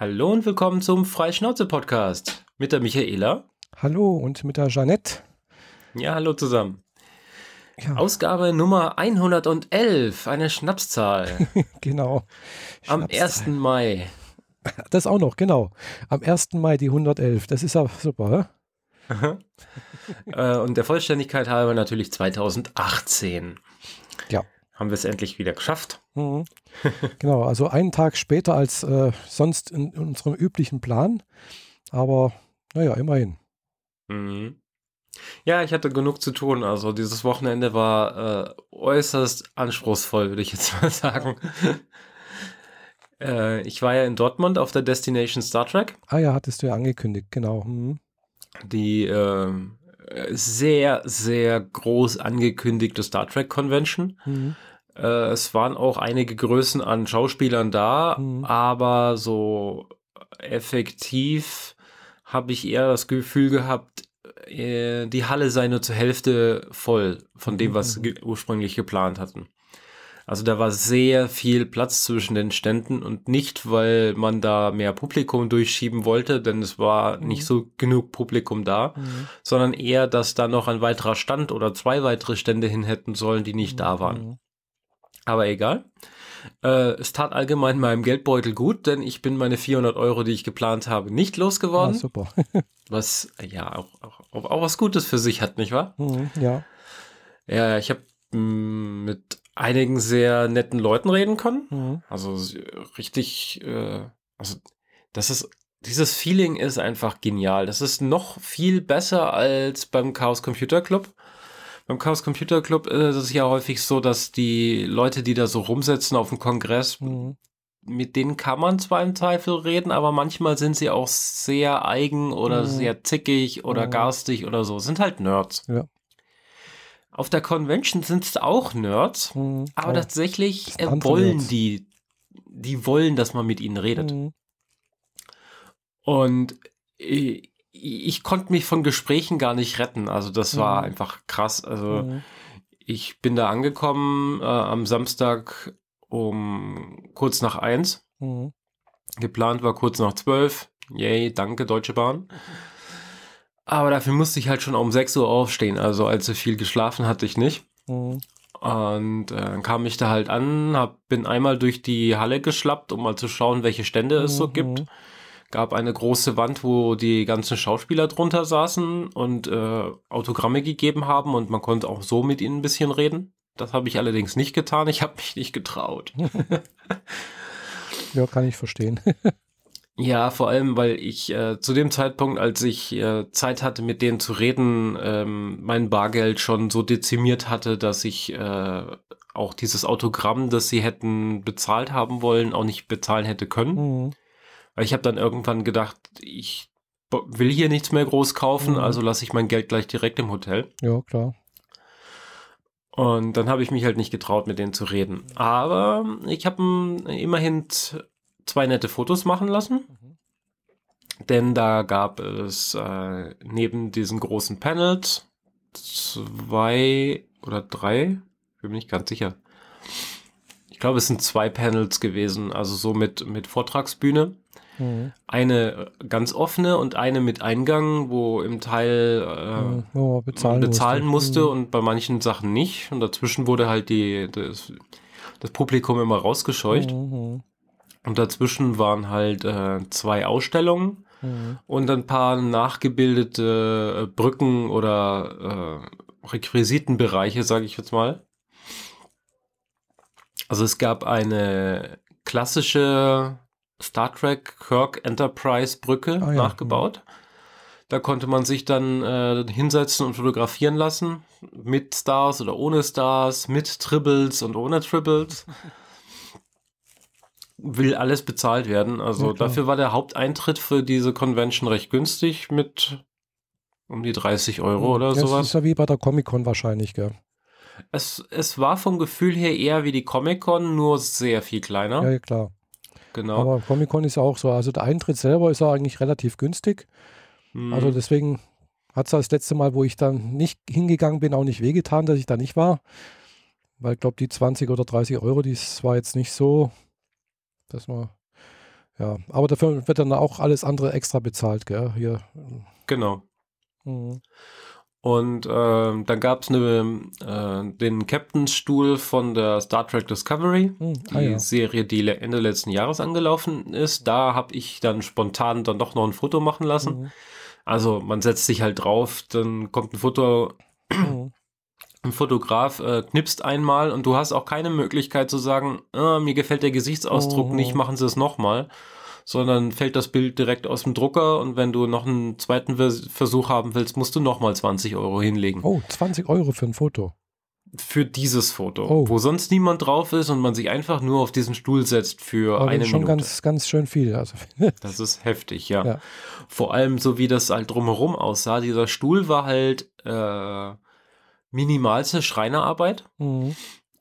Hallo und willkommen zum Freischnauze-Podcast mit der Michaela. Hallo und mit der Jeanette. Ja, hallo zusammen. Ja. Ausgabe Nummer 111, eine Schnapszahl. genau. Am 1. Mai. Das auch noch, genau. Am 1. Mai die 111. Das ist aber super, äh, und der Vollständigkeit halber natürlich 2018. Ja. Haben wir es endlich wieder geschafft. Mhm. genau, also einen Tag später als äh, sonst in, in, unserem üblichen Plan. Aber naja, immerhin. Mhm. Ja, ich hatte genug zu tun. Also dieses Wochenende war äh, äußerst anspruchsvoll, würde ich jetzt mal sagen. äh, ich war ja in Dortmund auf der Destination Star Trek. Ah ja, hattest du ja angekündigt, genau. Mhm. Die äh, sehr, sehr groß angekündigte Star Trek Convention. Mhm. Äh, es waren auch einige Größen an Schauspielern da, mhm. aber so effektiv habe ich eher das Gefühl gehabt, äh, die Halle sei nur zur Hälfte voll von dem, was mhm. ursprünglich geplant hatten. Also da war sehr viel Platz zwischen den Ständen und nicht, weil man da mehr Publikum durchschieben wollte, denn es war mhm. nicht so genug Publikum da, mhm. sondern eher, dass da noch ein weiterer Stand oder zwei weitere Stände hin hätten sollen, die nicht mhm. da waren. Aber egal. Äh, es tat allgemein meinem Geldbeutel gut, denn ich bin meine 400 Euro, die ich geplant habe, nicht losgeworden. Ah, super. was ja auch, auch, auch, was Gutes für sich hat, nicht wahr? Mhm, ja. Ja, ich habe mm, mit einigen sehr netten Leuten reden können. Mhm. Also richtig, äh, also das ist dieses Feeling ist einfach genial. Das ist noch viel besser als beim Chaos Computer Club. Beim Chaos Computer Club ist es ja häufig so, dass die Leute, die da so rumsetzen auf dem Kongress, mhm. mit denen kann man zwar im Zweifel reden, aber manchmal sind sie auch sehr eigen oder mhm. sehr zickig oder mhm. garstig oder so. Sind halt Nerds. Ja. Auf der Convention sind es auch Nerds, mhm. aber ja. tatsächlich äh, wollen Nerds. die, die wollen, dass man mit ihnen redet. Mhm. Und äh, ich konnte mich von Gesprächen gar nicht retten. Also das war mhm. einfach krass. Also mhm. ich bin da angekommen äh, am Samstag um kurz nach eins. Mhm. Geplant war kurz nach zwölf. Yay, danke Deutsche Bahn. Aber dafür musste ich halt schon um 6 Uhr aufstehen. Also allzu viel geschlafen hatte ich nicht. Mhm. Und äh, dann kam ich da halt an, hab, bin einmal durch die Halle geschlappt, um mal zu schauen, welche Stände es so gibt. Gab eine große Wand, wo die ganzen Schauspieler drunter saßen und äh, Autogramme gegeben haben und man konnte auch so mit ihnen ein bisschen reden. Das habe ich allerdings nicht getan. Ich habe mich nicht getraut. ja, kann ich verstehen. ja, vor allem, weil ich äh, zu dem Zeitpunkt, als ich äh, Zeit hatte, mit denen zu reden, ähm, mein Bargeld schon so dezimiert hatte, dass ich äh, auch dieses Autogramm, das sie hätten bezahlt haben wollen, auch nicht bezahlen hätte können. Mhm. Weil ich habe dann irgendwann gedacht, ich will hier nichts mehr groß kaufen, mhm. also lasse ich mein Geld gleich direkt im Hotel. Ja, klar. Und dann habe ich mich halt nicht getraut, mit denen zu reden. Aber ich habe immerhin zwei nette Fotos machen lassen. Mhm. Denn da gab es äh, neben diesen großen Panels zwei oder drei, bin mir nicht ganz sicher. Ich glaube, es sind zwei Panels gewesen, also so mit, mit Vortragsbühne. Mhm. Eine ganz offene und eine mit Eingang, wo im Teil äh, oh, bezahlen, bezahlen, musste, musste mhm. und bei manchen Sachen nicht. Und dazwischen wurde halt die, das, das Publikum immer rausgescheucht. Mhm. Und dazwischen waren halt äh, zwei Ausstellungen mhm. und ein paar nachgebildete äh, Brücken oder äh, Requisitenbereiche, sage ich jetzt mal. Also es gab eine klassische Star Trek Kirk Enterprise Brücke ah, ja. nachgebaut. Da konnte man sich dann äh, hinsetzen und fotografieren lassen. Mit Stars oder ohne Stars, mit Tribbles und ohne Tribbles. Will alles bezahlt werden. Also ja, dafür war der Haupteintritt für diese Convention recht günstig mit um die 30 Euro oder ja, sowas. Das ist ja wie bei der Comic-Con wahrscheinlich, gell? Es, es war vom Gefühl her eher wie die Comic-Con, nur sehr viel kleiner. Ja, klar. Genau. Aber Comic-Con ist ja auch so. Also der Eintritt selber ist ja eigentlich relativ günstig. Mhm. Also deswegen hat es das letzte Mal, wo ich dann nicht hingegangen bin, auch nicht wehgetan, dass ich da nicht war. Weil ich glaube, die 20 oder 30 Euro, das war jetzt nicht so, dass man Ja, aber dafür wird dann auch alles andere extra bezahlt, gell? Hier. Genau. Mhm. Und äh, dann gab es äh, den Captainstuhl von der Star Trek Discovery, hm, ah, die ja. Serie, die Ende letzten Jahres angelaufen ist. Da habe ich dann spontan dann doch noch ein Foto machen lassen. Mhm. Also man setzt sich halt drauf, dann kommt ein Foto, mhm. ein Fotograf äh, knipst einmal und du hast auch keine Möglichkeit zu sagen, ah, mir gefällt der Gesichtsausdruck mhm. nicht, machen Sie es nochmal sondern fällt das Bild direkt aus dem Drucker und wenn du noch einen zweiten Versuch haben willst, musst du nochmal 20 Euro hinlegen. Oh, 20 Euro für ein Foto. Für dieses Foto, oh. wo sonst niemand drauf ist und man sich einfach nur auf diesen Stuhl setzt für Aber eine das ist schon Minute. ganz, ganz schön viel. Also. das ist heftig, ja. ja. Vor allem so wie das halt drumherum aussah. Dieser Stuhl war halt äh, minimalste Schreinerarbeit. Mhm.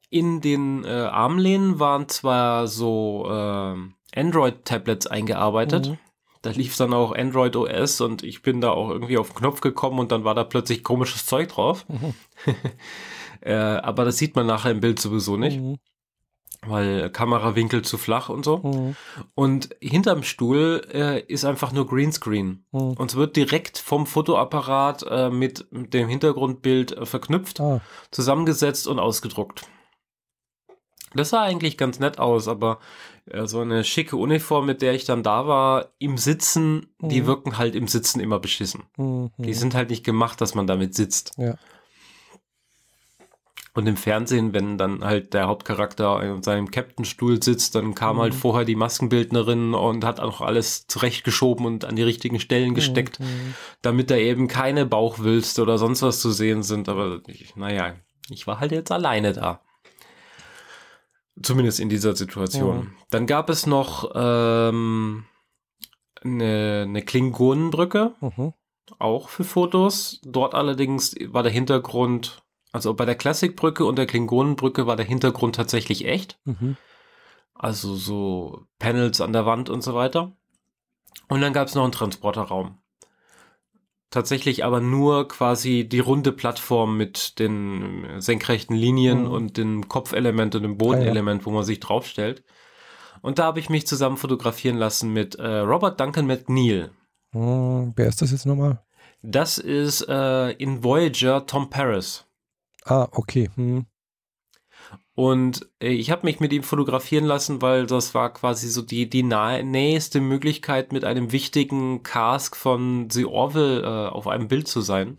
In den äh, Armlehnen waren zwar so äh, Android-Tablets eingearbeitet. Mhm. Da lief dann auch Android OS und ich bin da auch irgendwie auf den Knopf gekommen und dann war da plötzlich komisches Zeug drauf. Mhm. äh, aber das sieht man nachher im Bild sowieso nicht. Mhm. Weil Kamerawinkel zu flach und so. Mhm. Und hinterm Stuhl äh, ist einfach nur Greenscreen. Mhm. Und es wird direkt vom Fotoapparat äh, mit dem Hintergrundbild äh, verknüpft, ah. zusammengesetzt und ausgedruckt. Das sah eigentlich ganz nett aus, aber äh, so eine schicke Uniform, mit der ich dann da war, im Sitzen, mhm. die wirken halt im Sitzen immer beschissen. Mhm. Die sind halt nicht gemacht, dass man damit sitzt. Ja. Und im Fernsehen, wenn dann halt der Hauptcharakter in seinem Captain-Stuhl sitzt, dann kam halt mhm. halt vorher die Maskenbildnerin und hat auch alles zurechtgeschoben und an die richtigen Stellen gesteckt, mhm. damit da eben keine Bauchwülste oder sonst was zu sehen sind. Aber ich, naja, ich war halt jetzt alleine da. Zumindest in dieser Situation. Ja. Dann gab es noch ähm, eine, eine Klingonenbrücke, mhm. auch für Fotos. Dort allerdings war der Hintergrund, also bei der Klassikbrücke und der Klingonenbrücke war der Hintergrund tatsächlich echt. Mhm. Also so Panels an der Wand und so weiter. Und dann gab es noch einen Transporterraum tatsächlich aber nur quasi die runde Plattform mit den senkrechten Linien mhm. und dem Kopfelement und dem Bodenelement, ah, ja. wo man sich draufstellt. Und da habe ich mich zusammen fotografieren lassen mit äh, Robert Duncan McNeil. Mhm. Wer ist das jetzt nochmal? Das ist äh, in Voyager Tom Paris. Ah, okay. Mhm. Und äh, ich habe mich mit ihm fotografieren lassen, weil das war quasi so die, die nahe, nächste Möglichkeit, mit einem wichtigen Cask von The Orville äh, auf einem Bild zu sein.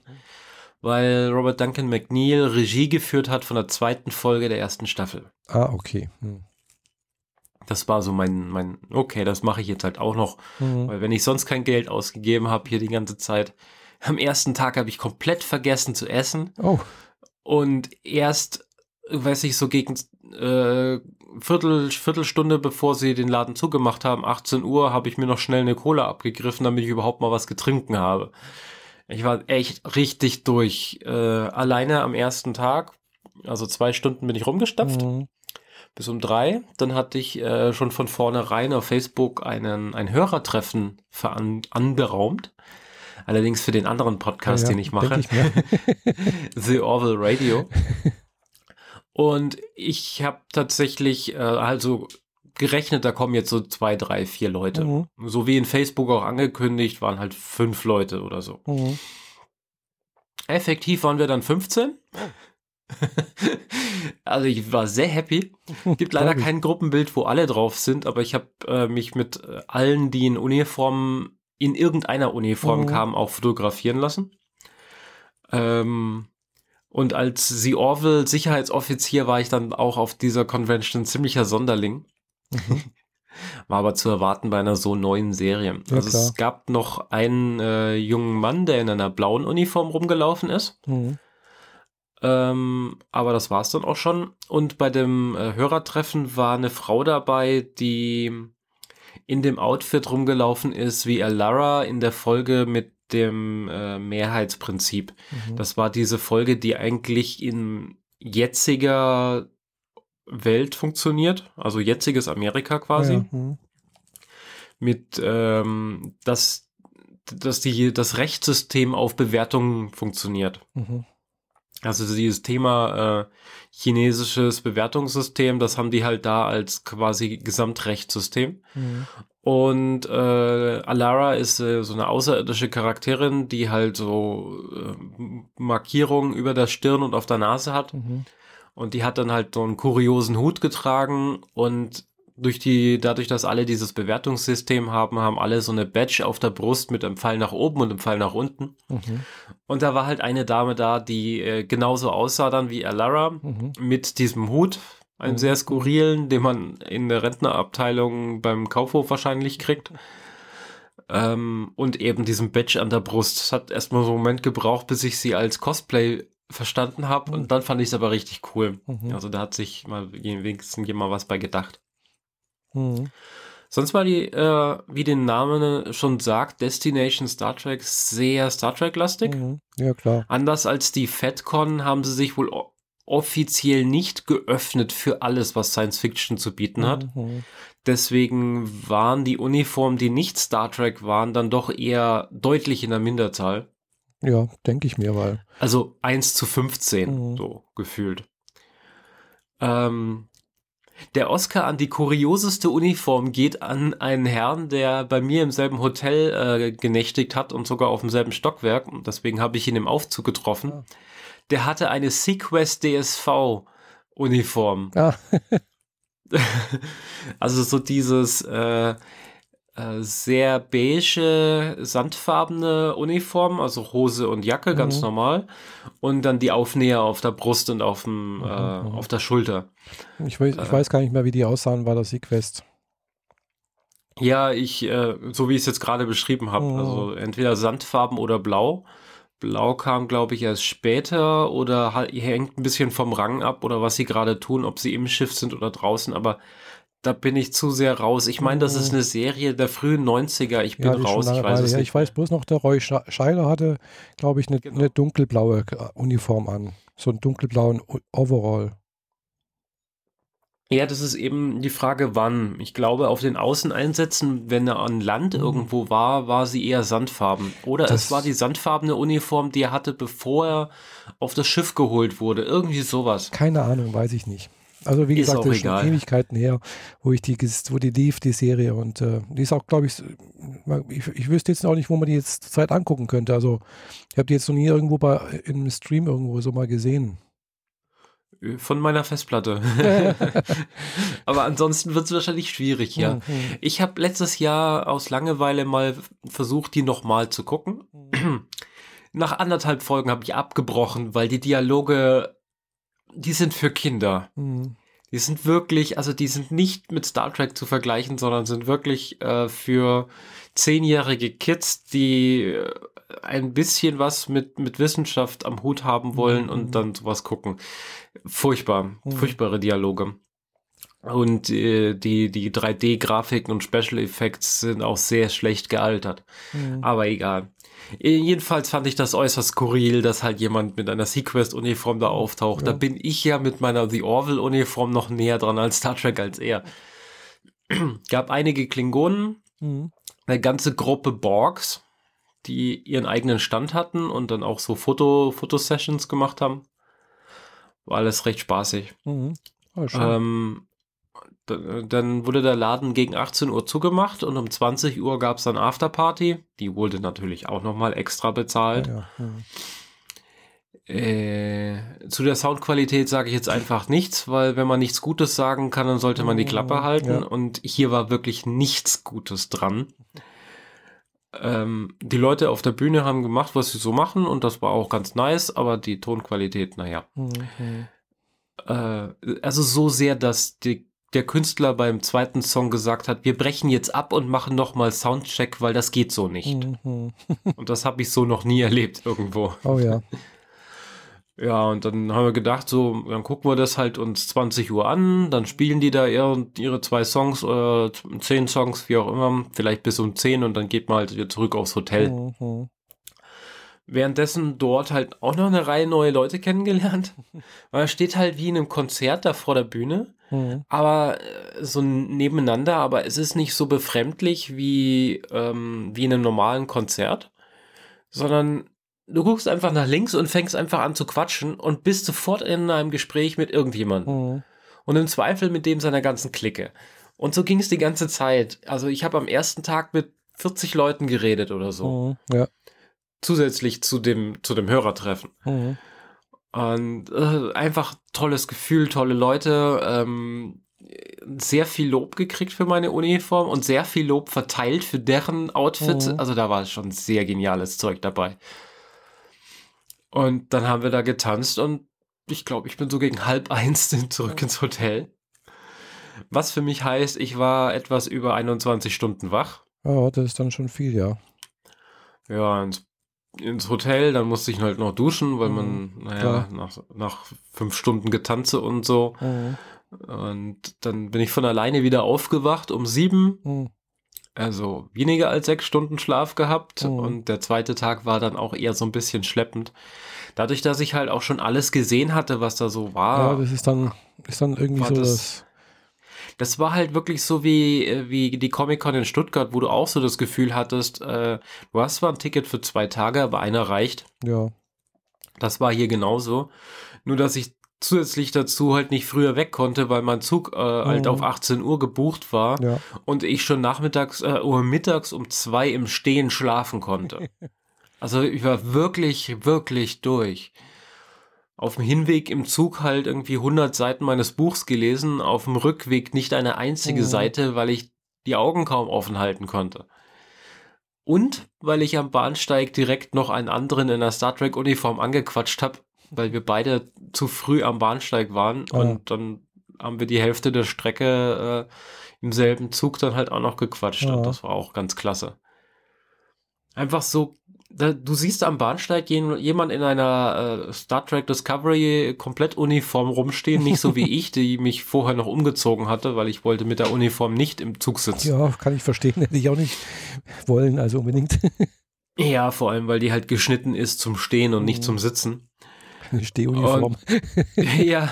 Weil Robert Duncan McNeil Regie geführt hat von der zweiten Folge der ersten Staffel. Ah, okay. Hm. Das war so mein, mein, okay, das mache ich jetzt halt auch noch. Mhm. Weil wenn ich sonst kein Geld ausgegeben habe hier die ganze Zeit, am ersten Tag habe ich komplett vergessen zu essen. Oh. Und erst weiß ich, so gegen äh, Viertel, Viertelstunde, bevor sie den Laden zugemacht haben, 18 Uhr, habe ich mir noch schnell eine Cola abgegriffen, damit ich überhaupt mal was getrunken habe. Ich war echt richtig durch. Äh, alleine am ersten Tag, also zwei Stunden bin ich rumgestapft. Mhm. Bis um drei. Dann hatte ich äh, schon von vornherein auf Facebook einen, ein Hörertreffen veran, anberaumt. Allerdings für den anderen Podcast, ja, ja, den ich mache. Ich The Orville Radio. Und ich habe tatsächlich äh, also gerechnet, da kommen jetzt so zwei, drei, vier Leute. Mhm. So wie in Facebook auch angekündigt, waren halt fünf Leute oder so. Mhm. Effektiv waren wir dann 15. also ich war sehr happy. Gibt leider kein Gruppenbild, wo alle drauf sind, aber ich habe äh, mich mit äh, allen, die in Uniform, in irgendeiner Uniform mhm. kamen, auch fotografieren lassen. Ähm, und als The Orville Sicherheitsoffizier war ich dann auch auf dieser Convention ziemlicher Sonderling. Mhm. War aber zu erwarten bei einer so neuen Serie. Ja, also klar. es gab noch einen äh, jungen Mann, der in einer blauen Uniform rumgelaufen ist. Mhm. Ähm, aber das war es dann auch schon. Und bei dem äh, Hörertreffen war eine Frau dabei, die in dem Outfit rumgelaufen ist, wie Alara in der Folge mit dem äh, Mehrheitsprinzip. Mhm. Das war diese Folge, die eigentlich in jetziger Welt funktioniert, also jetziges Amerika quasi. Mhm. Mit ähm, dass, dass die, das Rechtssystem auf Bewertungen funktioniert. Mhm. Also dieses Thema äh, chinesisches Bewertungssystem, das haben die halt da als quasi Gesamtrechtssystem. Mhm. Und äh, Alara ist äh, so eine außerirdische Charakterin, die halt so äh, Markierungen über der Stirn und auf der Nase hat. Mhm. Und die hat dann halt so einen kuriosen Hut getragen und durch die, dadurch, dass alle dieses Bewertungssystem haben, haben alle so eine Badge auf der Brust mit einem Pfeil nach oben und einem Pfeil nach unten. Mhm. Und da war halt eine Dame da, die äh, genauso aussah dann wie Alara mhm. mit diesem Hut, einen mhm. sehr skurrilen, den man in der Rentnerabteilung beim Kaufhof wahrscheinlich kriegt. Ähm, und eben diesem Badge an der Brust. Es hat erstmal so einen Moment gebraucht, bis ich sie als Cosplay verstanden habe. Und dann fand ich es aber richtig cool. Mhm. Also da hat sich mal wenigstens jemand was bei gedacht. Mhm. Sonst war die, äh, wie den Namen schon sagt, Destination Star Trek sehr Star Trek-lastig. Mhm. Ja, klar. Anders als die FedCon haben sie sich wohl offiziell nicht geöffnet für alles, was Science Fiction zu bieten hat. Mhm. Deswegen waren die Uniformen, die nicht Star Trek waren, dann doch eher deutlich in der Minderzahl. Ja, denke ich mir, weil. Also 1 zu 15, mhm. so gefühlt. Ähm, der Oscar an die kurioseste Uniform geht an einen Herrn, der bei mir im selben Hotel äh, genächtigt hat und sogar auf demselben Stockwerk. deswegen habe ich ihn im Aufzug getroffen. Ja. Ah der hatte eine Sequest DSV Uniform. Ja. also so dieses äh, äh, sehr beige, sandfarbene Uniform, also Hose und Jacke, ganz mhm. normal. Und dann die Aufnäher auf der Brust und auf, dem, mhm. äh, mhm. auf der Schulter. Ich weiß, ich äh. weiß gar nicht mehr, wie die aussahen bei der Sequest. Ja, ich, äh, so wie ich es jetzt gerade beschrieben habe, mhm. also entweder Sandfarben oder Blau. Blau kam, glaube ich, erst später oder hängt ein bisschen vom Rang ab oder was sie gerade tun, ob sie im Schiff sind oder draußen, aber da bin ich zu sehr raus. Ich meine, das ist oh. eine Serie der frühen 90er. Ich bin ja, raus, ich weiß es nicht. Ich weiß bloß noch, der Roy Scheiler hatte, glaube ich, eine, genau. eine dunkelblaue Uniform an. So einen dunkelblauen Overall. Ja, das ist eben die Frage, wann. Ich glaube, auf den Außeneinsätzen, wenn er an Land mhm. irgendwo war, war sie eher sandfarben. Oder das es war die sandfarbene Uniform, die er hatte, bevor er auf das Schiff geholt wurde. Irgendwie sowas. Keine Ahnung, weiß ich nicht. Also wie ist gesagt, das ist schon Ewigkeiten her, wo ich die, wo die lief, die Serie. Und äh, die ist auch, glaube ich, ich, ich wüsste jetzt auch nicht, wo man die jetzt zur Zeit angucken könnte. Also ich habe die jetzt noch nie irgendwo bei im Stream irgendwo so mal gesehen. Von meiner Festplatte. Aber ansonsten wird es wahrscheinlich schwierig, ja. Mhm. Ich habe letztes Jahr aus Langeweile mal versucht, die nochmal zu gucken. Mhm. Nach anderthalb Folgen habe ich abgebrochen, weil die Dialoge, die sind für Kinder. Mhm. Die sind wirklich, also die sind nicht mit Star Trek zu vergleichen, sondern sind wirklich äh, für zehnjährige Kids, die äh, ein bisschen was mit, mit Wissenschaft am Hut haben wollen mhm. und dann sowas gucken. Furchtbar, mhm. furchtbare Dialoge. Und äh, die, die 3D-Grafiken und Special Effects sind auch sehr schlecht gealtert. Mhm. Aber egal. Äh, jedenfalls fand ich das äußerst skurril, dass halt jemand mit einer Sequest-Uniform da auftaucht. Ja. Da bin ich ja mit meiner The Orville-Uniform noch näher dran als Star Trek als er. Gab einige Klingonen, mhm. eine ganze Gruppe Borgs, die ihren eigenen Stand hatten und dann auch so Foto, Fotosessions gemacht haben. War alles recht spaßig. Mhm. Oh, ähm, dann wurde der Laden gegen 18 Uhr zugemacht und um 20 Uhr gab es dann Afterparty. Die wurde natürlich auch nochmal extra bezahlt. Ja, ja. Äh, zu der Soundqualität sage ich jetzt einfach nichts, weil wenn man nichts Gutes sagen kann, dann sollte man die Klappe mhm, halten. Ja. Und hier war wirklich nichts Gutes dran ähm, die Leute auf der Bühne haben gemacht, was sie so machen und das war auch ganz nice, aber die Tonqualität, naja. Mhm. Äh, also so sehr, dass die, der Künstler beim zweiten Song gesagt hat, wir brechen jetzt ab und machen nochmal Soundcheck, weil das geht so nicht. Mhm. und das habe ich so noch nie erlebt irgendwo. Oh ja. Ja, und dann haben wir gedacht, so, dann gucken wir das halt uns 20 Uhr an, dann spielen die da ihre, ihre zwei Songs oder zehn Songs, wie auch immer, vielleicht bis um 10 und dann geht man halt wieder zurück aufs Hotel. Mhm. Währenddessen dort halt auch noch eine Reihe neue Leute kennengelernt. Man steht halt wie in einem Konzert da vor der Bühne, mhm. aber äh, so nebeneinander, aber es ist nicht so befremdlich wie, ähm, wie in einem normalen Konzert, sondern du guckst einfach nach links und fängst einfach an zu quatschen und bist sofort in einem Gespräch mit irgendjemandem. Mhm. Und im Zweifel mit dem seiner ganzen Clique. Und so ging es die ganze Zeit. Also ich habe am ersten Tag mit 40 Leuten geredet oder so. Mhm, ja. Zusätzlich zu dem, zu dem Hörertreffen. Mhm. Und äh, einfach tolles Gefühl, tolle Leute. Ähm, sehr viel Lob gekriegt für meine Uniform und sehr viel Lob verteilt für deren Outfit. Mhm. Also da war schon sehr geniales Zeug dabei. Und dann haben wir da getanzt und ich glaube, ich bin so gegen halb eins zurück ins Hotel. Was für mich heißt, ich war etwas über 21 Stunden wach. Ja, das ist dann schon viel, ja. Ja, ins, ins Hotel, dann musste ich halt noch duschen, weil man, mhm, naja, nach, nach fünf Stunden getanze und so. Mhm. Und dann bin ich von alleine wieder aufgewacht um sieben. Mhm. Also weniger als sechs Stunden Schlaf gehabt. Mhm. Und der zweite Tag war dann auch eher so ein bisschen schleppend. Dadurch, dass ich halt auch schon alles gesehen hatte, was da so war. Ja, das ist dann, ist dann irgendwie so das, das das war halt wirklich so wie, äh, wie die Comic-Con in Stuttgart, wo du auch so das Gefühl hattest, äh, du hast zwar ein Ticket für zwei Tage, aber einer reicht. Ja. Das war hier genauso. Nur, dass ich zusätzlich dazu halt nicht früher weg konnte, weil mein Zug äh, mhm. halt auf 18 Uhr gebucht war ja. und ich schon nachmittags äh, oder mittags um zwei im Stehen schlafen konnte. also ich war wirklich, wirklich durch auf dem Hinweg im Zug halt irgendwie 100 Seiten meines Buchs gelesen, auf dem Rückweg nicht eine einzige mhm. Seite, weil ich die Augen kaum offen halten konnte. Und weil ich am Bahnsteig direkt noch einen anderen in der Star Trek Uniform angequatscht habe, weil wir beide zu früh am Bahnsteig waren oh. und dann haben wir die Hälfte der Strecke äh, im selben Zug dann halt auch noch gequatscht oh. und das war auch ganz klasse. Einfach so da, du siehst am Bahnsteig jemand in einer äh, Star Trek Discovery komplett Uniform rumstehen, nicht so wie ich, die mich vorher noch umgezogen hatte, weil ich wollte mit der Uniform nicht im Zug sitzen. Ja, kann ich verstehen, hätte ich auch nicht wollen, also unbedingt. ja, vor allem, weil die halt geschnitten ist zum Stehen und nicht mhm. zum Sitzen. Eine Stehuniform. Und, ja.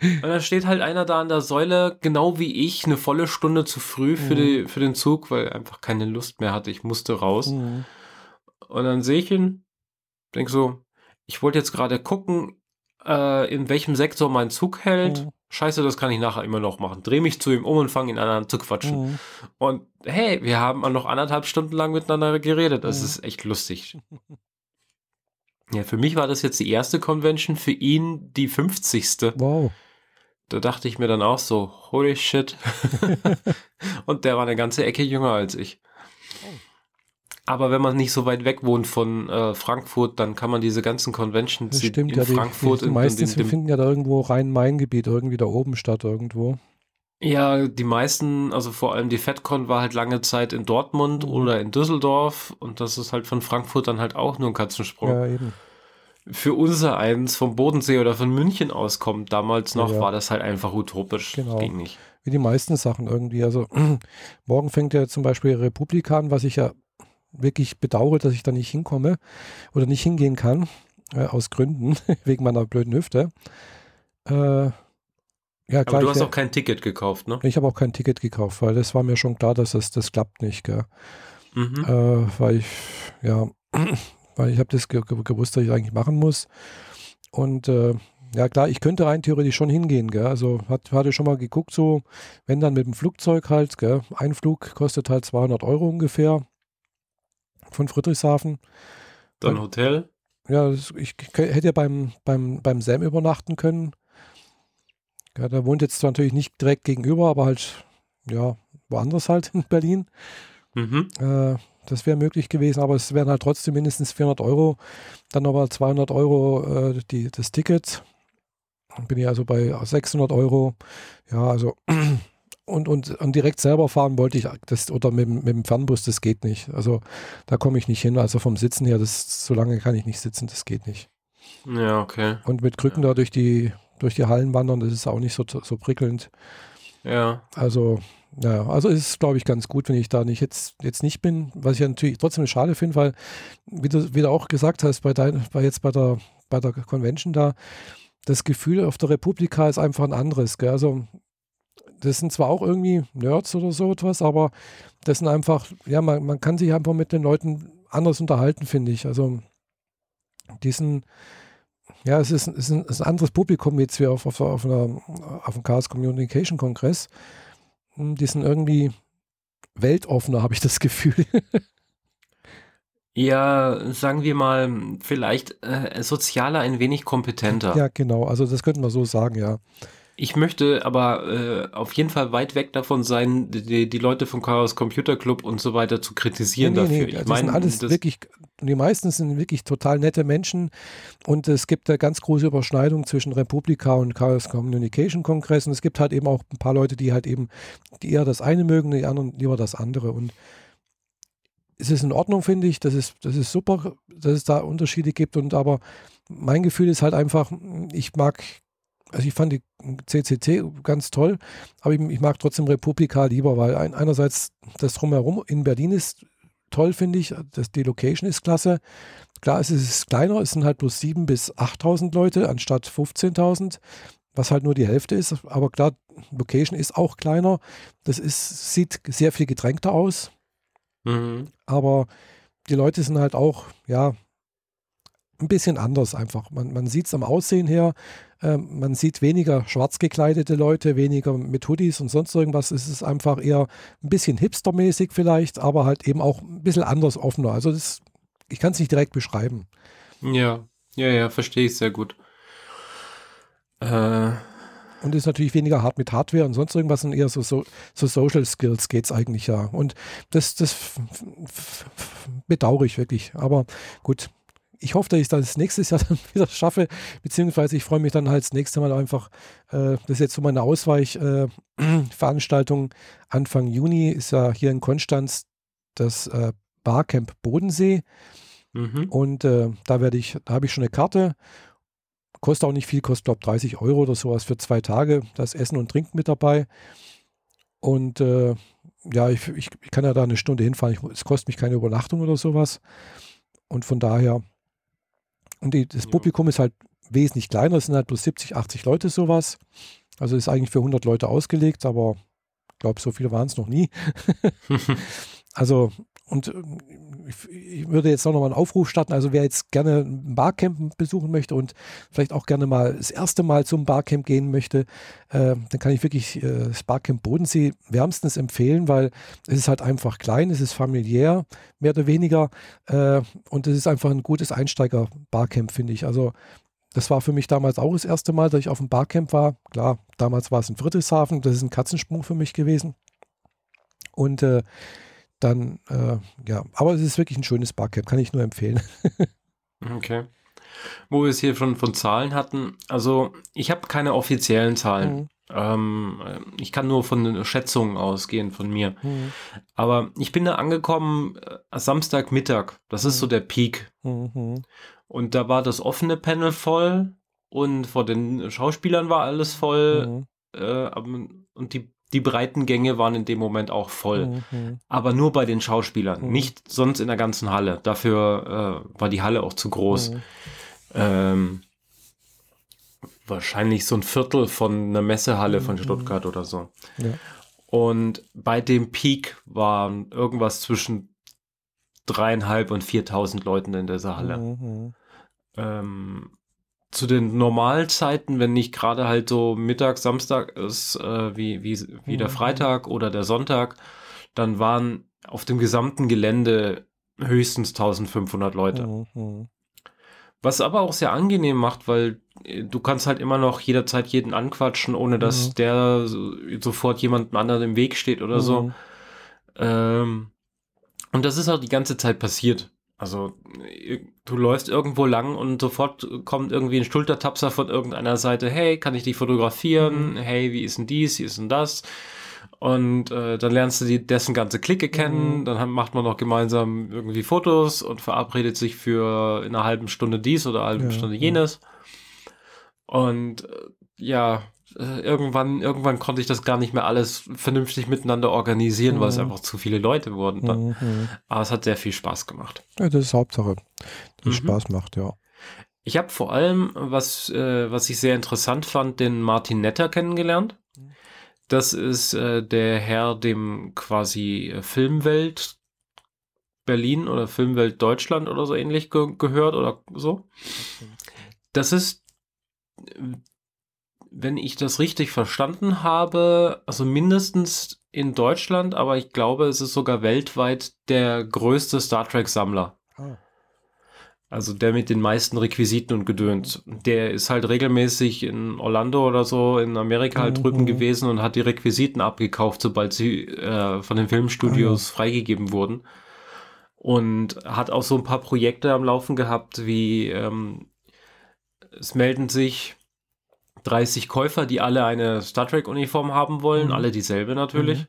Und dann steht halt einer da an der Säule, genau wie ich, eine volle Stunde zu früh für, mhm. die, für den Zug, weil er einfach keine Lust mehr hatte. Ich musste raus. Mhm. Und dann sehe ich ihn, denke so, ich wollte jetzt gerade gucken, äh, in welchem Sektor mein Zug hält. Mhm. Scheiße, das kann ich nachher immer noch machen. Dreh mich zu ihm um und fange ihn an zu quatschen. Mhm. Und hey, wir haben noch anderthalb Stunden lang miteinander geredet. Das mhm. ist echt lustig. Ja, für mich war das jetzt die erste Convention, für ihn die 50. Wow. Da dachte ich mir dann auch so, holy shit. und der war eine ganze Ecke jünger als ich. Aber wenn man nicht so weit weg wohnt von äh, Frankfurt, dann kann man diese ganzen Conventions das stimmt, in ja, Frankfurt. Die, die meistens in, in, finden ja da irgendwo Rhein-Main-Gebiet, irgendwie da oben statt irgendwo. Ja, die meisten, also vor allem die FedCon war halt lange Zeit in Dortmund mhm. oder in Düsseldorf und das ist halt von Frankfurt dann halt auch nur ein Katzensprung. Ja, eben. Für unser eins vom Bodensee oder von München aus kommt damals noch, ja, war das halt einfach utopisch. Genau. Das ging nicht. Wie die meisten Sachen irgendwie. Also morgen fängt ja zum Beispiel Republika an, was ich ja wirklich bedauere, dass ich da nicht hinkomme oder nicht hingehen kann, äh, aus Gründen, wegen meiner blöden Hüfte. Äh, ja, klar, Aber du hast auch kein Ticket gekauft, ne? Ich habe auch kein Ticket gekauft, weil das war mir schon klar, dass das, das klappt nicht, gell? Mhm. Äh, weil ich, ja, weil ich habe das ge gewusst, dass ich eigentlich machen muss. Und äh, ja klar, ich könnte rein theoretisch schon hingehen, gell? Also hat, hatte schon mal geguckt, so, wenn dann mit dem Flugzeug halt, gell? Ein Flug kostet halt 200 Euro ungefähr von Friedrichshafen. Dann Hotel? Ja, ich hätte ja beim, beim, beim Sam übernachten können. Ja, der wohnt jetzt zwar natürlich nicht direkt gegenüber, aber halt, ja, woanders halt in Berlin. Mhm. Äh, das wäre möglich gewesen, aber es wären halt trotzdem mindestens 400 Euro. Dann nochmal 200 Euro äh, die, das Ticket. Dann bin ich also bei 600 Euro. Ja, also und, und, und direkt selber fahren wollte ich das oder mit, mit dem Fernbus, das geht nicht. Also da komme ich nicht hin. Also vom Sitzen her, das, so lange kann ich nicht sitzen, das geht nicht. Ja, okay. Und mit Krücken ja. da durch die, durch die Hallen wandern, das ist auch nicht so, so prickelnd. Ja. Also, ja, also ist es, glaube ich, ganz gut, wenn ich da nicht jetzt, jetzt nicht bin, was ich ja natürlich trotzdem schade finde, weil, wie du, wie du auch gesagt hast, bei dein, bei jetzt bei der, bei der Convention da, das Gefühl auf der Republika ist einfach ein anderes. Gell? Also das sind zwar auch irgendwie Nerds oder so etwas, aber das sind einfach, ja, man, man kann sich einfach mit den Leuten anders unterhalten, finde ich. Also diesen, ja, es ist, es ist, ein, es ist ein anderes Publikum jetzt wie auf, auf, auf, einer, auf dem Chaos Communication Kongress. hm, die sind irgendwie weltoffener, habe ich das Gefühl. Ja, sagen wir mal, vielleicht äh, sozialer ein wenig kompetenter. Ja, genau. Also das könnten wir so sagen, ja. Ich möchte aber äh, auf jeden Fall weit weg davon sein, die, die Leute vom Chaos Computer Club und so weiter zu kritisieren nee, nee, dafür. Nee, ich das mein, sind alles wirklich, die meisten sind wirklich total nette Menschen und es gibt eine ganz große Überschneidung zwischen Republika und Chaos Communication Kongress und es gibt halt eben auch ein paar Leute, die halt eben, die eher das eine mögen, die anderen lieber das andere und es ist in Ordnung, finde ich, das ist, das ist super, dass es da Unterschiede gibt und aber mein Gefühl ist halt einfach, ich mag also ich fand die CCC ganz toll, aber ich, ich mag trotzdem Republika lieber, weil ein, einerseits das Drumherum in Berlin ist toll, finde ich, das, die Location ist klasse. Klar, es ist kleiner, es sind halt bloß 7.000 bis 8.000 Leute anstatt 15.000, was halt nur die Hälfte ist, aber klar, Location ist auch kleiner, das ist, sieht sehr viel gedrängter aus, mhm. aber die Leute sind halt auch, ja, ein bisschen anders einfach. Man, man sieht es am Aussehen her, äh, man sieht weniger schwarz gekleidete Leute, weniger mit Hoodies und sonst irgendwas. Es ist einfach eher ein bisschen hipstermäßig vielleicht, aber halt eben auch ein bisschen anders offener. Also das, ich kann es nicht direkt beschreiben. Ja, ja, ja, verstehe ich sehr gut. Äh. Und ist natürlich weniger hart mit Hardware und sonst irgendwas und eher so, so, so Social Skills geht es eigentlich ja. Und das, das bedauere ich wirklich. Aber gut, ich hoffe, dass ich das nächstes Jahr dann wieder schaffe, beziehungsweise ich freue mich dann halt das nächste Mal einfach, äh, das ist jetzt so meine Ausweichveranstaltung. Äh, Anfang Juni ist ja hier in Konstanz das äh, Barcamp Bodensee. Mhm. Und äh, da werde ich, da habe ich schon eine Karte. Kostet auch nicht viel, kostet glaube ich 30 Euro oder sowas für zwei Tage. Da ist Essen und Trinken mit dabei. Und äh, ja, ich, ich, ich, kann ja da eine Stunde hinfahren. Ich, es kostet mich keine Übernachtung oder sowas. Und von daher und die, das ja. Publikum ist halt wesentlich kleiner, es sind halt bloß 70, 80 Leute sowas. Also ist eigentlich für 100 Leute ausgelegt, aber ich glaube, so viele waren es noch nie. also, und ich würde jetzt auch nochmal einen Aufruf starten. Also, wer jetzt gerne ein Barcamp besuchen möchte und vielleicht auch gerne mal das erste Mal zum Barcamp gehen möchte, äh, dann kann ich wirklich äh, das Barcamp Bodensee wärmstens empfehlen, weil es ist halt einfach klein, es ist familiär, mehr oder weniger. Äh, und es ist einfach ein gutes Einsteiger-Barcamp, finde ich. Also, das war für mich damals auch das erste Mal, dass ich auf dem Barcamp war. Klar, damals war es in Friedrichshafen, das ist ein Katzensprung für mich gewesen. Und äh, dann, äh, ja, aber es ist wirklich ein schönes Barcamp, kann ich nur empfehlen. okay. Wo wir es hier schon von Zahlen hatten, also ich habe keine offiziellen Zahlen. Mhm. Ähm, ich kann nur von Schätzungen ausgehen von mir. Mhm. Aber ich bin da angekommen äh, Samstagmittag. Das ist so mhm. der Peak. Mhm. Und da war das offene Panel voll und vor den Schauspielern war alles voll. Mhm. Äh, und die die breiten Gänge waren in dem Moment auch voll. Mhm. Aber nur bei den Schauspielern, mhm. nicht sonst in der ganzen Halle. Dafür äh, war die Halle auch zu groß. Mhm. Ähm, wahrscheinlich so ein Viertel von einer Messehalle von mhm. Stuttgart oder so. Ja. Und bei dem Peak waren irgendwas zwischen dreieinhalb und viertausend Leuten in dieser Halle. Mhm. Ähm, zu den Normalzeiten, wenn nicht gerade halt so Mittag, Samstag ist, äh, wie, wie, wie der mhm. Freitag oder der Sonntag, dann waren auf dem gesamten Gelände höchstens 1500 Leute. Mhm. Was aber auch sehr angenehm macht, weil äh, du kannst halt immer noch jederzeit jeden anquatschen, ohne dass mhm. der sofort jemandem anderen im Weg steht oder so. Mhm. Ähm, und das ist auch die ganze Zeit passiert. Also du läufst irgendwo lang und sofort kommt irgendwie ein Schultertapser von irgendeiner Seite, hey, kann ich dich fotografieren? Mhm. Hey, wie ist denn dies, wie ist denn das? Und äh, dann lernst du die, dessen ganze Clique kennen, mhm. dann macht man noch gemeinsam irgendwie Fotos und verabredet sich für in einer halben Stunde dies oder einer halben ja, Stunde jenes. Ja. Und äh, ja, äh, irgendwann, irgendwann konnte ich das gar nicht mehr alles vernünftig miteinander organisieren, mhm. weil es mhm. einfach zu viele Leute wurden. Dann. Mhm. Aber es hat sehr viel Spaß gemacht. Ja, das ist Hauptsache, dass es mhm. Spaß macht, ja. Ich habe vor allem, was, äh, was ich sehr interessant fand, den Martin Netter kennengelernt. Das ist äh, der Herr, dem quasi äh, Filmwelt Berlin oder Filmwelt Deutschland oder so ähnlich ge gehört oder so. Das ist wenn ich das richtig verstanden habe, also mindestens in Deutschland, aber ich glaube, es ist sogar weltweit der größte Star Trek-Sammler. Ah. Also der mit den meisten Requisiten und Gedöns. Der ist halt regelmäßig in Orlando oder so in Amerika halt mhm. drüben gewesen und hat die Requisiten abgekauft, sobald sie äh, von den Filmstudios ja. freigegeben wurden. Und hat auch so ein paar Projekte am Laufen gehabt, wie ähm, es melden sich 30 Käufer, die alle eine Star Trek-Uniform haben wollen, mhm. alle dieselbe natürlich. Mhm.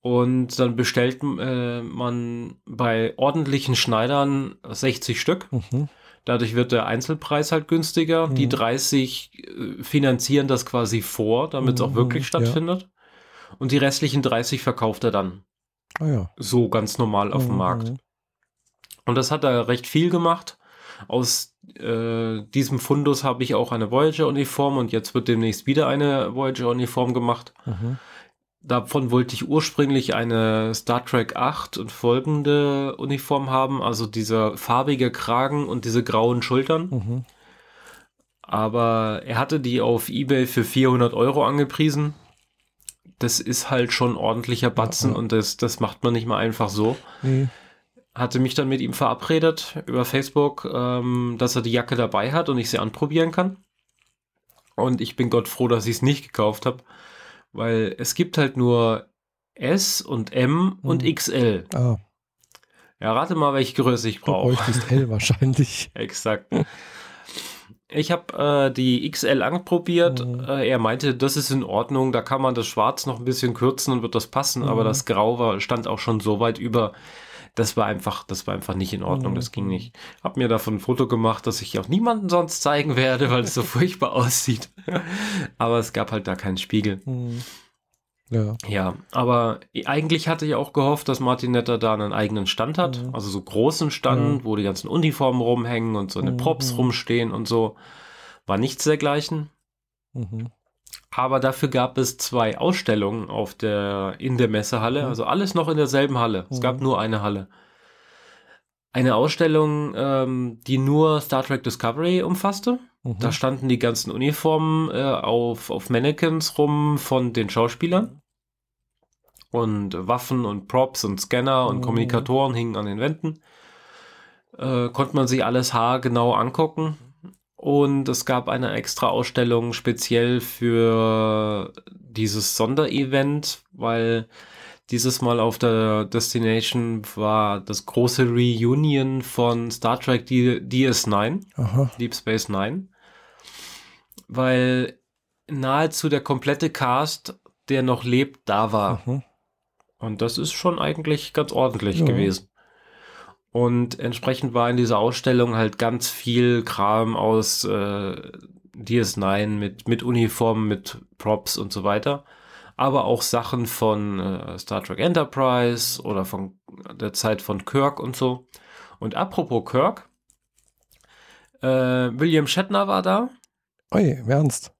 Und dann bestellt äh, man bei ordentlichen Schneidern 60 Stück. Mhm. Dadurch wird der Einzelpreis halt günstiger. Mhm. Die 30 äh, finanzieren das quasi vor, damit es auch mhm. wirklich stattfindet. Ja. Und die restlichen 30 verkauft er dann. Ah, ja. So ganz normal auf dem mhm. Markt. Und das hat er recht viel gemacht. Aus äh, diesem Fundus habe ich auch eine Voyager-Uniform und jetzt wird demnächst wieder eine Voyager-Uniform gemacht. Mhm. Davon wollte ich ursprünglich eine Star Trek 8 und folgende Uniform haben, also dieser farbige Kragen und diese grauen Schultern. Mhm. Aber er hatte die auf eBay für 400 Euro angepriesen. Das ist halt schon ordentlicher Batzen ja, ja. und das, das macht man nicht mal einfach so. Nee. Hatte mich dann mit ihm verabredet über Facebook, ähm, dass er die Jacke dabei hat und ich sie anprobieren kann. Und ich bin Gott froh, dass ich es nicht gekauft habe weil es gibt halt nur S und M und hm. XL. Ah. Ja, rate mal, welche Größe ich brauche. Du bräuchtest L wahrscheinlich. Exakt. Ich habe äh, die XL anprobiert. Mhm. Äh, er meinte, das ist in Ordnung. Da kann man das Schwarz noch ein bisschen kürzen und wird das passen. Mhm. Aber das Grau war, stand auch schon so weit über, das war einfach, das war einfach nicht in Ordnung, das ging nicht. Hab mir davon ein Foto gemacht, das ich auch niemandem sonst zeigen werde, weil es so furchtbar aussieht. aber es gab halt da keinen Spiegel. Mhm. Ja. ja, aber eigentlich hatte ich auch gehofft, dass Martin Netter da einen eigenen Stand hat, mhm. also so großen Stand, mhm. wo die ganzen Uniformen rumhängen und so eine Props mhm. rumstehen und so. War nichts dergleichen. Aber dafür gab es zwei Ausstellungen auf der, in der Messehalle, mhm. also alles noch in derselben Halle. Es gab mhm. nur eine Halle. Eine Ausstellung, ähm, die nur Star Trek Discovery umfasste. Mhm. Da standen die ganzen Uniformen äh, auf, auf Mannequins rum von den Schauspielern. Und Waffen und Props und Scanner und mhm. Kommunikatoren hingen an den Wänden. Äh, konnte man sich alles haargenau angucken. Und es gab eine extra Ausstellung speziell für dieses Sonderevent, weil dieses Mal auf der Destination war das große Reunion von Star Trek DS9, Aha. Deep Space Nine, weil nahezu der komplette Cast, der noch lebt, da war. Aha. Und das ist schon eigentlich ganz ordentlich ja. gewesen. Und entsprechend war in dieser Ausstellung halt ganz viel Kram aus äh, DS9 mit, mit Uniformen, mit Props und so weiter. Aber auch Sachen von äh, Star Trek Enterprise oder von der Zeit von Kirk und so. Und apropos Kirk, äh, William Shatner war da. Oi, im Ernst?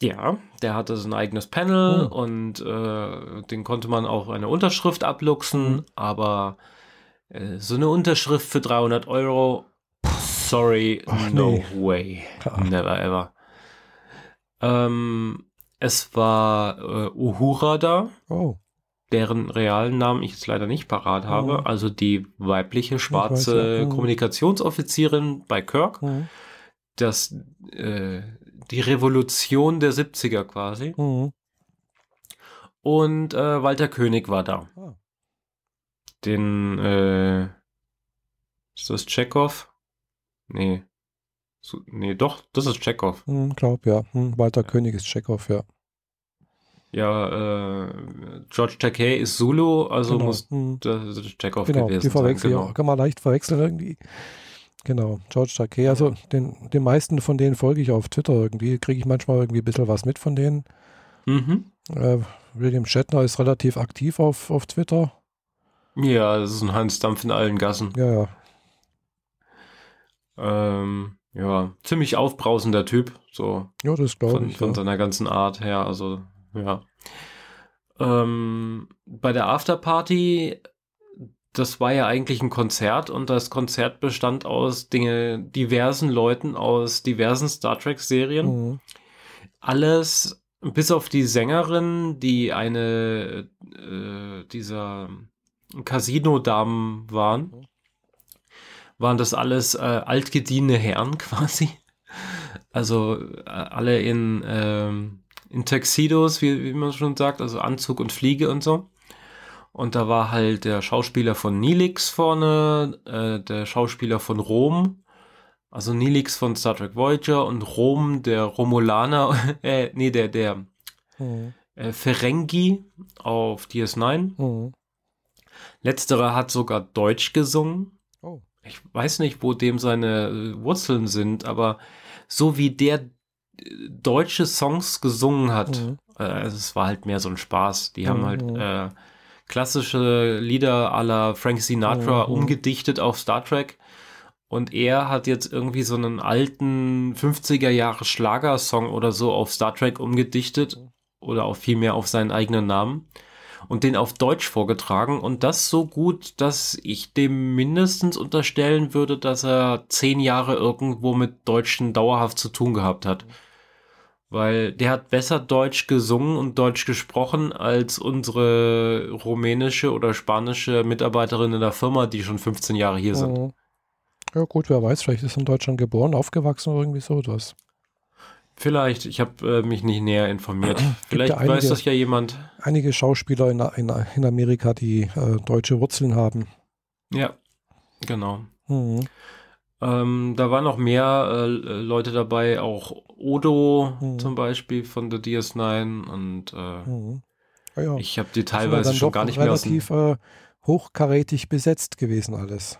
Ja, der hatte so ein eigenes Panel oh. und äh, den konnte man auch eine Unterschrift abluchsen, mhm. aber so eine Unterschrift für 300 Euro. Sorry, Ach, no nee. way. Ah. Never ever. Ähm, es war äh, Uhura da. Oh. Deren realen Namen ich jetzt leider nicht parat oh. habe. Also die weibliche schwarze ja. oh. Kommunikationsoffizierin bei Kirk. Oh. Das, äh, die Revolution der 70er quasi. Oh. Und äh, Walter König war da. Den, äh, ist das Chekhov? Nee. So, nee, doch, das ist Chekhov. Hm, glaub, ja. Hm, Walter König ist Chekhov, ja. Ja, äh, George Takei ist Zulu, also genau. muss hm. das Chekhov genau, gewesen die verwechseln. Genau. Ja, kann man leicht verwechseln irgendwie. Genau, George Takei. Also den, den meisten von denen folge ich auf Twitter irgendwie, kriege ich manchmal irgendwie ein bisschen was mit von denen. Mhm. Äh, William Shatner ist relativ aktiv auf, auf Twitter. Ja, das ist ein Hans Dampf in allen Gassen. Ja, ja. Ähm, ja, ziemlich aufbrausender Typ, so. Ja, das glaube ich. Von ja. seiner ganzen Art her, also, ja. Ähm, bei der Afterparty, das war ja eigentlich ein Konzert und das Konzert bestand aus Dinge, diversen Leuten aus diversen Star Trek-Serien. Mhm. Alles bis auf die Sängerin, die eine äh, dieser Casino-Damen waren, waren das alles äh, altgediente Herren quasi. Also äh, alle in, ähm, in Tuxedos, wie, wie man schon sagt, also Anzug und Fliege und so. Und da war halt der Schauspieler von Nilix vorne, äh, der Schauspieler von Rom, also Nilix von Star Trek Voyager und Rom, der Romulaner, äh, nee, der, der mhm. äh, Ferengi auf DS9. Mhm. Letzterer hat sogar Deutsch gesungen. Oh. Ich weiß nicht, wo dem seine äh, Wurzeln sind, aber so wie der äh, deutsche Songs gesungen hat, mhm. äh, also es war halt mehr so ein Spaß. Die haben halt mhm. äh, klassische Lieder la Frank Sinatra mhm. umgedichtet auf Star Trek. Und er hat jetzt irgendwie so einen alten 50er Jahre Schlagersong oder so auf Star Trek umgedichtet oder auch vielmehr auf seinen eigenen Namen und den auf Deutsch vorgetragen und das so gut, dass ich dem mindestens unterstellen würde, dass er zehn Jahre irgendwo mit Deutschen dauerhaft zu tun gehabt hat. Weil der hat besser Deutsch gesungen und Deutsch gesprochen als unsere rumänische oder spanische Mitarbeiterin in der Firma, die schon 15 Jahre hier sind. Mhm. Ja gut, wer weiß, vielleicht ist er in Deutschland geboren, aufgewachsen oder irgendwie so etwas. Vielleicht, ich habe äh, mich nicht näher informiert. Vielleicht ja einige, weiß das ja jemand. Einige Schauspieler in, in, in Amerika, die äh, deutsche Wurzeln haben. Ja, genau. Mhm. Ähm, da waren noch mehr äh, Leute dabei, auch Odo mhm. zum Beispiel von der DS9 und äh, mhm. ja, ja. ich habe die teilweise schon gar nicht relativ, mehr aus dem... Äh, hochkarätig besetzt gewesen alles.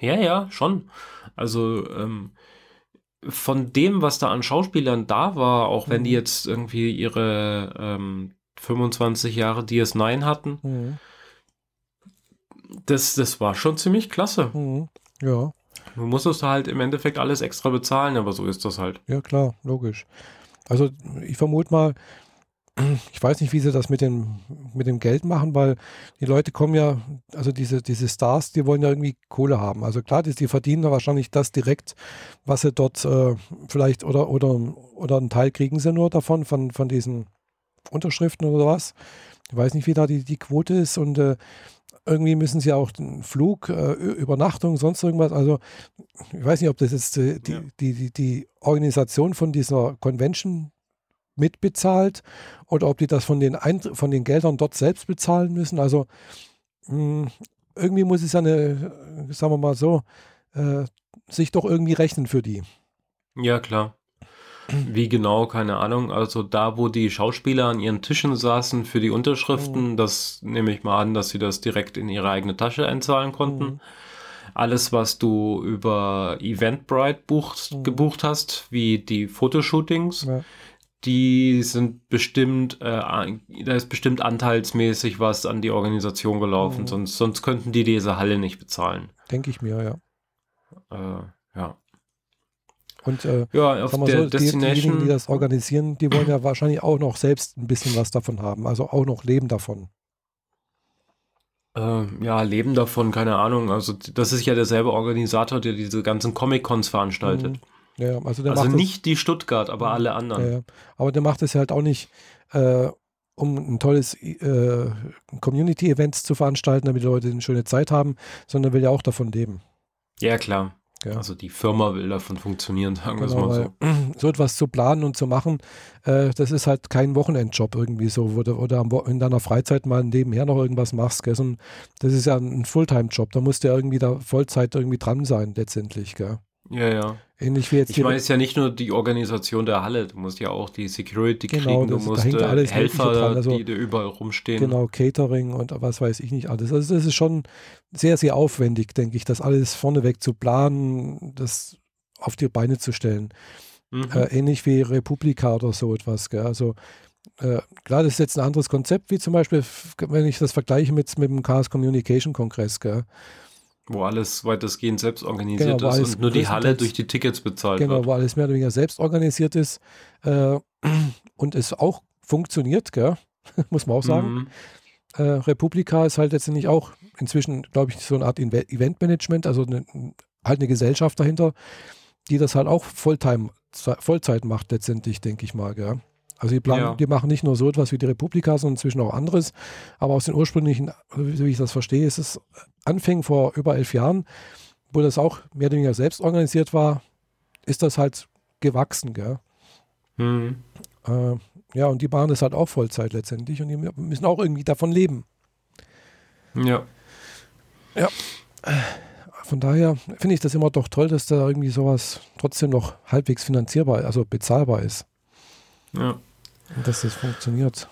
Ja, ja, schon. Also ähm, von dem, was da an Schauspielern da war, auch wenn die mhm. jetzt irgendwie ihre ähm, 25 Jahre DS9 hatten, mhm. das, das war schon ziemlich klasse. Mhm. Ja. Du musstest halt im Endeffekt alles extra bezahlen, aber so ist das halt. Ja, klar, logisch. Also ich vermute mal, ich weiß nicht, wie sie das mit dem, mit dem Geld machen, weil die Leute kommen ja, also diese, diese Stars, die wollen ja irgendwie Kohle haben. Also klar, die, die verdienen wahrscheinlich das direkt, was sie dort äh, vielleicht oder, oder, oder einen Teil kriegen sie nur davon, von, von diesen Unterschriften oder was. Ich weiß nicht, wie da die, die Quote ist und äh, irgendwie müssen sie auch den Flug, äh, Übernachtung, sonst irgendwas. Also ich weiß nicht, ob das jetzt äh, die, ja. die, die, die Organisation von dieser Convention mitbezahlt oder ob die das von den, Eintr von den Geldern dort selbst bezahlen müssen. Also mh, hm, irgendwie muss es ja eine, sagen wir mal so, äh, sich doch irgendwie rechnen für die. Ja, klar. Wie genau, keine Ahnung. Also da, wo die Schauspieler an ihren Tischen saßen für die Unterschriften, mhm. das nehme ich mal an, dass sie das direkt in ihre eigene Tasche einzahlen konnten. Mhm. Alles, was du über Eventbrite bucht, mhm. gebucht hast, wie die Fotoshootings, ja die sind bestimmt, äh, da ist bestimmt anteilsmäßig was an die Organisation gelaufen, mhm. sonst, sonst könnten die diese Halle nicht bezahlen. Denke ich mir, ja. Äh, ja. Und äh, ja, auf der so, die, diejenigen, die das organisieren, die wollen ja wahrscheinlich auch noch selbst ein bisschen was davon haben, also auch noch leben davon. Äh, ja, leben davon, keine Ahnung. Also das ist ja derselbe Organisator, der diese ganzen Comic-Cons veranstaltet. Mhm. Ja, also also nicht das, die Stuttgart, aber alle anderen. Ja, aber der macht es halt auch nicht, äh, um ein tolles äh, Community-Event zu veranstalten, damit die Leute eine schöne Zeit haben, sondern will ja auch davon leben. Ja, klar. Ja. Also die Firma will davon funktionieren, sagen wir genau, mal so. So etwas zu planen und zu machen, äh, das ist halt kein Wochenendjob irgendwie so, wo du oder in deiner Freizeit mal nebenher noch irgendwas machst. Gell? das ist ja ein Fulltime-Job, da musst du ja irgendwie da Vollzeit irgendwie dran sein letztendlich. Gell? Ja, ja. Ähnlich wie jetzt ich meine, es ist ja nicht nur die Organisation der Halle, du musst ja auch die Security genau, kriegen, du das, musst äh, Helfer, also, die da überall rumstehen. Genau, Catering und was weiß ich nicht alles. Also das ist schon sehr, sehr aufwendig, denke ich, das alles vorneweg zu planen, das auf die Beine zu stellen. Mhm. Äh, ähnlich wie Republika oder so etwas. Gell? Also äh, klar, das ist jetzt ein anderes Konzept, wie zum Beispiel, wenn ich das vergleiche mit, mit dem Chaos Communication Kongress. Gell? Wo alles weitestgehend selbst organisiert genau, ist und nur die Halle durch die Tickets bezahlt genau, wird. Genau, wo alles mehr oder weniger selbst organisiert ist äh, und es auch funktioniert, gell? muss man auch sagen. Mhm. Äh, Republika ist halt letztendlich auch inzwischen, glaube ich, so eine Art Eventmanagement, also eine, halt eine Gesellschaft dahinter, die das halt auch Volltime, Vollzeit macht letztendlich, denke ich mal. Gell? Also die, planen, ja. die machen nicht nur so etwas wie die Republika, sondern inzwischen auch anderes. Aber aus den ursprünglichen, so wie ich das verstehe, ist es Anfängen vor über elf Jahren, wo das auch mehr oder weniger selbst organisiert war, ist das halt gewachsen, gell? Mhm. Äh, ja, und die machen das halt auch Vollzeit letztendlich und die müssen auch irgendwie davon leben. Ja. Ja. Von daher finde ich das immer doch toll, dass da irgendwie sowas trotzdem noch halbwegs finanzierbar, also bezahlbar ist. Ja. Dass das funktioniert.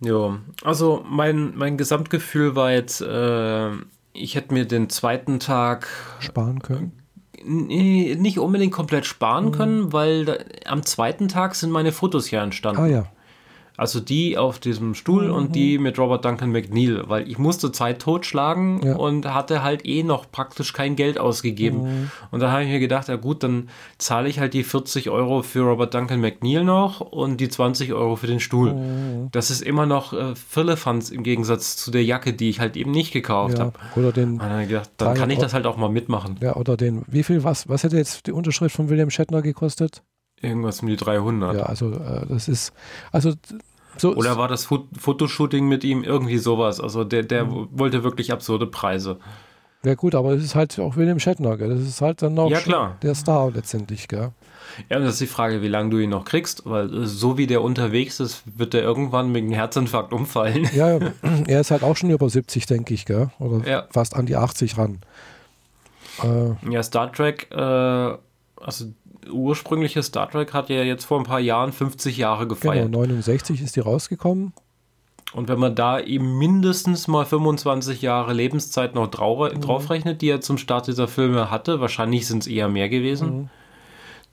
Ja, also mein, mein Gesamtgefühl war jetzt, äh, ich hätte mir den zweiten Tag sparen können. nicht unbedingt komplett sparen mhm. können, weil da, am zweiten Tag sind meine Fotos ja entstanden. Ah ja. Also die auf diesem Stuhl mhm. und die mit Robert Duncan McNeil, weil ich musste Zeit totschlagen ja. und hatte halt eh noch praktisch kein Geld ausgegeben. Mhm. Und da habe ich mir gedacht, ja gut, dann zahle ich halt die 40 Euro für Robert Duncan McNeil noch und die 20 Euro für den Stuhl. Mhm. Das ist immer noch äh, Firlefanz im Gegensatz zu der Jacke, die ich halt eben nicht gekauft ja. habe. Oder den. Dann, gedacht, dann kann ich das halt auch mal mitmachen. Ja, oder den, wie viel, was, was hätte jetzt die Unterschrift von William Shatner gekostet? Irgendwas um die 300. Ja, also äh, das ist, also so Oder war das Fotoshooting mit ihm irgendwie sowas? Also der, der mhm. wollte wirklich absurde Preise. Ja gut, aber es ist halt auch William Shatner, gell? Das ist halt dann noch ja, der Star letztendlich, gell? Ja, und das ist die Frage, wie lange du ihn noch kriegst, weil äh, so wie der unterwegs ist, wird er irgendwann mit einem Herzinfarkt umfallen. Ja, er ist halt auch schon über 70, denke ich, gell? Oder ja. fast an die 80 ran. Äh, ja, Star Trek, äh, also ursprüngliche Star Trek hat ja jetzt vor ein paar Jahren 50 Jahre gefeiert. Genau, 69 ist die rausgekommen. Und wenn man da eben mindestens mal 25 Jahre Lebenszeit noch mhm. draufrechnet, die er zum Start dieser Filme hatte, wahrscheinlich sind es eher mehr gewesen, mhm.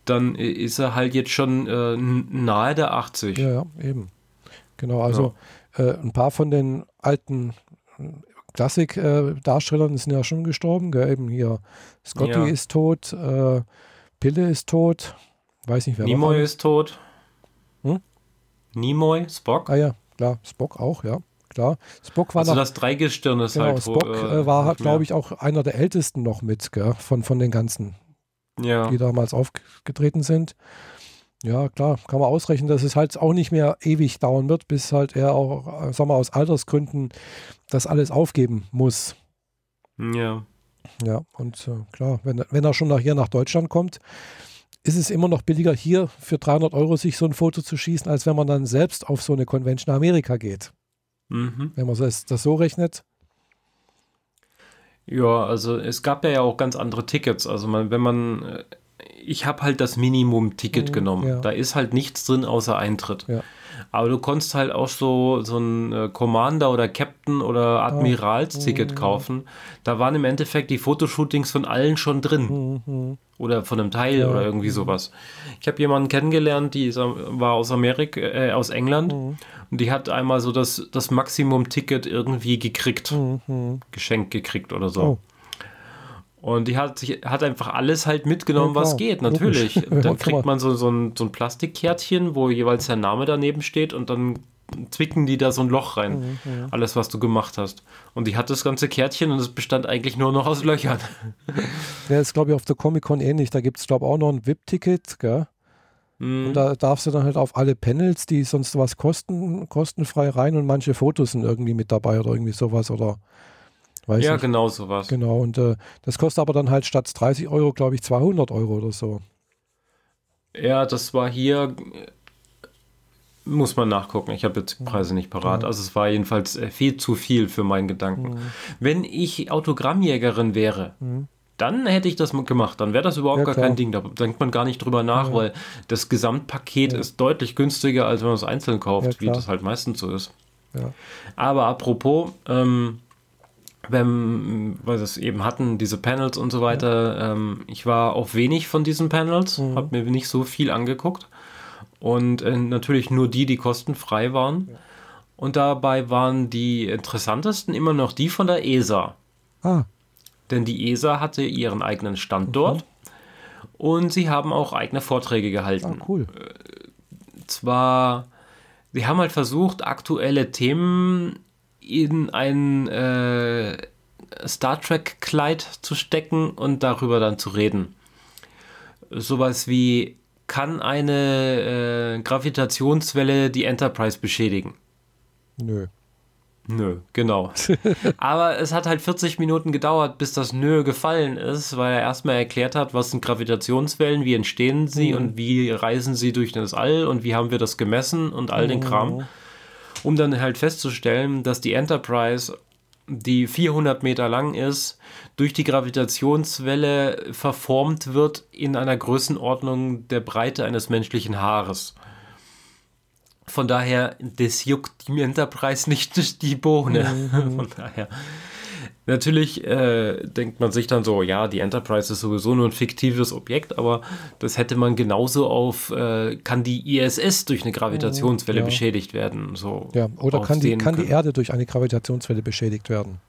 dann ist er halt jetzt schon äh, nahe der 80. Ja, ja eben. Genau, also ja. äh, ein paar von den alten Klassik-Darstellern äh, sind ja schon gestorben. Gell? Eben hier Scotty ja. ist tot, äh, Pille ist tot. Weiß nicht, wer Nimoy ist tot. Hm? Nimoy, Spock. Ah ja, klar. Spock auch, ja. Klar. Spock war also noch, das Dreigestirn ist genau, halt. Spock wo, äh, war, glaube ich, auch einer der ältesten noch mit, gell, von, von den ganzen, ja. die damals aufgetreten sind. Ja, klar, kann man ausrechnen, dass es halt auch nicht mehr ewig dauern wird, bis halt er auch, äh, sagen wir, aus Altersgründen das alles aufgeben muss. Ja. Ja, und äh, klar, wenn, wenn er schon nach hier nach Deutschland kommt, ist es immer noch billiger, hier für 300 Euro sich so ein Foto zu schießen, als wenn man dann selbst auf so eine Convention Amerika geht. Mhm. Wenn man das, das so rechnet. Ja, also es gab ja auch ganz andere Tickets. Also man, wenn man, äh, ich habe halt das Minimum-Ticket mhm, genommen. Ja. Da ist halt nichts drin außer Eintritt. Ja. Aber du konntest halt auch so, so ein äh, Commander oder Captain oder Admiralsticket oh. kaufen. Da waren im Endeffekt die Fotoshootings von allen schon drin. Mhm. Oder von einem Teil oder irgendwie sowas. Ich habe jemanden kennengelernt, die war aus Amerika, äh, aus England. Mhm. Und die hat einmal so das, das Maximum-Ticket irgendwie gekriegt. Mhm. Geschenkt gekriegt oder so. Und die hat, hat einfach alles halt mitgenommen, ja, was geht, natürlich. Dann kriegt man so, so, ein, so ein Plastikkärtchen, wo jeweils der Name daneben steht und dann zwicken die da so ein Loch rein. Mhm, ja. Alles, was du gemacht hast. Und die hat das ganze Kärtchen und es bestand eigentlich nur noch aus Löchern. Ja, ist, glaube ich, auf der Comic-Con ähnlich. Da gibt es, glaube ich, auch noch ein VIP-Ticket, gell? Mhm. Und da darfst du dann halt auf alle Panels, die sonst was kosten, kostenfrei rein und manche Fotos sind irgendwie mit dabei oder irgendwie sowas oder Weiß ja, nicht. genau sowas. Genau, und äh, das kostet aber dann halt statt 30 Euro, glaube ich, 200 Euro oder so. Ja, das war hier, muss man nachgucken. Ich habe jetzt die Preise nicht parat. Ja. Also es war jedenfalls äh, viel zu viel für meinen Gedanken. Mhm. Wenn ich Autogrammjägerin wäre, mhm. dann hätte ich das gemacht. Dann wäre das überhaupt ja, gar klar. kein Ding. Da denkt man gar nicht drüber nach, ja. weil das Gesamtpaket ist deutlich günstiger, als wenn man es einzeln kauft, wie das halt meistens so ist. Aber apropos, ähm, wenn, weil wir es eben hatten, diese Panels und so weiter. Ähm, ich war auf wenig von diesen Panels, mhm. habe mir nicht so viel angeguckt. Und äh, natürlich nur die, die kostenfrei waren. Ja. Und dabei waren die interessantesten immer noch die von der ESA. Ah. Denn die ESA hatte ihren eigenen Stand dort. Und sie haben auch eigene Vorträge gehalten. Ah, cool. Äh, zwar, sie haben halt versucht, aktuelle Themen in ein äh, Star Trek-Kleid zu stecken und darüber dann zu reden. Sowas wie kann eine äh, Gravitationswelle die Enterprise beschädigen? Nö. Nö, genau. Aber es hat halt 40 Minuten gedauert, bis das Nö gefallen ist, weil er erstmal erklärt hat, was sind Gravitationswellen, wie entstehen sie mhm. und wie reisen sie durch das All und wie haben wir das gemessen und all den Kram. Um dann halt festzustellen, dass die Enterprise, die 400 Meter lang ist, durch die Gravitationswelle verformt wird in einer Größenordnung der Breite eines menschlichen Haares. Von daher, das juckt die Enterprise nicht die Bohne. Mhm. Von daher. Natürlich äh, denkt man sich dann so, ja, die Enterprise ist sowieso nur ein fiktives Objekt, aber das hätte man genauso auf, äh, kann die ISS durch eine Gravitationswelle ja. beschädigt werden? So ja, oder kann die, kann die Erde durch eine Gravitationswelle beschädigt werden?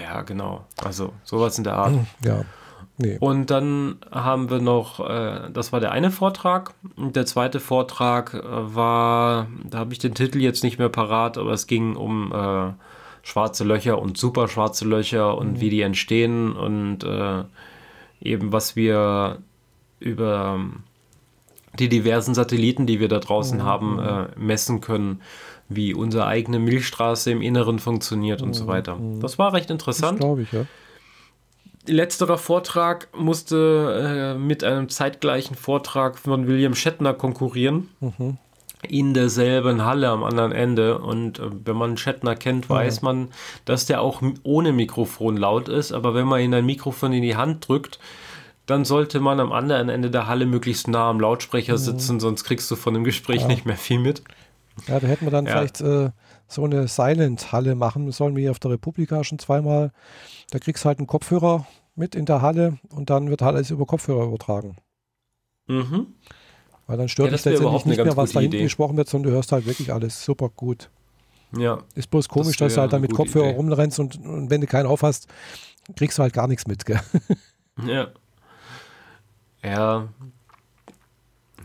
Ja, genau. Also sowas in der Art. Ja. Nee. Und dann haben wir noch, äh, das war der eine Vortrag. Und der zweite Vortrag äh, war, da habe ich den Titel jetzt nicht mehr parat, aber es ging um äh, schwarze Löcher und super schwarze Löcher und mhm. wie die entstehen und äh, eben was wir über die diversen Satelliten, die wir da draußen mhm. haben, äh, messen können, wie unsere eigene Milchstraße im Inneren funktioniert mhm. und so mhm. weiter. Das war recht interessant. Glaube ich, ja letzterer Vortrag musste äh, mit einem zeitgleichen Vortrag von William Shatner konkurrieren. Mhm. In derselben Halle am anderen Ende. Und äh, wenn man Shatner kennt, weiß mhm. man, dass der auch ohne Mikrofon laut ist. Aber wenn man ihn ein Mikrofon in die Hand drückt, dann sollte man am anderen Ende der Halle möglichst nah am Lautsprecher mhm. sitzen, sonst kriegst du von dem Gespräch ja. nicht mehr viel mit. Ja, da hätten wir dann ja. vielleicht äh, so eine Silent-Halle machen sollen, wie auf der Republika schon zweimal. Da kriegst du halt einen Kopfhörer mit in der Halle und dann wird alles über Kopfhörer übertragen. Mhm. Weil dann stört ja, dich letztendlich nicht mehr, was da hinten gesprochen wird, sondern du hörst halt wirklich alles super gut. Ja. Ist bloß komisch, das dass du halt dann mit Kopfhörer Idee. rumrennst und, und, wenn du keinen aufhast, kriegst du halt gar nichts mit, gell? Ja. Ja.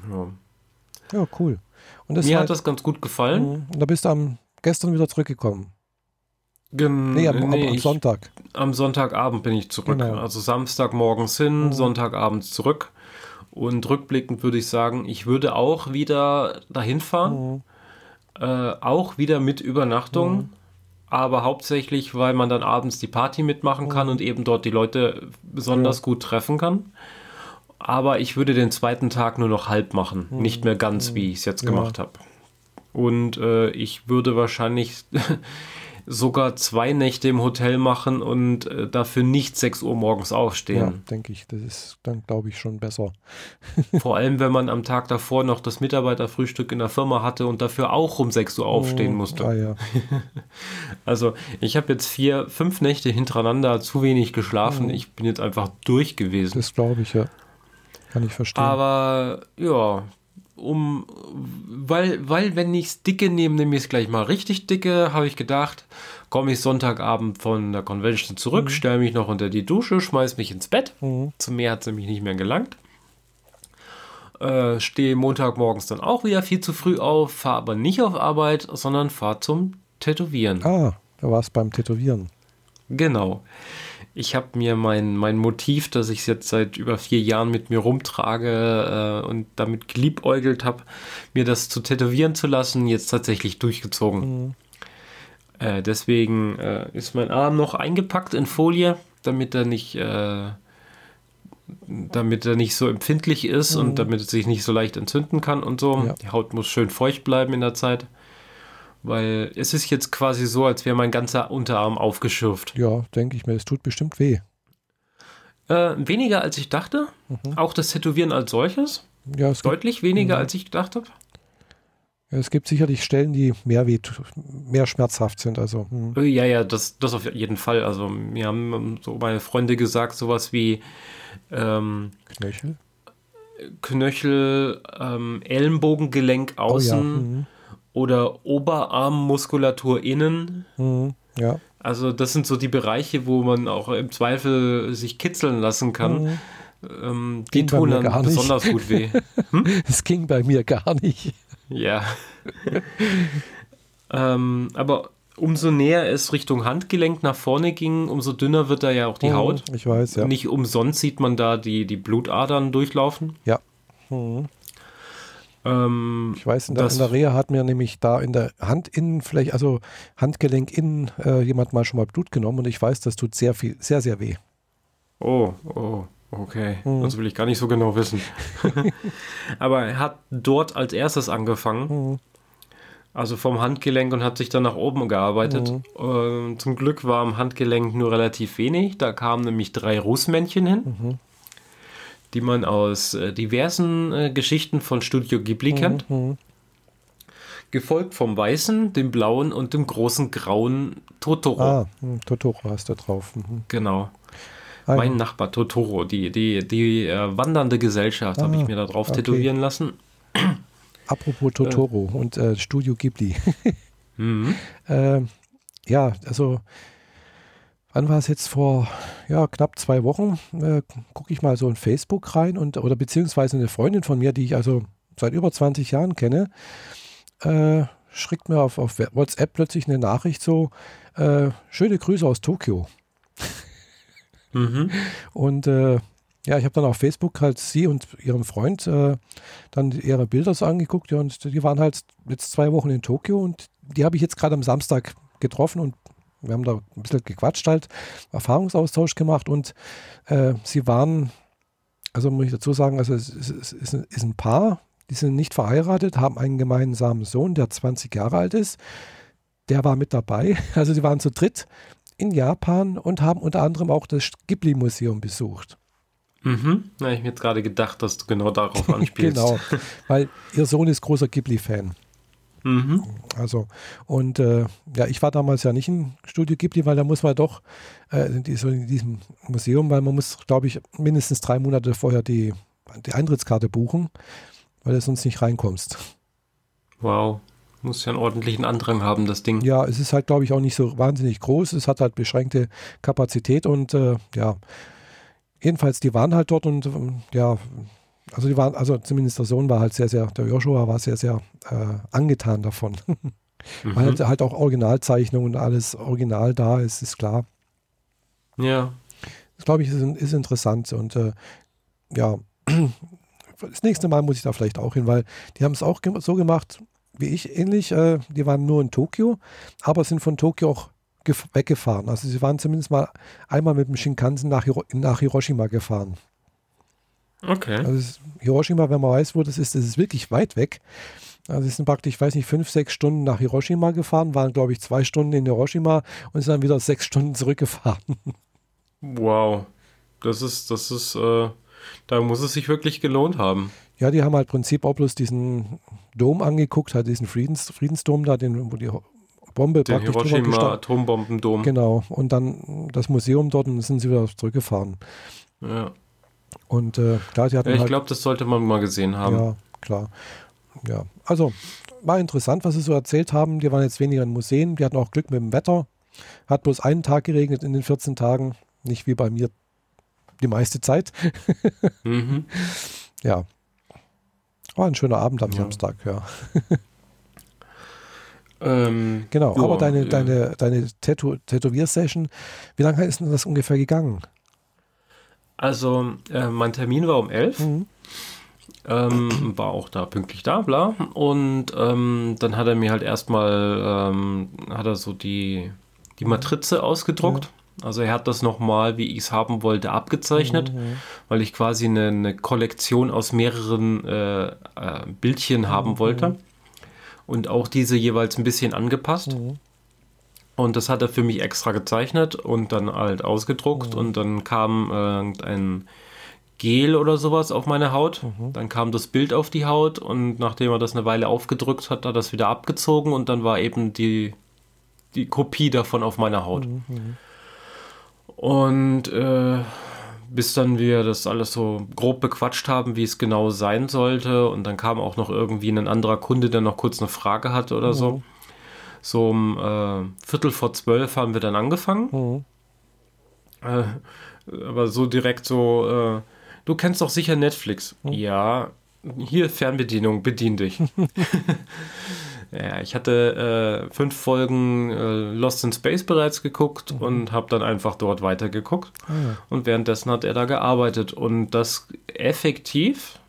Ja, ja cool. Mir halt, hat das ganz gut gefallen. Mhm. Und da bist du am, gestern wieder zurückgekommen. Gen nee, am, nee, am Sonntag. Ich, am Sonntagabend bin ich zurück. Genau. Also Samstag morgens hin, mhm. Sonntagabend zurück. Und rückblickend würde ich sagen, ich würde auch wieder dahin fahren. Mhm. Äh, auch wieder mit Übernachtung. Mhm. Aber hauptsächlich, weil man dann abends die Party mitmachen kann mhm. und eben dort die Leute besonders ja. gut treffen kann. Aber ich würde den zweiten Tag nur noch halb machen. Mhm. Nicht mehr ganz, wie ich es jetzt ja. gemacht habe. Und äh, ich würde wahrscheinlich sogar zwei Nächte im Hotel machen und äh, dafür nicht 6 Uhr morgens aufstehen. Ja, denke ich. Das ist dann, glaube ich, schon besser. Vor allem, wenn man am Tag davor noch das Mitarbeiterfrühstück in der Firma hatte und dafür auch um 6 Uhr aufstehen oh, musste. Ah, ja. also, ich habe jetzt vier, fünf Nächte hintereinander zu wenig geschlafen. Oh. Ich bin jetzt einfach durch gewesen. Das glaube ich, ja. Kann ich verstehen. Aber ja, um, weil, weil wenn ich es dicke nehme, nehme ich es gleich mal richtig dicke, habe ich gedacht, komme ich Sonntagabend von der Convention zurück, mhm. stelle mich noch unter die Dusche, schmeiß mich ins Bett. Mhm. Zu mir hat es nämlich nicht mehr gelangt. Äh, stehe Montagmorgens dann auch wieder viel zu früh auf, fahre aber nicht auf Arbeit, sondern fahre zum Tätowieren. Ah, da war es beim Tätowieren. Genau ich habe mir mein, mein Motiv, das ich jetzt seit über vier Jahren mit mir rumtrage äh, und damit geliebäugelt habe, mir das zu tätowieren zu lassen, jetzt tatsächlich durchgezogen. Mhm. Äh, deswegen äh, ist mein Arm noch eingepackt in Folie, damit er nicht, äh, damit er nicht so empfindlich ist mhm. und damit es sich nicht so leicht entzünden kann und so. Ja. Die Haut muss schön feucht bleiben in der Zeit. Weil es ist jetzt quasi so, als wäre mein ganzer Unterarm aufgeschürft. Ja, denke ich mir. Es tut bestimmt weh. Äh, weniger als ich dachte. Mhm. Auch das Tätowieren als solches. Ja, Deutlich gibt, weniger mhm. als ich gedacht habe. Ja, es gibt sicherlich Stellen, die mehr weh, mehr schmerzhaft sind. Also, mhm. Ja, ja, das, das auf jeden Fall. Also mir haben so meine Freunde gesagt, sowas wie ähm, Knöchel, Knöchel, ähm, Ellenbogengelenk außen. Oh, ja. Mhm oder Oberarmmuskulatur innen. Mhm, ja. Also das sind so die Bereiche, wo man auch im Zweifel sich kitzeln lassen kann. Mhm. Ähm, die tun dann besonders gut weh. Hm? Es hm? ging bei mir gar nicht. Ja. ähm, aber umso näher es Richtung Handgelenk nach vorne ging, umso dünner wird da ja auch die mhm, Haut. Ich weiß, ja. Nicht umsonst sieht man da die, die Blutadern durchlaufen. Ja. Mhm. Ähm, ich weiß, in der, in der, Reha hat mir nämlich da in der Handinnenfläche, also Handgelenk innen, äh, jemand mal schon mal Blut genommen und ich weiß, das tut sehr viel, sehr, sehr weh. Oh, oh, okay. Mhm. Das will ich gar nicht so genau wissen. Aber er hat dort als erstes angefangen. Mhm. Also vom Handgelenk und hat sich dann nach oben gearbeitet. Mhm. Äh, zum Glück war am Handgelenk nur relativ wenig. Da kamen nämlich drei Rußmännchen hin. Mhm die man aus äh, diversen äh, Geschichten von Studio Ghibli mhm. kennt. Mhm. Gefolgt vom weißen, dem blauen und dem großen grauen Totoro. Ah, hm, Totoro hast du drauf. Mhm. Genau. Ein. Mein Nachbar Totoro, die, die, die äh, wandernde Gesellschaft, ah, habe ich mir da drauf okay. tätowieren lassen. Apropos Totoro und äh, Studio Ghibli. mhm. Ähm, ja, also wann war es jetzt vor ja, knapp zwei Wochen, äh, gucke ich mal so in Facebook rein und oder beziehungsweise eine Freundin von mir, die ich also seit über 20 Jahren kenne, äh, schickt mir auf, auf WhatsApp plötzlich eine Nachricht so, äh, schöne Grüße aus Tokio. mhm. Und äh, ja, ich habe dann auf Facebook halt sie und ihren Freund äh, dann ihre Bilder so angeguckt ja, und die waren halt jetzt zwei Wochen in Tokio und die habe ich jetzt gerade am Samstag getroffen und wir haben da ein bisschen gequatscht halt, Erfahrungsaustausch gemacht und äh, sie waren, also muss ich dazu sagen, also es, es, es ist, ein, ist ein Paar, die sind nicht verheiratet, haben einen gemeinsamen Sohn, der 20 Jahre alt ist. Der war mit dabei. Also sie waren zu dritt in Japan und haben unter anderem auch das Ghibli-Museum besucht. Mhm. Habe ich mir jetzt gerade gedacht, dass du genau darauf anspielst. genau, weil ihr Sohn ist großer Ghibli-Fan. Mhm. Also, und äh, ja, ich war damals ja nicht im Studio Ghibli, weil da muss man doch äh, in, diesem Museum, weil man muss, glaube ich, mindestens drei Monate vorher die, die Eintrittskarte buchen, weil du sonst nicht reinkommst. Wow. Muss ja einen ordentlichen Andrang haben, das Ding. Ja, es ist halt, glaube ich, auch nicht so wahnsinnig groß. Es hat halt beschränkte Kapazität und äh, ja, jedenfalls, die waren halt dort und ähm, ja, also die waren, also zumindest der Sohn war halt sehr, sehr, der Joshua war sehr, sehr äh, angetan davon. mhm. Weil halt, halt auch Originalzeichnungen und alles original da ist, ist klar. Ja. Das glaube ich ist, ist, interessant und äh, ja, das nächste Mal muss ich da vielleicht auch hin, weil die haben es auch so gemacht wie ich, ähnlich. Äh, die waren nur in Tokio, aber sind von Tokio auch weggefahren. Also sie waren zumindest mal einmal mit dem Shinkansen nach, Hiro nach Hiroshima gefahren. Okay. Also Hiroshima, wenn man weiß, wo das ist, das ist wirklich weit weg. Also sie sind praktisch, ich weiß nicht, fünf, sechs Stunden nach Hiroshima gefahren, waren, glaube ich, zwei Stunden in Hiroshima und sind dann wieder sechs Stunden zurückgefahren. Wow. Das ist, das ist, äh, da muss es sich wirklich gelohnt haben. Ja, die haben halt Prinzip auch bloß diesen Dom angeguckt, halt diesen Friedens, Friedensdom da, den, wo die Bombe den praktisch Hiroshima Atombombendom. Genau. Und dann das Museum dort und sind sie wieder zurückgefahren. Ja. Und äh, klar, die hatten. Ja, ich halt, glaube, das sollte man mal gesehen haben. Ja, klar. Ja, also war interessant, was sie so erzählt haben. Die waren jetzt weniger in Museen, die hatten auch Glück mit dem Wetter. Hat bloß einen Tag geregnet in den 14 Tagen, nicht wie bei mir die meiste Zeit. mhm. Ja. War ein schöner Abend am ja. Samstag, ja. ähm, genau, ja, aber deine, ja. deine, deine Tätow Tätowier-Session, wie lange ist denn das ungefähr gegangen? Also, äh, mein Termin war um 11. Mhm. Ähm, war auch da pünktlich da, bla. Und ähm, dann hat er mir halt erstmal, ähm, hat er so die, die Matrize ausgedruckt. Mhm. Also er hat das nochmal, wie ich es haben wollte, abgezeichnet, mhm. weil ich quasi eine, eine Kollektion aus mehreren äh, äh, Bildchen haben mhm. wollte. Und auch diese jeweils ein bisschen angepasst. Mhm. Und das hat er für mich extra gezeichnet und dann halt ausgedruckt. Mhm. Und dann kam irgendein Gel oder sowas auf meine Haut. Mhm. Dann kam das Bild auf die Haut und nachdem er das eine Weile aufgedrückt hat, hat er das wieder abgezogen und dann war eben die, die Kopie davon auf meiner Haut. Mhm. mhm. Und äh, bis dann wir das alles so grob bequatscht haben, wie es genau sein sollte. Und dann kam auch noch irgendwie ein anderer Kunde, der noch kurz eine Frage hatte oder so. So um äh, Viertel vor zwölf haben wir dann angefangen. Mhm. Äh, aber so direkt so, äh, du kennst doch sicher Netflix. Mhm. Ja, hier Fernbedienung, bedien dich. ja, ich hatte äh, fünf Folgen äh, Lost in Space bereits geguckt mhm. und habe dann einfach dort weitergeguckt. Ah, ja. Und währenddessen hat er da gearbeitet und das effektiv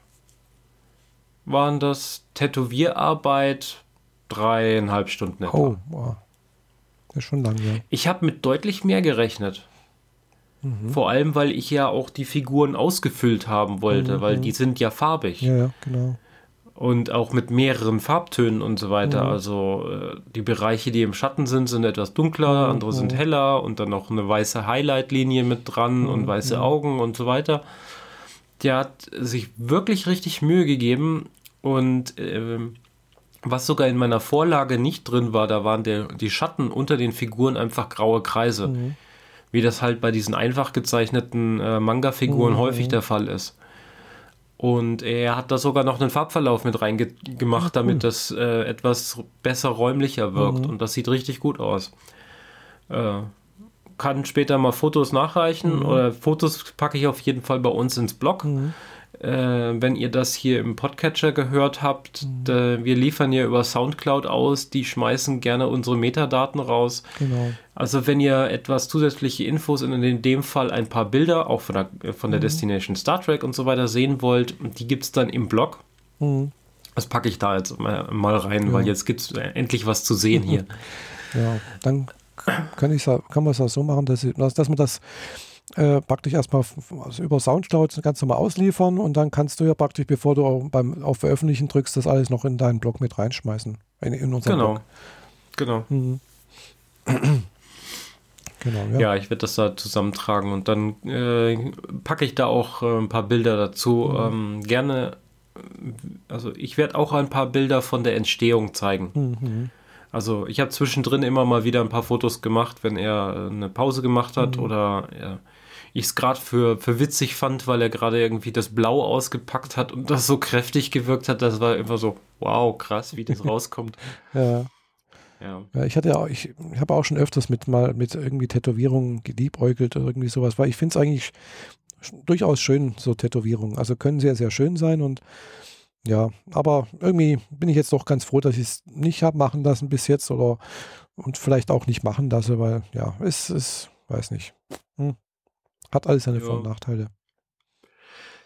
waren das Tätowierarbeit dreieinhalb Stunden etwa. Oh, wow. Das ist schon lang, ja. Ich habe mit deutlich mehr gerechnet. Mhm. Vor allem, weil ich ja auch die Figuren ausgefüllt haben wollte, mhm. weil die sind ja farbig. Ja, ja, genau. Und auch mit mehreren Farbtönen und so weiter. Mhm. Also äh, die Bereiche, die im Schatten sind, sind etwas dunkler, mhm. andere sind heller und dann noch eine weiße Highlight-Linie mit dran und mhm. weiße mhm. Augen und so weiter. Der hat sich wirklich richtig Mühe gegeben und äh, was sogar in meiner Vorlage nicht drin war, da waren der, die Schatten unter den Figuren einfach graue Kreise. Mhm. Wie das halt bei diesen einfach gezeichneten äh, Manga-Figuren mhm. häufig der Fall ist. Und er hat da sogar noch einen Farbverlauf mit reingemacht, damit das äh, etwas besser räumlicher wirkt. Mhm. Und das sieht richtig gut aus. Äh, kann später mal Fotos nachreichen mhm. oder Fotos packe ich auf jeden Fall bei uns ins Blog. Mhm. Äh, wenn ihr das hier im Podcatcher gehört habt, mhm. wir liefern ja über Soundcloud aus, die schmeißen gerne unsere Metadaten raus. Genau. Also wenn ihr etwas zusätzliche Infos und in dem Fall ein paar Bilder, auch von der, von der mhm. Destination Star Trek und so weiter sehen wollt, die gibt es dann im Blog. Mhm. Das packe ich da jetzt mal, rein, ja. weil jetzt gibt es endlich was zu sehen hier. Ja, dann kann, ich, kann man es auch so machen, dass, dass man das äh, praktisch erstmal also über Soundcloud ganz normal ausliefern und dann kannst du ja praktisch, bevor du beim, auf Veröffentlichen drückst, das alles noch in deinen Blog mit reinschmeißen. In, in unseren genau. Blog. Genau. Mhm. genau ja. ja. ich werde das da zusammentragen und dann äh, packe ich da auch äh, ein paar Bilder dazu. Mhm. Ähm, gerne, also ich werde auch ein paar Bilder von der Entstehung zeigen. Mhm. Also ich habe zwischendrin immer mal wieder ein paar Fotos gemacht, wenn er äh, eine Pause gemacht hat mhm. oder ich es gerade für, für witzig fand, weil er gerade irgendwie das Blau ausgepackt hat und das so kräftig gewirkt hat. Das war immer so, wow, krass, wie das rauskommt. ja. Ja. ja. ich hatte ja auch, ich, ich habe auch schon öfters mit mal mit irgendwie Tätowierungen geliebäugelt oder irgendwie sowas, weil ich finde es eigentlich durchaus schön, so Tätowierungen. Also können sehr, sehr schön sein und ja, aber irgendwie bin ich jetzt doch ganz froh, dass ich es nicht habe machen lassen bis jetzt oder und vielleicht auch nicht machen lasse, weil ja, es ist, weiß nicht. Hm. Hat alles seine ja. Vor- und Nachteile.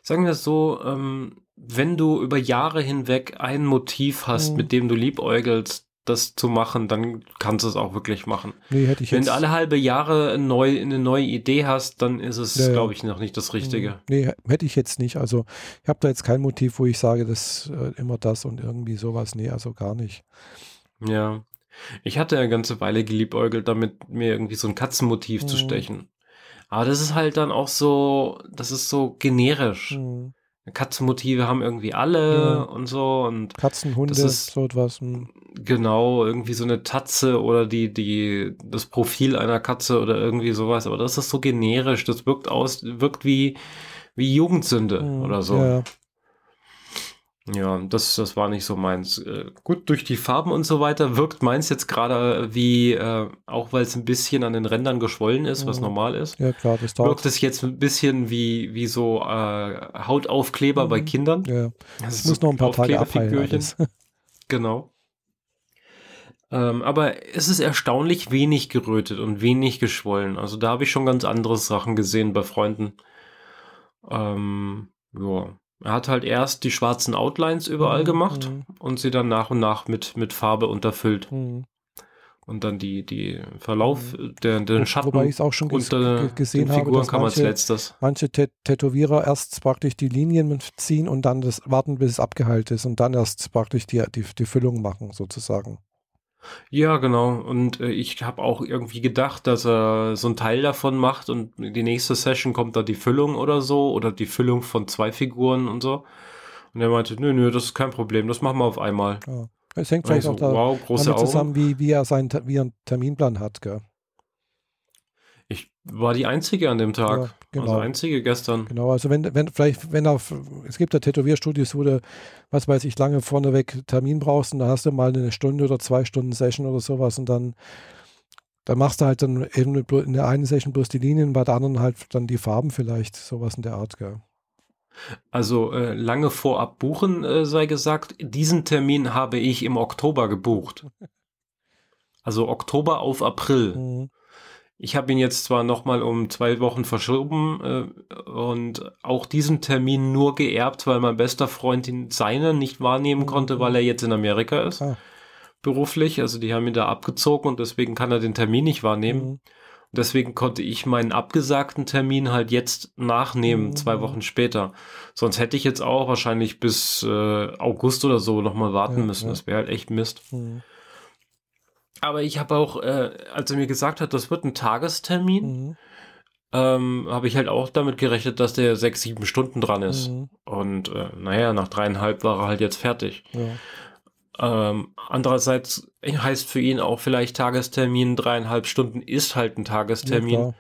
Sagen wir es so, ähm, wenn du über Jahre hinweg ein Motiv hast, mhm. mit dem du liebäugelst, das zu machen, dann kannst du es auch wirklich machen. Nee, hätte ich Wenn du alle halbe Jahre neu, eine neue Idee hast, dann ist es, ja, glaube ich, noch nicht das Richtige. Mhm. Nee, hätte ich jetzt nicht. Also ich habe da jetzt kein Motiv, wo ich sage, das äh, immer das und irgendwie sowas. Nee, also gar nicht. Ja. Ich hatte eine ganze Weile geliebäugelt, damit mir irgendwie so ein Katzenmotiv mhm. zu stechen. Aber das ist halt dann auch so, das ist so generisch. Mhm. Katzenmotive haben irgendwie alle ja. und so und Katzen, Hunde, das ist, so etwas. Hm. Genau, irgendwie so eine Tatze oder die, die, das Profil einer Katze oder irgendwie sowas. Aber das ist so generisch. Das wirkt aus, wirkt wie, wie Jugendsünde mhm. oder so. Ja. Ja, das, das war nicht so meins. Äh, gut, durch die Farben und so weiter wirkt meins jetzt gerade wie, äh, auch weil es ein bisschen an den Rändern geschwollen ist, was mhm. normal ist. Ja, klar, das dauert. Wirkt es jetzt ein bisschen wie, wie so äh, Hautaufkleber mhm. bei Kindern. Ja, das also muss so noch ein paar Tage abheilen. genau. Ähm, aber es ist erstaunlich wenig gerötet und wenig geschwollen. Also da habe ich schon ganz andere Sachen gesehen bei Freunden. Ähm, ja. Er hat halt erst die schwarzen Outlines überall mhm. gemacht mhm. und sie dann nach und nach mit, mit Farbe unterfüllt. Mhm. Und dann die, die Verlauf, mhm. der, den Schatten Wobei ich es auch schon unter gesehen den Figuren habe, kam manche, als letztes. Manche Tätowierer erst praktisch die Linien ziehen und dann das warten, bis es abgeheilt ist und dann erst praktisch die, die, die Füllung machen, sozusagen. Ja, genau. Und äh, ich habe auch irgendwie gedacht, dass er so einen Teil davon macht und die nächste Session kommt da die Füllung oder so oder die Füllung von zwei Figuren und so. Und er meinte, nö, nö, das ist kein Problem, das machen wir auf einmal. Ja. Es hängt vielleicht so, auch da, wow, damit zusammen, wie, wie er seinen wie er einen Terminplan hat, gell? War die Einzige an dem Tag. Ja, genau. Also Einzige gestern. Genau, also wenn, wenn, vielleicht, wenn er, es gibt ja Tätowierstudios, wo du, was weiß ich, lange vorneweg Termin brauchst und dann hast du mal eine Stunde oder zwei Stunden Session oder sowas und dann, dann machst du halt dann eben in der einen Session bloß die Linien, bei der anderen halt dann die Farben vielleicht, sowas in der Art, gell. Also äh, lange vorab buchen, äh, sei gesagt, diesen Termin habe ich im Oktober gebucht. Also Oktober auf April. Mhm ich habe ihn jetzt zwar nochmal um zwei Wochen verschoben äh, und auch diesen Termin nur geerbt, weil mein bester Freund ihn seine nicht wahrnehmen konnte, weil er jetzt in Amerika ist. Ah. Beruflich. Also die haben ihn da abgezogen und deswegen kann er den Termin nicht wahrnehmen. Mhm. Deswegen konnte ich meinen abgesagten Termin halt jetzt nachnehmen, mhm. zwei Wochen später. Sonst hätte ich jetzt auch wahrscheinlich bis äh, August oder so nochmal warten ja, müssen. Ja. Das wäre halt echt Mist. Mhm. Aber ich habe auch, äh, als er mir gesagt hat, das wird ein Tagestermin, mhm. ähm, habe ich halt auch damit gerechnet, dass der sechs, sieben Stunden dran ist. Mhm. Und äh, naja, nach dreieinhalb war er halt jetzt fertig. Ja. Ähm, andererseits heißt für ihn auch vielleicht Tagestermin dreieinhalb Stunden ist halt ein Tagestermin, ja,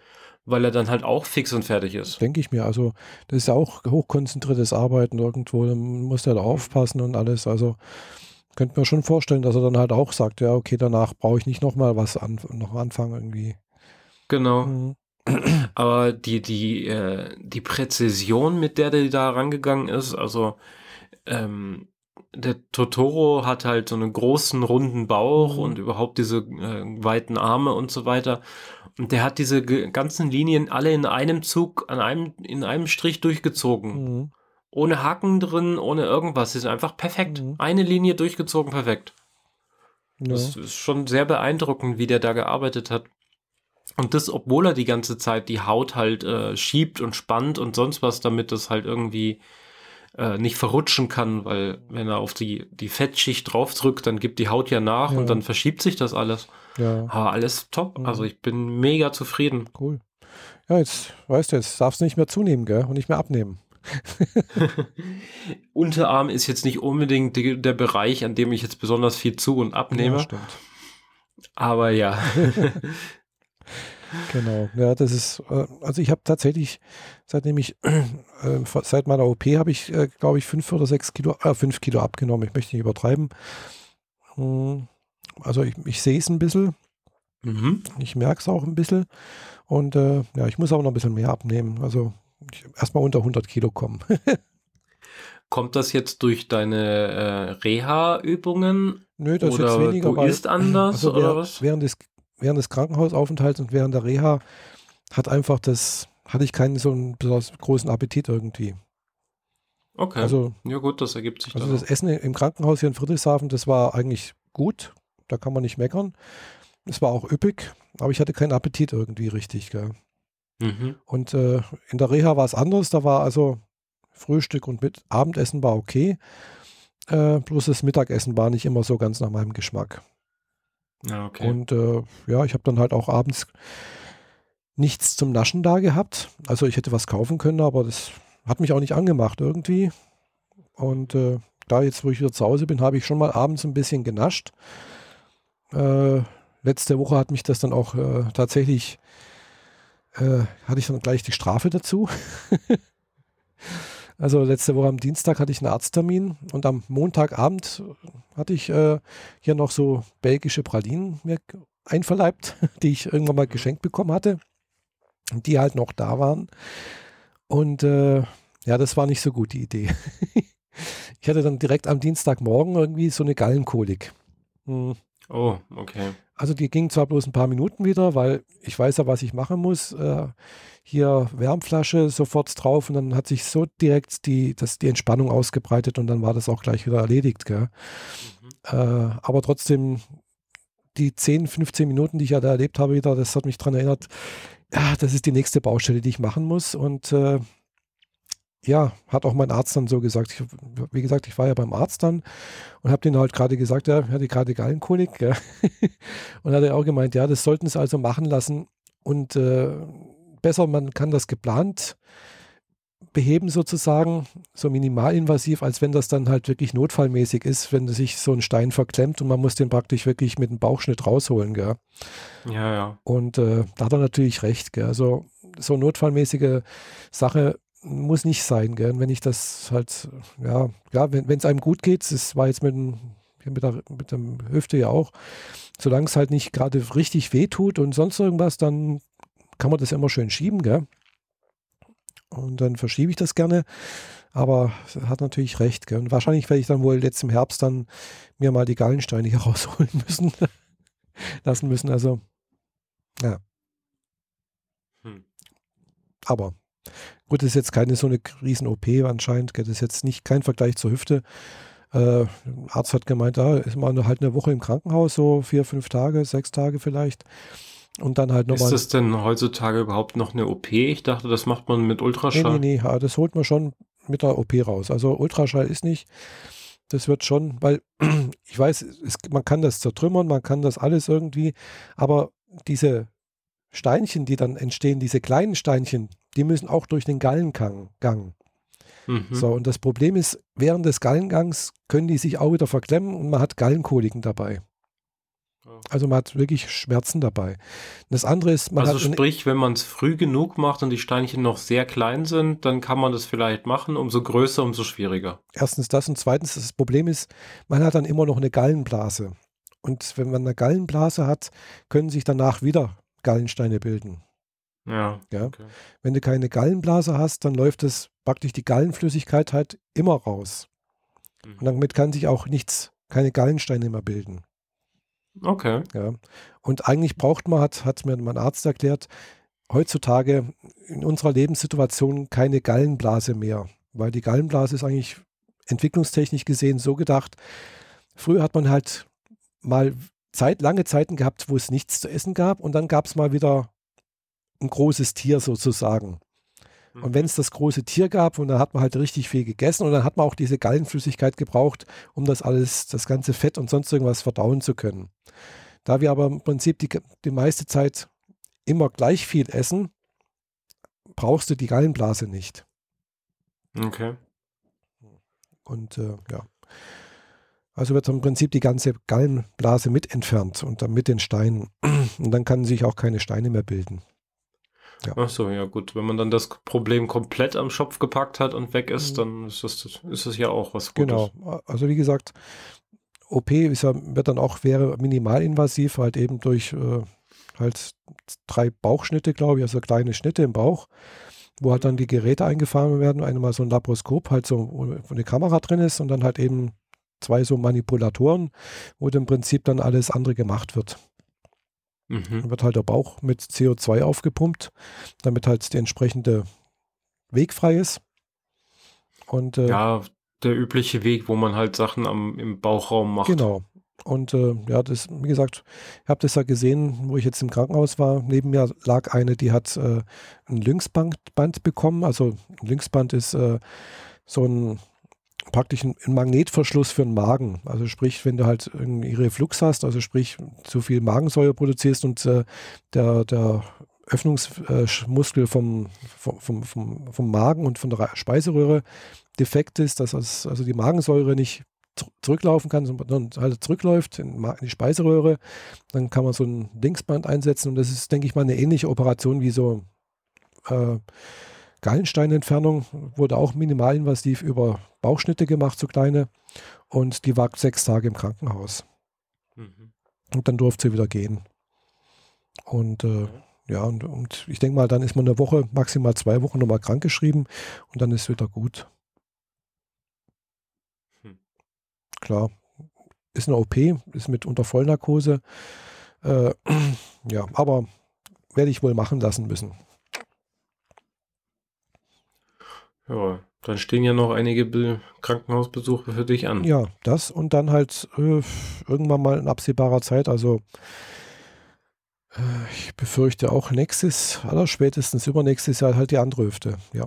weil er dann halt auch fix und fertig ist. Denke ich mir. Also das ist ja auch hochkonzentriertes Arbeiten irgendwo. Dann muss er da aufpassen und alles. Also könnte mir schon vorstellen, dass er dann halt auch sagt, ja okay, danach brauche ich nicht nochmal was an, noch anfangen irgendwie. Genau. Mhm. Aber die, die, äh, die Präzision, mit der der da rangegangen ist, also ähm, der Totoro hat halt so einen großen runden Bauch mhm. und überhaupt diese äh, weiten Arme und so weiter. Und der hat diese ganzen Linien alle in einem Zug, an einem, in einem Strich durchgezogen. Mhm. Ohne Haken drin, ohne irgendwas. Das ist einfach perfekt. Mhm. Eine Linie durchgezogen, perfekt. Ja. Das ist schon sehr beeindruckend, wie der da gearbeitet hat. Und das, obwohl er die ganze Zeit die Haut halt äh, schiebt und spannt und sonst was, damit das halt irgendwie äh, nicht verrutschen kann, weil wenn er auf die, die Fettschicht draufdrückt, dann gibt die Haut ja nach ja. und dann verschiebt sich das alles. Ja. Aber alles top. Ja. Also ich bin mega zufrieden. Cool. Ja, jetzt weißt du, jetzt darfst du nicht mehr zunehmen, gell? Und nicht mehr abnehmen. Unterarm ist jetzt nicht unbedingt die, der Bereich, an dem ich jetzt besonders viel zu und abnehme. Ja, stimmt. Aber ja. Genau, ja, das ist, äh, also ich habe tatsächlich, seitdem ich, äh, seit meiner OP habe ich, äh, glaube ich, fünf oder sechs Kilo, äh, fünf Kilo abgenommen. Ich möchte nicht übertreiben. Hm, also ich, ich sehe es ein bisschen. Mhm. Ich merke es auch ein bisschen. Und äh, ja, ich muss auch noch ein bisschen mehr abnehmen. Also erstmal unter 100 Kilo kommen. Kommt das jetzt durch deine äh, Reha-Übungen? Nö, das oder ist jetzt weniger. Du isst anders also oder was? Während des während des Krankenhausaufenthalts und während der Reha hat einfach das, hatte ich keinen so einen besonders großen Appetit irgendwie. Okay. Also, ja gut, das ergibt sich Also das Essen im Krankenhaus hier in Friedrichshafen, das war eigentlich gut. Da kann man nicht meckern. Es war auch üppig, aber ich hatte keinen Appetit irgendwie richtig. Mhm. Und äh, in der Reha war es anders. Da war also Frühstück und mit Abendessen war okay. Äh, bloß das Mittagessen war nicht immer so ganz nach meinem Geschmack. Ja, okay. Und äh, ja, ich habe dann halt auch abends nichts zum Naschen da gehabt. Also ich hätte was kaufen können, aber das hat mich auch nicht angemacht irgendwie. Und äh, da jetzt, wo ich wieder zu Hause bin, habe ich schon mal abends ein bisschen genascht. Äh, letzte Woche hat mich das dann auch äh, tatsächlich, äh, hatte ich dann gleich die Strafe dazu. Also letzte Woche am Dienstag hatte ich einen Arzttermin und am Montagabend hatte ich äh, hier noch so belgische Pralinen mir einverleibt, die ich irgendwann mal geschenkt bekommen hatte, die halt noch da waren. Und äh, ja, das war nicht so gut, die Idee. ich hatte dann direkt am Dienstagmorgen irgendwie so eine Gallenkolik. Hm. Oh, okay. Also die ging zwar bloß ein paar Minuten wieder, weil ich weiß ja, was ich machen muss. Äh, hier Wärmflasche sofort drauf und dann hat sich so direkt die, das, die Entspannung ausgebreitet und dann war das auch gleich wieder erledigt. Mhm. Äh, aber trotzdem, die 10, 15 Minuten, die ich ja da erlebt habe, wieder, das hat mich daran erinnert, ja, das ist die nächste Baustelle, die ich machen muss. Und äh, ja, hat auch mein Arzt dann so gesagt. Ich, wie gesagt, ich war ja beim Arzt dann und habe den halt gerade gesagt, ja, ich hatte gerade Gallenkolik. Ja. und hat er auch gemeint, ja, das sollten sie also machen lassen. Und äh, besser, man kann das geplant beheben sozusagen, so minimalinvasiv, als wenn das dann halt wirklich notfallmäßig ist, wenn sich so ein Stein verklemmt und man muss den praktisch wirklich mit einem Bauchschnitt rausholen, gell? Ja, ja. Und äh, da hat er natürlich recht, gell? Also so notfallmäßige Sache muss nicht sein, gell? wenn ich das halt, ja, ja wenn es einem gut geht, das war jetzt mit, mit, der, mit dem Hüfte ja auch, solange es halt nicht gerade richtig weh tut und sonst irgendwas, dann kann man das immer schön schieben, gell? Und dann verschiebe ich das gerne. Aber hat natürlich recht. Gell? Und wahrscheinlich werde ich dann wohl jetzt im Herbst dann mir mal die Gallensteine hier rausholen müssen. lassen müssen. Also, ja. Aber gut, das ist jetzt keine so eine riesen-OP anscheinend. Das ist jetzt nicht kein Vergleich zur Hüfte. Äh, Arzt hat gemeint, da ist man halt eine Woche im Krankenhaus, so vier, fünf Tage, sechs Tage vielleicht. Und dann halt nochmal. Ist das denn heutzutage überhaupt noch eine OP? Ich dachte, das macht man mit Ultraschall. Nee, nee, nee, das holt man schon mit der OP raus. Also Ultraschall ist nicht. Das wird schon, weil ich weiß, es, man kann das zertrümmern, man kann das alles irgendwie, aber diese Steinchen, die dann entstehen, diese kleinen Steinchen, die müssen auch durch den Gallengang. Mhm. So, und das Problem ist, während des Gallengangs können die sich auch wieder verklemmen und man hat Gallenkoliken dabei. Also man hat wirklich Schmerzen dabei. Das andere ist, man also hat sprich, wenn man es früh genug macht und die Steinchen noch sehr klein sind, dann kann man das vielleicht machen. Umso größer, umso schwieriger. Erstens das und zweitens das Problem ist, man hat dann immer noch eine Gallenblase. Und wenn man eine Gallenblase hat, können sich danach wieder Gallensteine bilden. Ja. ja? Okay. Wenn du keine Gallenblase hast, dann läuft es praktisch die Gallenflüssigkeit halt immer raus. Mhm. Und damit kann sich auch nichts, keine Gallensteine mehr bilden. Okay. Ja. Und eigentlich braucht man, hat, hat mir mein Arzt erklärt, heutzutage in unserer Lebenssituation keine Gallenblase mehr, weil die Gallenblase ist eigentlich entwicklungstechnisch gesehen so gedacht. Früher hat man halt mal Zeit, lange Zeiten gehabt, wo es nichts zu essen gab und dann gab es mal wieder ein großes Tier sozusagen. Und mhm. wenn es das große Tier gab, und dann hat man halt richtig viel gegessen und dann hat man auch diese Gallenflüssigkeit gebraucht, um das alles, das ganze Fett und sonst irgendwas verdauen zu können. Da wir aber im Prinzip die, die meiste Zeit immer gleich viel essen, brauchst du die Gallenblase nicht. Okay. Und äh, ja. Also wird im Prinzip die ganze Gallenblase mit entfernt und dann mit den Steinen. Und dann kann sich auch keine Steine mehr bilden. Ja. Ach so, ja gut. Wenn man dann das Problem komplett am Schopf gepackt hat und weg ist, mhm. dann ist das, ist das ja auch was Gutes. Genau. Also wie gesagt, OP ist ja, wird dann auch, wäre minimalinvasiv, halt eben durch äh, halt drei Bauchschnitte, glaube ich, also kleine Schnitte im Bauch, wo halt dann die Geräte eingefahren werden. Einmal so ein Laparoskop, halt so, wo eine Kamera drin ist und dann halt eben zwei so Manipulatoren, wo im Prinzip dann alles andere gemacht wird. Mhm. Dann wird halt der Bauch mit CO2 aufgepumpt, damit halt der entsprechende Weg frei ist. Und, äh, ja, der übliche Weg, wo man halt Sachen am, im Bauchraum macht. Genau. Und äh, ja, das, wie gesagt, ich habe das ja gesehen, wo ich jetzt im Krankenhaus war. Neben mir lag eine, die hat äh, ein Lynxband bekommen. Also ein Lynxband ist äh, so ein praktisch ein, Magnetverschluss für den Magen. Also sprich, wenn du halt irgendwie Reflux hast, also sprich zu viel Magensäure produzierst und äh, der, der Öffnungsmuskel vom, vom, vom, vom Magen und von der Speiseröhre defekt ist, dass also die Magensäure nicht zurücklaufen kann, sondern halt zurückläuft in, die Speiseröhre, dann kann man so ein Linksband einsetzen und das ist, denke ich mal, eine ähnliche Operation wie so äh, Gallensteinentfernung wurde auch minimalinvasiv über Bauchschnitte gemacht, so kleine. Und die war sechs Tage im Krankenhaus. Mhm. Und dann durfte sie wieder gehen. Und äh, ja, und, und ich denke mal, dann ist man eine Woche, maximal zwei Wochen nochmal krankgeschrieben und dann ist wieder gut. Hm. Klar, ist eine OP, ist mit unter Vollnarkose. Äh, ja, aber werde ich wohl machen lassen müssen. Ja, dann stehen ja noch einige Be Krankenhausbesuche für dich an. Ja, das und dann halt äh, irgendwann mal in absehbarer Zeit, also äh, ich befürchte auch nächstes, aller spätestens übernächstes Jahr halt die andere Hüfte, ja.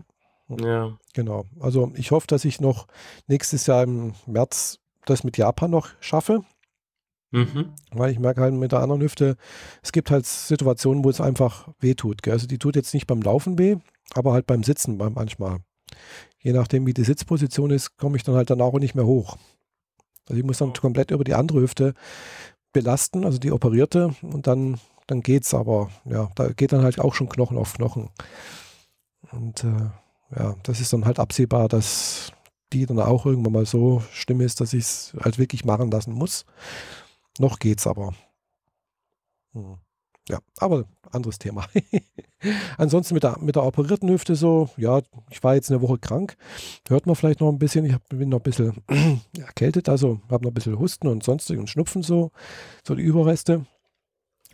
Ja. Genau. Also ich hoffe, dass ich noch nächstes Jahr im März das mit Japan noch schaffe. Mhm. Weil ich merke halt mit der anderen Hüfte, es gibt halt Situationen, wo es einfach weh tut. Gell? Also die tut jetzt nicht beim Laufen weh, aber halt beim Sitzen manchmal je nachdem, wie die Sitzposition ist, komme ich dann halt dann auch nicht mehr hoch. Also ich muss dann komplett über die andere Hüfte belasten, also die operierte, und dann, dann es. Aber ja, da geht dann halt auch schon Knochen auf Knochen. Und äh, ja, das ist dann halt absehbar, dass die dann auch irgendwann mal so schlimm ist, dass ich es halt wirklich machen lassen muss. Noch geht's aber. Hm. Ja, aber anderes Thema. Ansonsten mit der, mit der operierten Hüfte so, ja, ich war jetzt eine Woche krank. Hört man vielleicht noch ein bisschen. Ich hab, bin noch ein bisschen erkältet, also habe noch ein bisschen Husten und sonstigen Schnupfen so, so die Überreste.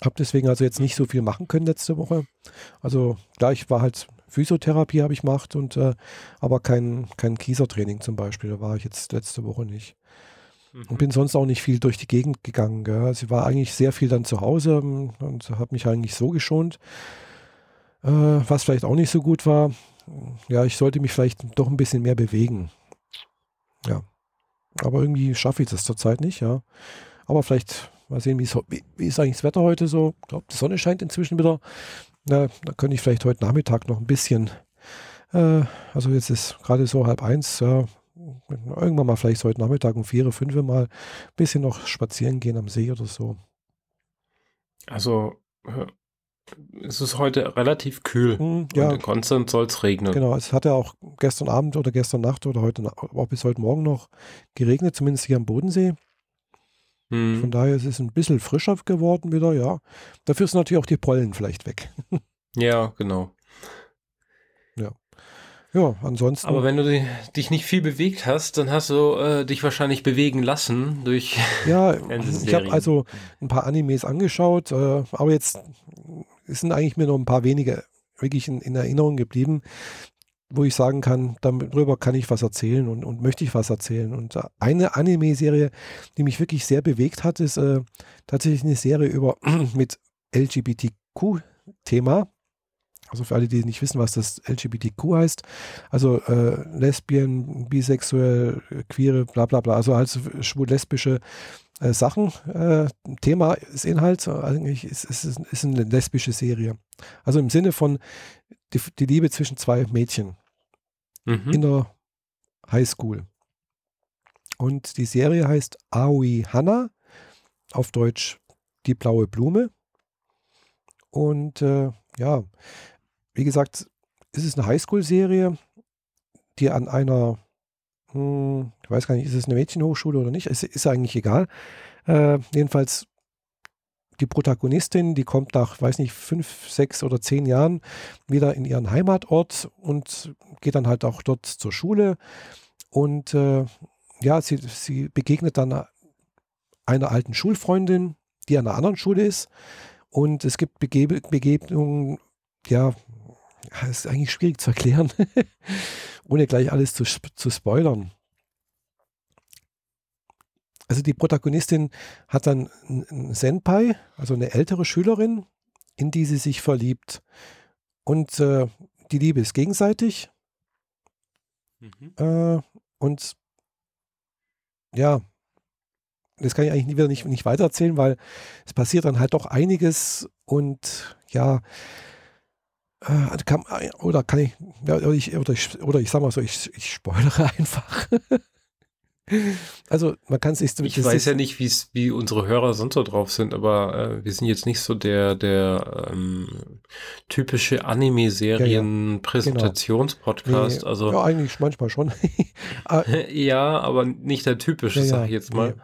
Habe deswegen also jetzt nicht so viel machen können letzte Woche. Also klar, ich war halt Physiotherapie habe ich gemacht und äh, aber kein, kein Kiesertraining zum Beispiel. Da war ich jetzt letzte Woche nicht. Mhm. Und bin sonst auch nicht viel durch die Gegend gegangen. Gell. Also ich war eigentlich sehr viel dann zu Hause und habe mich eigentlich so geschont. Äh, was vielleicht auch nicht so gut war. Ja, ich sollte mich vielleicht doch ein bisschen mehr bewegen. Ja. Aber irgendwie schaffe ich das zurzeit nicht, ja. Aber vielleicht mal sehen, wie, wie ist eigentlich das Wetter heute so. Ich glaube, die Sonne scheint inzwischen wieder. Na, da könnte ich vielleicht heute Nachmittag noch ein bisschen, äh, also jetzt ist gerade so halb eins, ja, irgendwann mal vielleicht heute Nachmittag um vier, fünf mal ein bisschen noch spazieren gehen am See oder so. Also es ist heute relativ kühl. Mm, ja. Und in Konstanz soll es regnen. Genau, es hat ja auch gestern Abend oder gestern Nacht oder heute auch bis heute Morgen noch geregnet, zumindest hier am Bodensee. Hm. Von daher ist es ein bisschen frischer geworden wieder, ja. Dafür sind natürlich auch die Pollen vielleicht weg. ja, genau. Ja. Ansonsten. Aber wenn du dich nicht viel bewegt hast, dann hast du äh, dich wahrscheinlich bewegen lassen durch. Ja, ich habe also ein paar Animes angeschaut, äh, aber jetzt sind eigentlich mir noch ein paar wenige wirklich in, in Erinnerung geblieben, wo ich sagen kann, darüber kann ich was erzählen und, und möchte ich was erzählen. Und eine Anime-Serie, die mich wirklich sehr bewegt hat, ist äh, tatsächlich eine Serie über mit LGBTQ-Thema. Also für alle, die nicht wissen, was das LGBTQ heißt. Also äh, Lesbien, bisexuell, queere, bla bla bla. Also halt schwul-lesbische äh, Sachen. Äh, Thema ist Inhalt, eigentlich ist es ist, ist eine lesbische Serie. Also im Sinne von die, die Liebe zwischen zwei Mädchen mhm. in der Highschool. Und die Serie heißt Aoi Hanna, auf Deutsch die blaue Blume. Und äh, ja, wie gesagt, es ist eine Highschool-Serie, die an einer hm, ich weiß gar nicht, ist es eine Mädchenhochschule oder nicht? Ist, ist eigentlich egal. Äh, jedenfalls die Protagonistin, die kommt nach, weiß nicht, fünf, sechs oder zehn Jahren wieder in ihren Heimatort und geht dann halt auch dort zur Schule. Und äh, ja, sie, sie begegnet dann einer alten Schulfreundin, die an einer anderen Schule ist. Und es gibt Begebe Begegnungen, ja, ist eigentlich schwierig zu erklären. ohne gleich alles zu, zu spoilern. Also die Protagonistin hat dann einen Senpai, also eine ältere Schülerin, in die sie sich verliebt. Und äh, die Liebe ist gegenseitig. Mhm. Äh, und ja, das kann ich eigentlich wieder nicht, nicht weitererzählen, weil es passiert dann halt doch einiges und ja, äh, kann, oder kann ich, ja, oder ich, oder ich, oder ich sag mal so, ich, ich spoilere einfach. also man kann es sich. Ich weiß ja nicht, wie unsere Hörer sonst so drauf sind, aber äh, wir sind jetzt nicht so der, der ähm, typische Anime-Serien-Präsentationspodcast. Ja, ja. also, ja, eigentlich manchmal schon. ja, aber nicht der typische, ja, sag ich jetzt mal. Nee.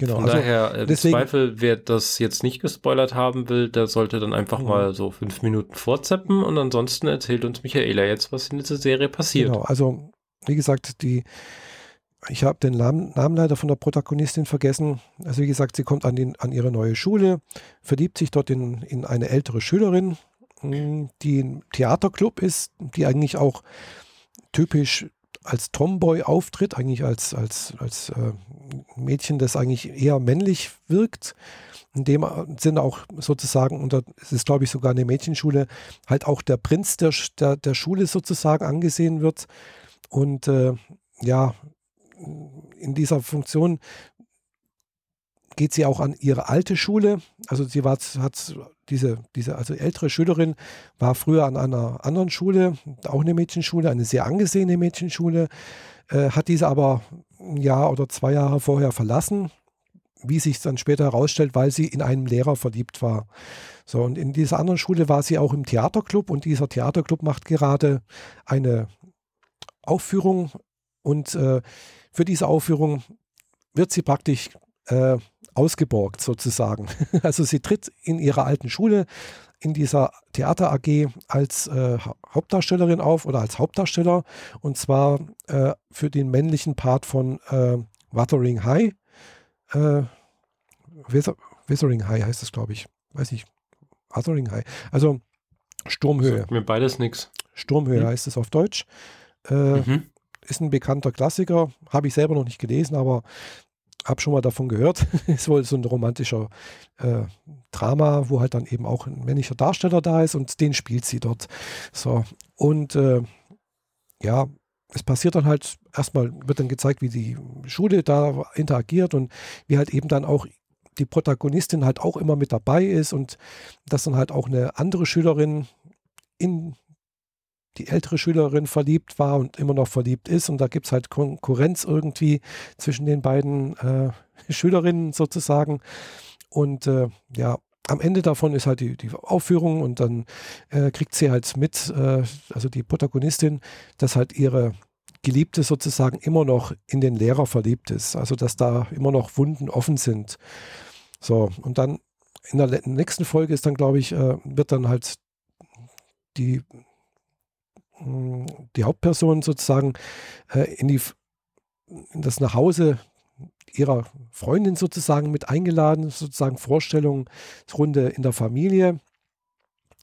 Genau, Von also daher, äh, deswegen, Zweifel, wer das jetzt nicht gespoilert haben will, der sollte dann einfach mhm. mal so fünf Minuten vorzeppen und ansonsten erzählt uns Michaela jetzt, was in dieser Serie passiert. Genau, also wie gesagt, die, ich habe den Namen, Namen leider von der Protagonistin vergessen. Also wie gesagt, sie kommt an, den, an ihre neue Schule, verliebt sich dort in, in eine ältere Schülerin, die ein Theaterclub ist, die eigentlich auch typisch als Tomboy auftritt, eigentlich als, als, als äh, Mädchen, das eigentlich eher männlich wirkt. In dem Sinne auch sozusagen, und es ist glaube ich sogar eine Mädchenschule, halt auch der Prinz der, der, der Schule sozusagen angesehen wird. Und äh, ja, in dieser Funktion geht sie auch an ihre alte Schule. Also sie war, hat diese, diese, also ältere Schülerin war früher an einer anderen Schule, auch eine Mädchenschule, eine sehr angesehene Mädchenschule, äh, hat diese aber ein Jahr oder zwei Jahre vorher verlassen, wie sich dann später herausstellt, weil sie in einen Lehrer verliebt war. So, und in dieser anderen Schule war sie auch im Theaterclub und dieser Theaterclub macht gerade eine Aufführung und äh, für diese Aufführung wird sie praktisch äh, ausgeborgt sozusagen. Also sie tritt in ihrer alten Schule in dieser Theater AG als äh, Hauptdarstellerin auf oder als Hauptdarsteller und zwar äh, für den männlichen Part von äh, Wuthering High. Äh, Wuthering High heißt es, glaube ich. Weiß nicht. Wuthering High. Also Sturmhöhe. Sagt mir beides nichts. Sturmhöhe mhm. heißt es auf Deutsch. Äh, mhm. Ist ein bekannter Klassiker, habe ich selber noch nicht gelesen, aber habe schon mal davon gehört. ist wohl so ein romantischer äh, Drama, wo halt dann eben auch ein männlicher Darsteller da ist und den spielt sie dort. So. Und äh, ja, es passiert dann halt, erstmal wird dann gezeigt, wie die Schule da interagiert und wie halt eben dann auch die Protagonistin halt auch immer mit dabei ist und dass dann halt auch eine andere Schülerin in die ältere Schülerin verliebt war und immer noch verliebt ist. Und da gibt es halt Konkurrenz irgendwie zwischen den beiden äh, Schülerinnen sozusagen. Und äh, ja, am Ende davon ist halt die, die Aufführung und dann äh, kriegt sie halt mit, äh, also die Protagonistin, dass halt ihre Geliebte sozusagen immer noch in den Lehrer verliebt ist. Also dass da immer noch Wunden offen sind. So, und dann in der nächsten Folge ist dann, glaube ich, äh, wird dann halt die die Hauptperson sozusagen äh, in, die, in das Nachhause ihrer Freundin sozusagen mit eingeladen, sozusagen Vorstellungsrunde in der Familie.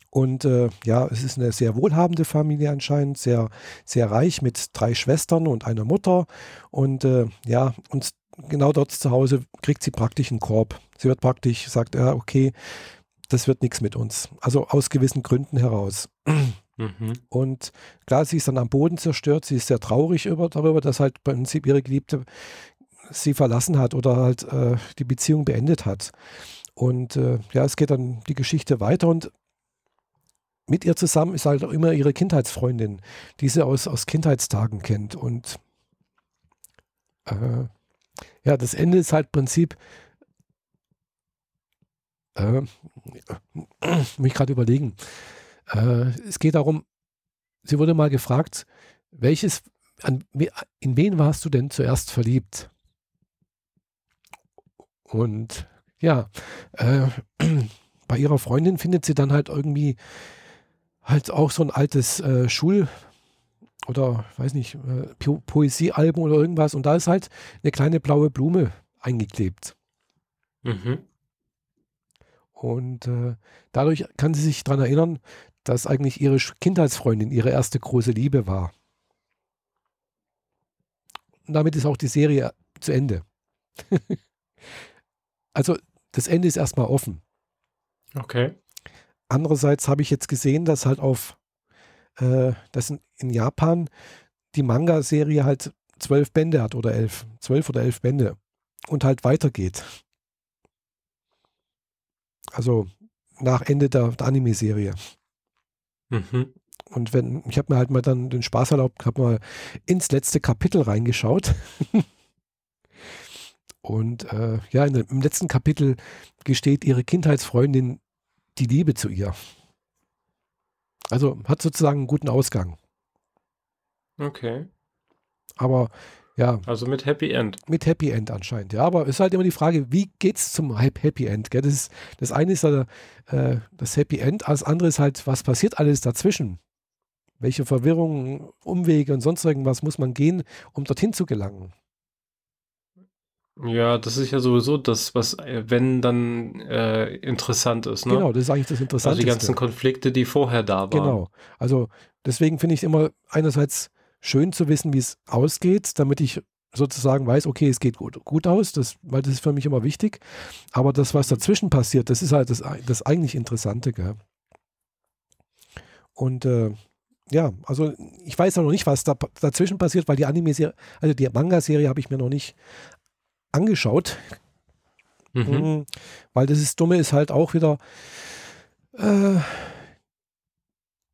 Und äh, ja, es ist eine sehr wohlhabende Familie anscheinend, sehr, sehr reich mit drei Schwestern und einer Mutter. Und äh, ja, und genau dort zu Hause kriegt sie praktisch einen Korb. Sie wird praktisch, sagt, ja, okay, das wird nichts mit uns. Also aus gewissen Gründen heraus. Mhm. Und klar, sie ist dann am Boden zerstört. Sie ist sehr traurig über, darüber, dass halt im Prinzip ihre Geliebte sie verlassen hat oder halt äh, die Beziehung beendet hat. Und äh, ja, es geht dann die Geschichte weiter und mit ihr zusammen ist halt auch immer ihre Kindheitsfreundin, die sie aus, aus Kindheitstagen kennt. Und äh, ja, das Ende ist halt Prinzip, äh, mich gerade überlegen, äh, es geht darum, sie wurde mal gefragt, welches, an, in wen warst du denn zuerst verliebt? Und ja, äh, bei ihrer Freundin findet sie dann halt irgendwie halt auch so ein altes äh, Schul- oder weiß nicht, äh, po Poesiealbum oder irgendwas und da ist halt eine kleine blaue Blume eingeklebt. Mhm. Und äh, dadurch kann sie sich daran erinnern, dass eigentlich ihre Kindheitsfreundin ihre erste große Liebe war. Und damit ist auch die Serie zu Ende. also das Ende ist erstmal offen. Okay. Andererseits habe ich jetzt gesehen, dass halt auf, äh, dass in, in Japan die Manga-Serie halt zwölf Bände hat oder elf, zwölf oder elf Bände und halt weitergeht. Also nach Ende der, der Anime-Serie. Mhm. Und wenn, ich habe mir halt mal dann den Spaß erlaubt, habe mal ins letzte Kapitel reingeschaut. Und äh, ja, in, im letzten Kapitel gesteht ihre Kindheitsfreundin die Liebe zu ihr. Also hat sozusagen einen guten Ausgang. Okay. Aber ja. Also mit Happy End. Mit Happy End anscheinend, ja. Aber es ist halt immer die Frage, wie geht's zum Happy End? Gell? Das, ist, das eine ist ja, äh, das Happy End, das andere ist halt, was passiert alles dazwischen? Welche Verwirrungen, Umwege und sonst irgendwas muss man gehen, um dorthin zu gelangen? Ja, das ist ja sowieso das, was, äh, wenn dann äh, interessant ist. Ne? Genau, das ist eigentlich das Interessante. Also die ganzen Konflikte, die vorher da waren. Genau. Also deswegen finde ich immer einerseits schön zu wissen, wie es ausgeht, damit ich sozusagen weiß, okay, es geht gut, gut aus, das, weil das ist für mich immer wichtig. Aber das, was dazwischen passiert, das ist halt das, das eigentlich Interessante. Gell? Und äh, ja, also ich weiß auch noch nicht, was da dazwischen passiert, weil die Anime-Serie, also die Manga-Serie habe ich mir noch nicht angeschaut. Mhm. Mhm, weil das ist Dumme ist halt auch wieder, äh,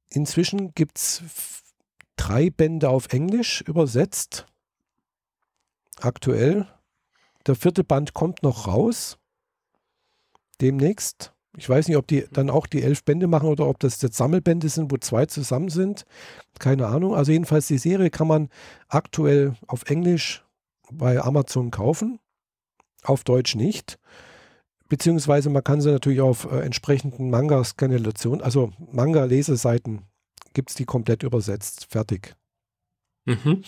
inzwischen gibt es drei Bände auf Englisch übersetzt. Aktuell. Der vierte Band kommt noch raus. Demnächst. Ich weiß nicht, ob die dann auch die elf Bände machen oder ob das jetzt Sammelbände sind, wo zwei zusammen sind. Keine Ahnung. Also jedenfalls die Serie kann man aktuell auf Englisch bei Amazon kaufen. Auf Deutsch nicht. Beziehungsweise man kann sie natürlich auf äh, entsprechenden Manga-Skanulationen, also Manga-Leseseiten gibt es die komplett übersetzt. Fertig. Mhm.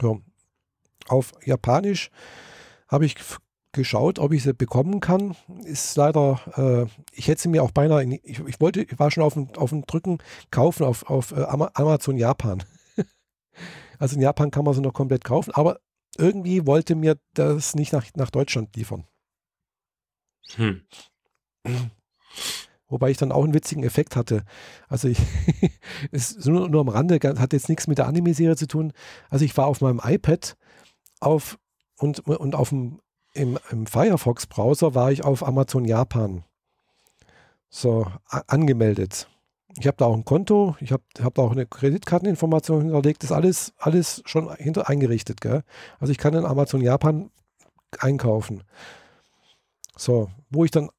So. Auf Japanisch habe ich geschaut, ob ich sie bekommen kann. Ist leider, äh, ich hätte sie mir auch beinahe, in, ich, ich, wollte, ich war schon auf dem, auf dem Drücken kaufen auf, auf äh, Amazon Japan. also in Japan kann man sie noch komplett kaufen, aber irgendwie wollte mir das nicht nach, nach Deutschland liefern. Hm. Wobei ich dann auch einen witzigen Effekt hatte. Also ich, ist nur, nur am Rande, hat jetzt nichts mit der Anime-Serie zu tun. Also ich war auf meinem iPad auf und, und auf dem im, im Firefox-Browser war ich auf Amazon Japan. So, angemeldet. Ich habe da auch ein Konto, ich habe hab da auch eine Kreditkarteninformation hinterlegt, das ist alles, alles schon hinter eingerichtet. Gell? Also ich kann in Amazon Japan einkaufen. So, wo ich dann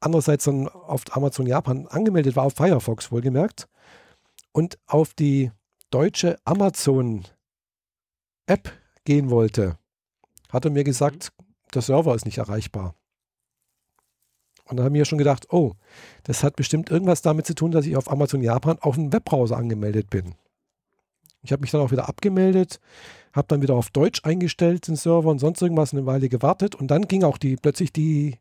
andererseits dann auf Amazon Japan angemeldet war, auf Firefox wohlgemerkt, und auf die deutsche Amazon App gehen wollte, hat er mir gesagt, der Server ist nicht erreichbar. Und dann haben wir schon gedacht, oh, das hat bestimmt irgendwas damit zu tun, dass ich auf Amazon Japan auf dem Webbrowser angemeldet bin. Ich habe mich dann auch wieder abgemeldet, habe dann wieder auf Deutsch eingestellt, den Server und sonst irgendwas eine Weile gewartet und dann ging auch die, plötzlich die,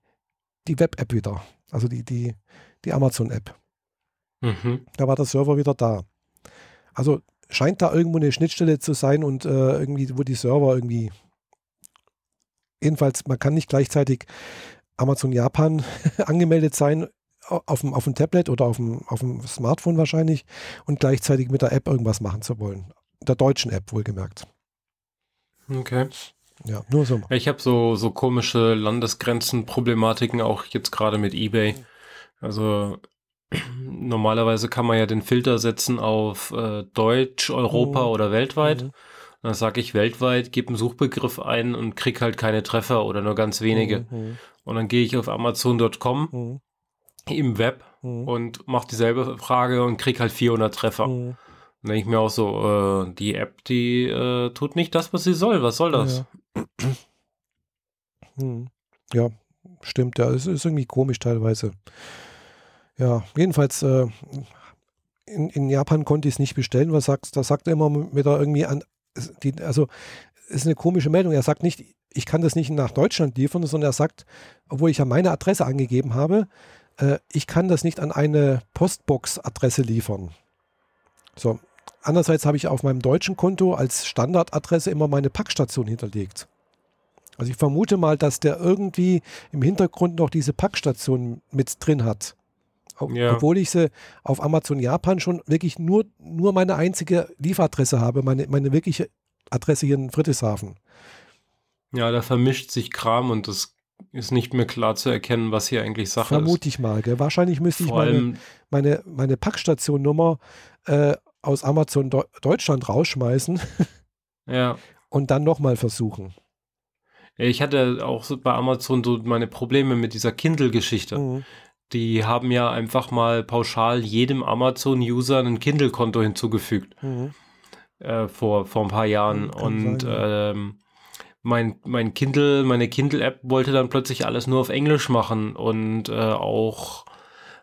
die Web-App wieder, also die, die, die Amazon-App. Mhm. Da war der Server wieder da. Also scheint da irgendwo eine Schnittstelle zu sein und äh, irgendwie, wo die Server irgendwie jedenfalls, man kann nicht gleichzeitig Amazon Japan angemeldet sein auf dem, auf dem Tablet oder auf dem, auf dem Smartphone wahrscheinlich und gleichzeitig mit der App irgendwas machen zu wollen. Der deutschen App wohlgemerkt. Okay. Ja, nur so. Ich habe so, so komische Landesgrenzenproblematiken auch jetzt gerade mit eBay. Also normalerweise kann man ja den Filter setzen auf äh, Deutsch, Europa mhm. oder weltweit. Mhm. Dann sage ich weltweit, gebe einen Suchbegriff ein und krieg halt keine Treffer oder nur ganz wenige. Mhm. Und dann gehe ich auf Amazon.com mhm. im Web mhm. und mache dieselbe Frage und krieg halt 400 Treffer. Mhm. Dann denke ich mir auch so, äh, die App, die äh, tut nicht das, was sie soll. Was soll das? Ja, mhm. ja stimmt. Ja, es ist irgendwie komisch teilweise. Ja, jedenfalls äh, in, in, Japan konnte ich es nicht bestellen, was sagst, da sagt er immer mit der irgendwie an, die, also ist eine komische Meldung. Er sagt nicht, ich kann das nicht nach Deutschland liefern, sondern er sagt, obwohl ich ja meine Adresse angegeben habe, äh, ich kann das nicht an eine Postbox-Adresse liefern. So. Andererseits habe ich auf meinem deutschen Konto als Standardadresse immer meine Packstation hinterlegt. Also ich vermute mal, dass der irgendwie im Hintergrund noch diese Packstation mit drin hat. Ja. Obwohl ich sie auf Amazon Japan schon wirklich nur, nur meine einzige Lieferadresse habe, meine, meine wirkliche Adresse hier in Friedrichshafen. Ja, da vermischt sich Kram und das ist nicht mehr klar zu erkennen, was hier eigentlich Sache Vermute ist. Vermute ich mal. Gell? Wahrscheinlich müsste ich meine, meine, meine Packstationnummer äh, aus Amazon Do Deutschland rausschmeißen. ja. Und dann nochmal versuchen. Ich hatte auch bei Amazon so meine Probleme mit dieser Kindle-Geschichte. Mhm. Die haben ja einfach mal pauschal jedem Amazon-User ein Kindle-Konto hinzugefügt. Mhm. Äh, vor, vor ein paar Jahren. Kann und sein, ja. ähm, mein, mein Kindle, meine Kindle-App wollte dann plötzlich alles nur auf Englisch machen und äh, auch,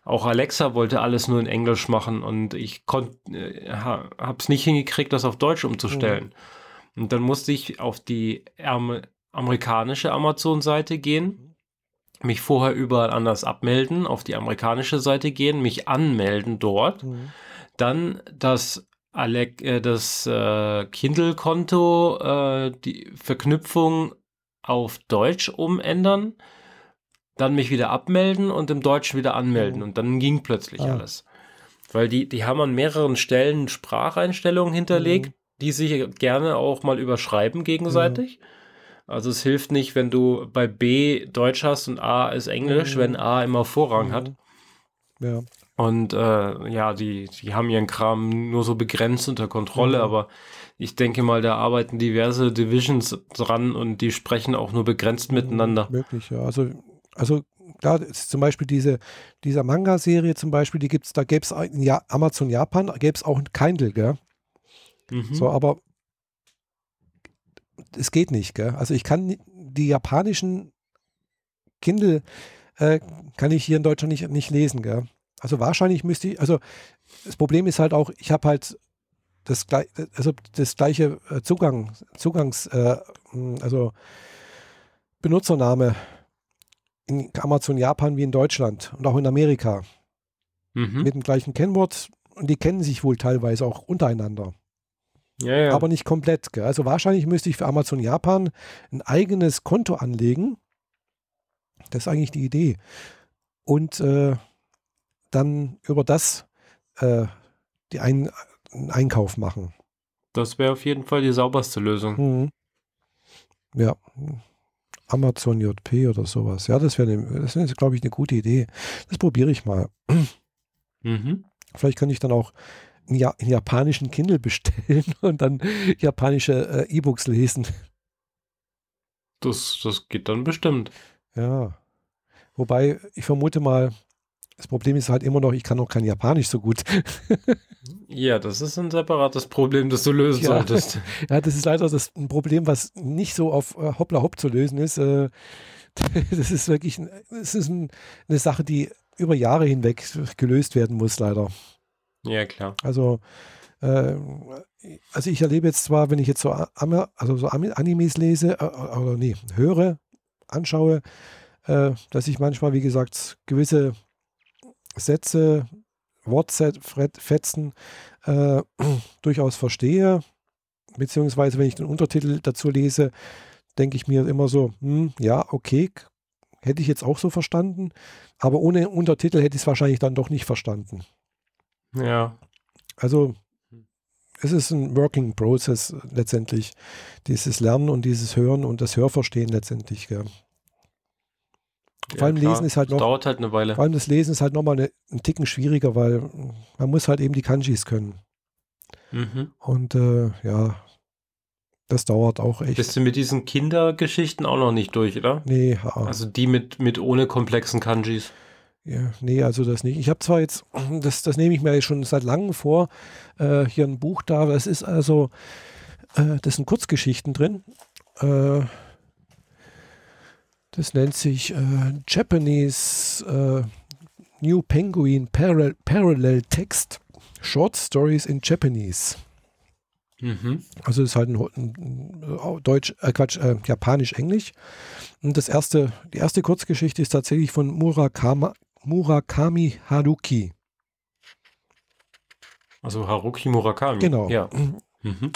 auch Alexa wollte alles nur in Englisch machen und ich konnte, äh, hab's nicht hingekriegt, das auf Deutsch umzustellen. Mhm. Und dann musste ich auf die Am amerikanische Amazon-Seite gehen mich vorher überall anders abmelden, auf die amerikanische Seite gehen, mich anmelden dort, mhm. dann das Alec, äh, das äh, Kindle-Konto, äh, die Verknüpfung auf Deutsch umändern, dann mich wieder abmelden und im Deutschen wieder anmelden mhm. und dann ging plötzlich ah. alles. Weil die, die haben an mehreren Stellen Spracheinstellungen hinterlegt, mhm. die sich gerne auch mal überschreiben gegenseitig. Mhm. Also es hilft nicht, wenn du bei B Deutsch hast und A ist Englisch, mhm. wenn A immer Vorrang mhm. hat. Ja. Und äh, ja, die, die haben ihren Kram nur so begrenzt unter Kontrolle, mhm. aber ich denke mal, da arbeiten diverse Divisions dran und die sprechen auch nur begrenzt mhm, miteinander. Möglich, ja. Also, also klar, ist zum Beispiel diese, dieser Manga-Serie zum Beispiel, die gibt es, da gäbe es in ja Amazon Japan, gäbe es auch ein Kindle, gell? Mhm. So, aber es geht nicht, gell? Also ich kann die japanischen Kindle äh, kann ich hier in Deutschland nicht, nicht lesen, gell? Also wahrscheinlich müsste ich, also das Problem ist halt auch, ich habe halt das, also das gleiche äh, Zugang, Zugangs, äh, also Benutzername in Amazon Japan wie in Deutschland und auch in Amerika. Mhm. Mit dem gleichen Kennwort und die kennen sich wohl teilweise auch untereinander. Ja, ja. Aber nicht komplett. Gell? Also wahrscheinlich müsste ich für Amazon Japan ein eigenes Konto anlegen. Das ist eigentlich die Idee. Und äh, dann über das äh, die ein einen Einkauf machen. Das wäre auf jeden Fall die sauberste Lösung. Mhm. Ja. Amazon JP oder sowas. Ja, das wäre, ne, das wäre, glaube ich, eine gute Idee. Das probiere ich mal. Mhm. Vielleicht kann ich dann auch einen, ja einen, japanischen Kindle bestellen und dann japanische äh, E-Books lesen. Das, das geht dann bestimmt. Ja. Wobei, ich vermute mal, das Problem ist halt immer noch, ich kann noch kein Japanisch so gut. ja, das ist ein separates Problem, das du lösen ja. solltest. ja, das ist leider das, ein Problem, was nicht so auf äh, Hoppla Hopp zu lösen ist. Äh, das ist wirklich das ist ein, eine Sache, die über Jahre hinweg gelöst werden muss, leider. Ja, klar. Also, äh, also ich erlebe jetzt zwar, wenn ich jetzt so, also so Animes lese, äh, oder nee, höre, anschaue, äh, dass ich manchmal, wie gesagt, gewisse Sätze, Wortfetzen äh, durchaus verstehe, beziehungsweise wenn ich den Untertitel dazu lese, denke ich mir immer so, hm, ja, okay, hätte ich jetzt auch so verstanden, aber ohne Untertitel hätte ich es wahrscheinlich dann doch nicht verstanden. Ja. Also es ist ein Working Process letztendlich, dieses Lernen und dieses Hören und das Hörverstehen letztendlich. Gell. Vor ja, allem klar. Lesen ist halt noch. Dauert halt eine Weile. Vor allem das Lesen ist halt nochmal eine, einen Ticken schwieriger, weil man muss halt eben die Kanjis können. Mhm. Und äh, ja, das dauert auch echt. Bist du mit diesen Kindergeschichten auch noch nicht durch, oder? Nee. Ja. Also die mit, mit ohne komplexen Kanjis. Ja, nee, also das nicht. Ich habe zwar jetzt, das, das nehme ich mir schon seit langem vor, äh, hier ein Buch da, das ist also, äh, das sind Kurzgeschichten drin. Äh, das nennt sich äh, Japanese äh, New Penguin Parallel, Parallel Text Short Stories in Japanese. Mhm. Also das ist halt ein, ein, ein Deutsch, äh, Quatsch, äh, Japanisch-Englisch. Und das erste, die erste Kurzgeschichte ist tatsächlich von Murakama, Murakami Haruki. Also Haruki Murakami. Genau. Ja. Mhm.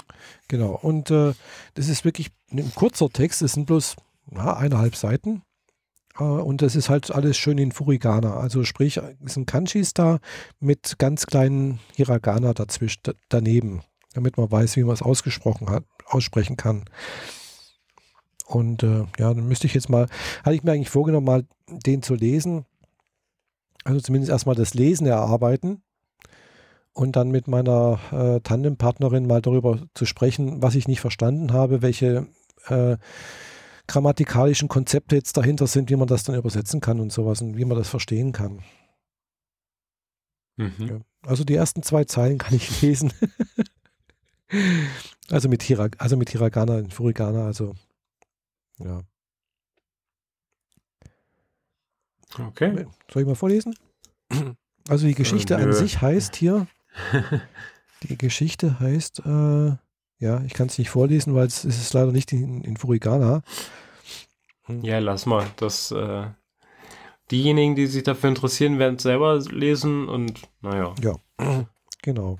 Genau. Und äh, das ist wirklich ein kurzer Text. Es sind bloß na, eineinhalb Seiten. Äh, und das ist halt alles schön in Furigana. Also sprich, es sind Kanjis da mit ganz kleinen Hiragana dazwischen, daneben, damit man weiß, wie man es ausgesprochen hat, aussprechen kann. Und äh, ja, dann müsste ich jetzt mal, hatte ich mir eigentlich vorgenommen, mal den zu lesen. Also zumindest erstmal das Lesen erarbeiten und dann mit meiner äh, Tandempartnerin mal darüber zu sprechen, was ich nicht verstanden habe, welche äh, grammatikalischen Konzepte jetzt dahinter sind, wie man das dann übersetzen kann und sowas und wie man das verstehen kann. Mhm. Ja. Also die ersten zwei Zeilen kann ich lesen. also mit Hirag also mit Hiragana in Furigana, also ja. Okay. Soll ich mal vorlesen? Also die Geschichte äh, an sich heißt hier, die Geschichte heißt, äh, ja, ich kann es nicht vorlesen, weil es ist leider nicht in, in Furigana. Ja, lass mal. Das, äh, diejenigen, die sich dafür interessieren, werden es selber lesen und naja. Ja, genau.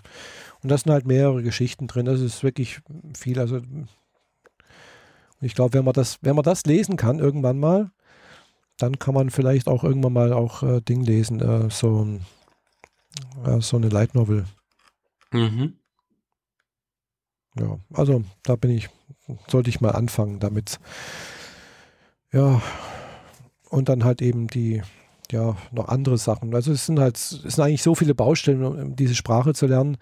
Und das sind halt mehrere Geschichten drin. Das ist wirklich viel. Also ich glaube, wenn man das, wenn man das lesen kann irgendwann mal, dann kann man vielleicht auch irgendwann mal auch äh, Ding lesen, äh, so, äh, so eine Light Novel. Mhm. Ja, also da bin ich, sollte ich mal anfangen damit. Ja, und dann halt eben die, ja, noch andere Sachen. Also es sind halt, es sind eigentlich so viele Baustellen, um diese Sprache zu lernen.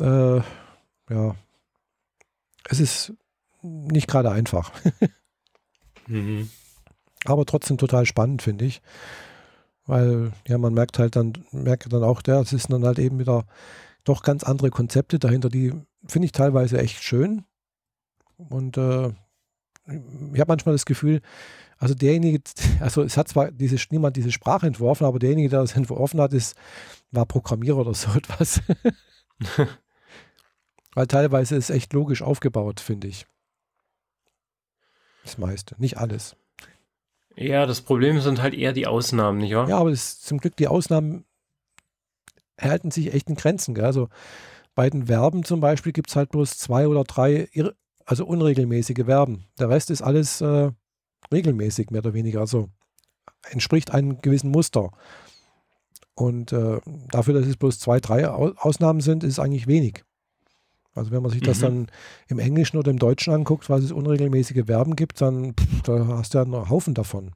Äh, ja, es ist nicht gerade einfach. mhm. Aber trotzdem total spannend, finde ich. Weil, ja, man merkt halt dann, merkt dann auch, ja, es ist dann halt eben wieder doch ganz andere Konzepte dahinter, die finde ich teilweise echt schön. Und äh, ich habe manchmal das Gefühl, also derjenige, also es hat zwar diese, niemand diese Sprache entworfen, aber derjenige, der das entworfen hat, ist, war Programmierer oder so etwas. Weil teilweise ist echt logisch aufgebaut, finde ich. Das meiste, nicht alles. Ja, das Problem sind halt eher die Ausnahmen, nicht wahr? Ja, aber das, zum Glück die Ausnahmen halten sich echt in Grenzen. Gell? Also bei den Verben zum Beispiel gibt es halt bloß zwei oder drei, also unregelmäßige Verben. Der Rest ist alles äh, regelmäßig, mehr oder weniger. Also entspricht einem gewissen Muster. Und äh, dafür, dass es bloß zwei, drei Ausnahmen sind, ist es eigentlich wenig. Also wenn man sich mhm. das dann im Englischen oder im Deutschen anguckt, was es unregelmäßige Verben gibt, dann pff, da hast du ja einen Haufen davon.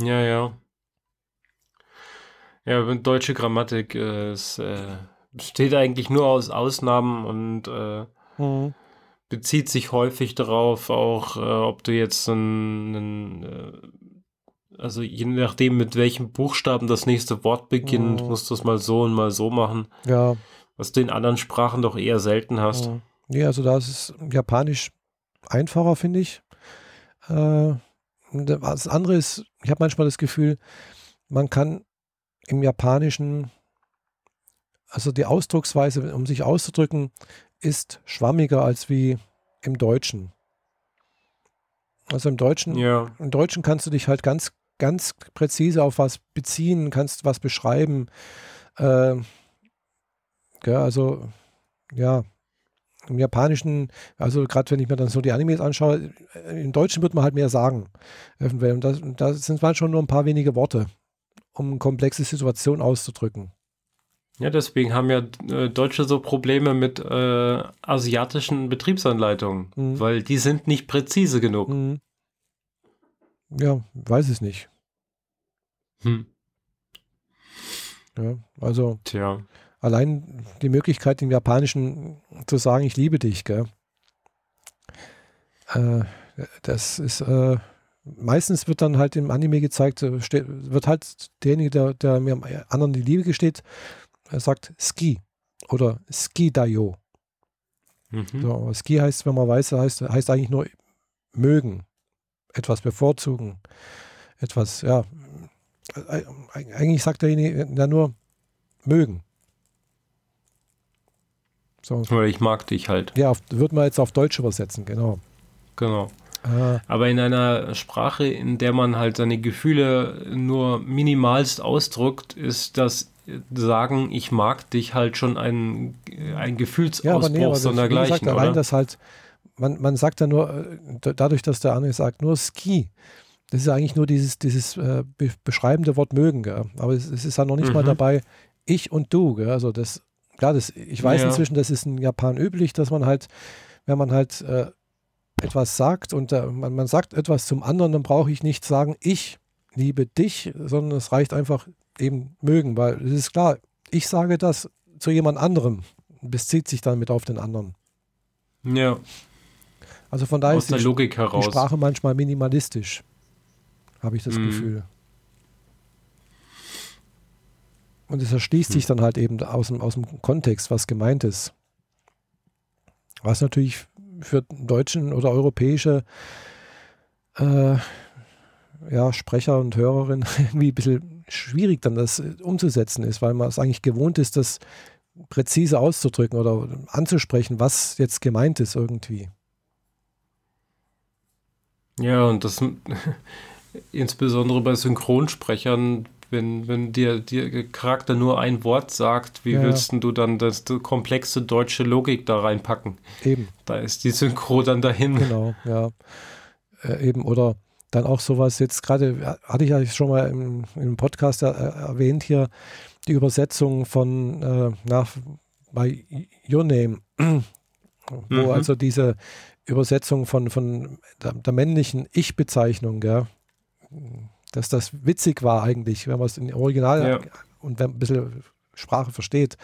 Ja, ja. Ja, deutsche Grammatik äh, ist, äh, besteht eigentlich nur aus Ausnahmen und äh, mhm. bezieht sich häufig darauf, auch äh, ob du jetzt einen, äh, also je nachdem, mit welchem Buchstaben das nächste Wort beginnt, mhm. musst du es mal so und mal so machen. Ja. Was du in anderen Sprachen doch eher selten hast. Ja, nee, also da ist es Japanisch einfacher, finde ich. Äh, das andere ist, ich habe manchmal das Gefühl, man kann im Japanischen, also die Ausdrucksweise, um sich auszudrücken, ist schwammiger als wie im Deutschen. Also im Deutschen, ja. im Deutschen kannst du dich halt ganz, ganz präzise auf was beziehen, kannst was beschreiben. Äh, Gell, also, ja, im Japanischen, also gerade wenn ich mir dann so die Animes anschaue, äh, im Deutschen wird man halt mehr sagen. Und das sind manchmal nur ein paar wenige Worte, um eine komplexe Situation auszudrücken. Ja, deswegen haben ja äh, Deutsche so Probleme mit äh, asiatischen Betriebsanleitungen, mhm. weil die sind nicht präzise genug. Mhm. Ja, weiß es nicht. Hm. Ja, also. Tja allein die Möglichkeit im Japanischen zu sagen, ich liebe dich, gell? Äh, das ist äh, meistens wird dann halt im Anime gezeigt, äh, wird halt derjenige, der, der mir am anderen die Liebe gesteht, sagt Ski oder Ski Dayo. Mhm. So, Ski heißt, wenn man weiß, heißt, heißt eigentlich nur mögen, etwas bevorzugen, etwas, ja, äh, eigentlich sagt derjenige ja nur mögen. So. Oder ich mag dich halt. Ja, würde man jetzt auf Deutsch übersetzen, genau. Genau. Ah. Aber in einer Sprache, in der man halt seine Gefühle nur minimalst ausdrückt, ist das Sagen, ich mag dich halt schon ein, ein Gefühlsausbruch ja, aber nee, aber sondergleichen. Gesagt, allein das halt, man, man sagt ja nur, äh, dadurch, dass der andere sagt, nur Ski. Das ist eigentlich nur dieses, dieses äh, beschreibende Wort mögen, gell? aber es, es, ist ja noch nicht mhm. mal dabei, ich und du. Gell? Also das Klar, das, ich weiß ja. inzwischen, das ist in Japan üblich, dass man halt, wenn man halt äh, etwas sagt und äh, man, man sagt etwas zum anderen, dann brauche ich nicht sagen, ich liebe dich, sondern es reicht einfach eben mögen, weil es ist klar, ich sage das zu jemand anderem, bezieht sich dann mit auf den anderen. Ja. Also von daher Aus ist die, die, Sprache manchmal minimalistisch, habe ich das mhm. Gefühl. Und es erschließt hm. sich dann halt eben aus dem, aus dem Kontext, was gemeint ist. Was natürlich für deutschen oder europäische äh, ja, Sprecher und Hörerinnen irgendwie ein bisschen schwierig dann das umzusetzen ist, weil man es eigentlich gewohnt ist, das präzise auszudrücken oder anzusprechen, was jetzt gemeint ist irgendwie. Ja, und das insbesondere bei Synchronsprechern wenn, wenn dir, dir Charakter nur ein Wort sagt, wie ja. willst du dann das, die komplexe deutsche Logik da reinpacken? Eben. Da ist die Synchro dann dahin. Genau, ja. Äh, eben, oder dann auch sowas, jetzt gerade, hatte ich ja schon mal im, im Podcast er, erwähnt hier, die Übersetzung von äh, nach bei Your Name, wo mhm. also diese Übersetzung von, von der, der männlichen Ich-Bezeichnung, ja, dass das witzig war eigentlich, wenn man es im Original ja. und wenn ein bisschen Sprache versteht.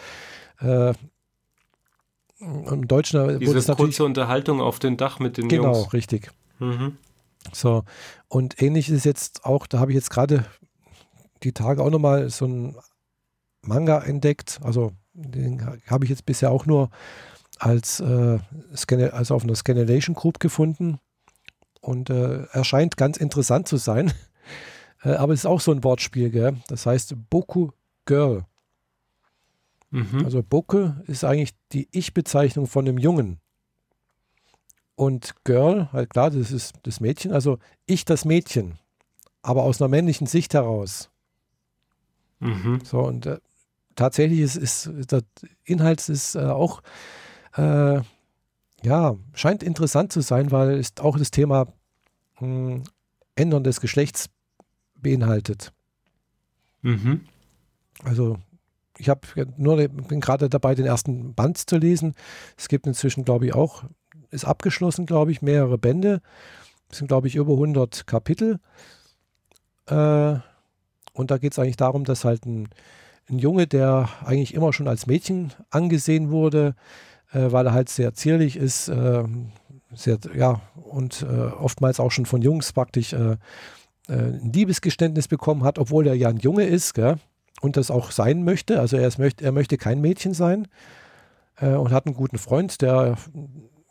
Äh, Im Deutschen Diese wurde kurze Unterhaltung auf dem Dach mit den genau, Jungs. Genau, richtig. Mhm. So, und ähnlich ist jetzt auch, da habe ich jetzt gerade die Tage auch nochmal so ein Manga entdeckt. Also den habe ich jetzt bisher auch nur als, äh, also auf einer Scanulation Group gefunden. Und äh, er scheint ganz interessant zu sein. Äh, aber es ist auch so ein Wortspiel, gell? Das heißt Boku Girl. Mhm. Also Boku ist eigentlich die Ich-Bezeichnung von einem Jungen. Und Girl, halt klar, das ist das Mädchen, also ich das Mädchen. aber aus einer männlichen Sicht heraus. Mhm. So, und äh, tatsächlich ist, ist der Inhalt ist äh, auch, äh, ja, scheint interessant zu sein, weil es auch das Thema mh, hm, Ändern des Geschlechts beinhaltet. Mhm. Also ich habe nur bin gerade dabei, den ersten Band zu lesen. Es gibt inzwischen, glaube ich, auch, ist abgeschlossen, glaube ich, mehrere Bände. Es sind, glaube ich, über 100 Kapitel. Äh, und da geht es eigentlich darum, dass halt ein, ein, Junge, der eigentlich immer schon als Mädchen angesehen wurde, äh, weil er halt sehr zierlich ist, äh, sehr, ja, und äh, oftmals auch schon von Jungs praktisch äh, ein Liebesgeständnis bekommen hat, obwohl er ja ein Junge ist, gell? und das auch sein möchte. Also er, ist, er möchte kein Mädchen sein äh, und hat einen guten Freund, der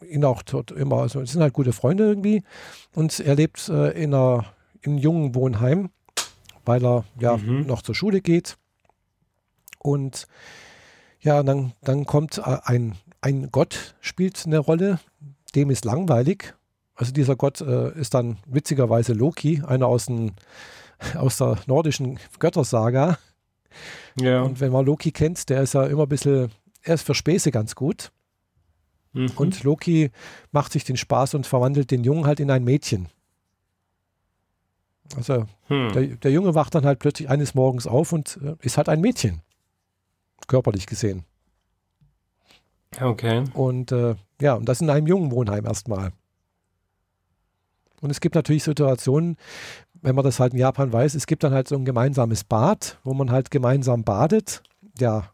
ihn auch dort immer, also es sind halt gute Freunde irgendwie. Und er lebt äh, in, einer, in einem jungen Wohnheim, weil er ja mhm. noch zur Schule geht. Und ja, dann, dann kommt äh, ein, ein Gott, spielt eine Rolle, dem ist langweilig. Also dieser Gott äh, ist dann witzigerweise Loki, einer aus, den, aus der nordischen Göttersaga. Ja. Und wenn man Loki kennt, der ist ja immer ein bisschen, er ist für Späße ganz gut. Mhm. Und Loki macht sich den Spaß und verwandelt den Jungen halt in ein Mädchen. Also hm. der, der, Junge wacht dann halt plötzlich eines Morgens auf und äh, ist halt ein Mädchen. Körperlich gesehen. Okay. Und äh, ja, und das in einem jungen Wohnheim erstmal. Und es gibt natürlich Situationen, wenn man das halt in Japan weiß, es gibt dann halt so ein gemeinsames Bad, wo man halt gemeinsam badet. Ja,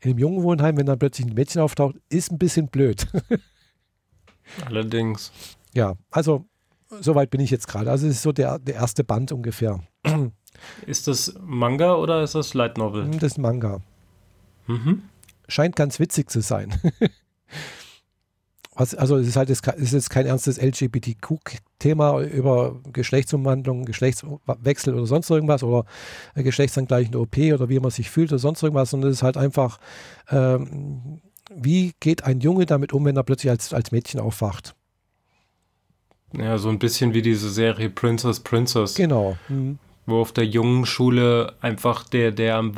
in einem jungen Wohnheim, wenn dann plötzlich ein Mädchen auftaucht, ist ein bisschen blöd. Allerdings. Ja, also soweit bin ich jetzt gerade. Also es ist so der, der erste Band ungefähr. Ist das Manga oder ist das Light Novel? Das ist Manga. Mhm. Scheint ganz witzig zu sein. Also es ist halt es ist jetzt kein ernstes LGBTQ-Thema über Geschlechtsumwandlung, Geschlechtswechsel oder sonst irgendwas oder geschlechtsangleichende OP oder wie man sich fühlt oder sonst irgendwas, sondern es ist halt einfach, ähm, wie geht ein Junge damit um, wenn er plötzlich als, als Mädchen aufwacht? Ja, so ein bisschen wie diese Serie Princess Princess. Genau. Mhm wo auf der jungen Schule einfach der, der am